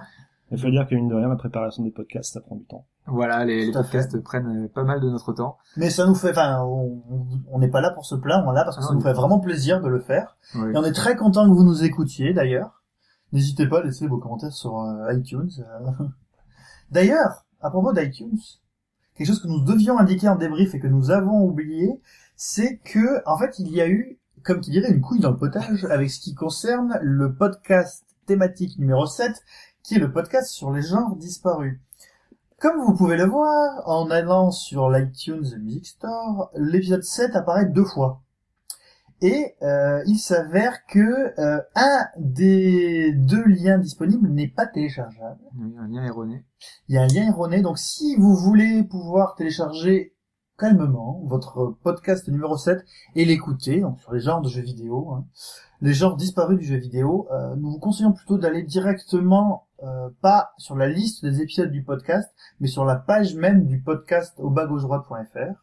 Il faut dire que mine de rien, la préparation des podcasts, ça prend du temps. Voilà, les, podcasts prennent euh, pas mal de notre temps. Mais ça nous fait, enfin, on n'est pas là pour se plaindre, on est là parce que Ah ça non. nous fait vraiment plaisir de le faire. Et on est très content que vous nous écoutiez, d'ailleurs. N'hésitez pas à laisser vos commentaires sur euh, iTunes. euh. D'ailleurs, à propos d'iTunes, quelque chose que nous devions indiquer en débrief et que nous avons oublié, c'est que, en fait, il y a eu, comme qui dirait, une couille dans le potage avec ce qui concerne le podcast thématique numéro 7, qui est le podcast sur les genres disparus. Comme vous pouvez le voir, en allant sur l'iTunes Music Store, l'épisode 7 apparaît deux fois. Et euh, il s'avère que euh, un des deux liens disponibles n'est pas téléchargeable. Oui, un lien erroné. Il y a un lien erroné, donc si vous voulez pouvoir télécharger calmement votre podcast numéro 7 et l'écouter, donc sur les genres de jeux vidéo, hein, les genres disparus du jeu vidéo, euh, nous vous conseillons plutôt d'aller directement, euh, pas sur la liste des épisodes du podcast, mais sur la page même du podcast au bas gauche droite.fr,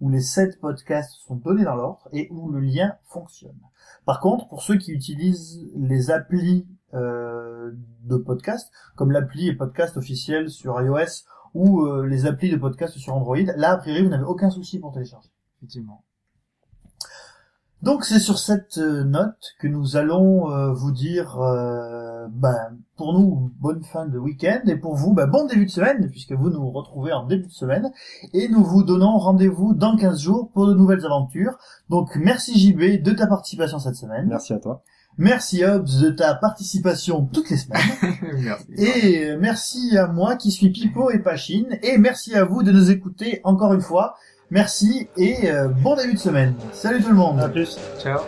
où les 7 podcasts sont donnés dans l'ordre et où le lien fonctionne. Par contre, pour ceux qui utilisent les applis euh, de podcast, comme l'appli podcast officiel sur iOS ou euh, les applis de podcast sur Android, là, a priori, vous n'avez aucun souci pour télécharger. Effectivement. Donc c'est sur cette euh, note que nous allons euh, vous dire, ben, pour nous, bonne fin de week-end, et pour vous, ben, bon début de semaine, puisque vous nous retrouvez en début de semaine, et nous vous donnons rendez-vous dans 15 jours pour de nouvelles aventures. Donc merci JB de ta participation cette semaine. Merci à toi. Merci Hobbs de ta participation toutes les semaines. Merci. Et merci à moi qui suis Pipo et Pachine. Et merci à vous de nous écouter encore une fois. Merci et euh, bon début de semaine. Salut tout le monde. À plus. Ciao.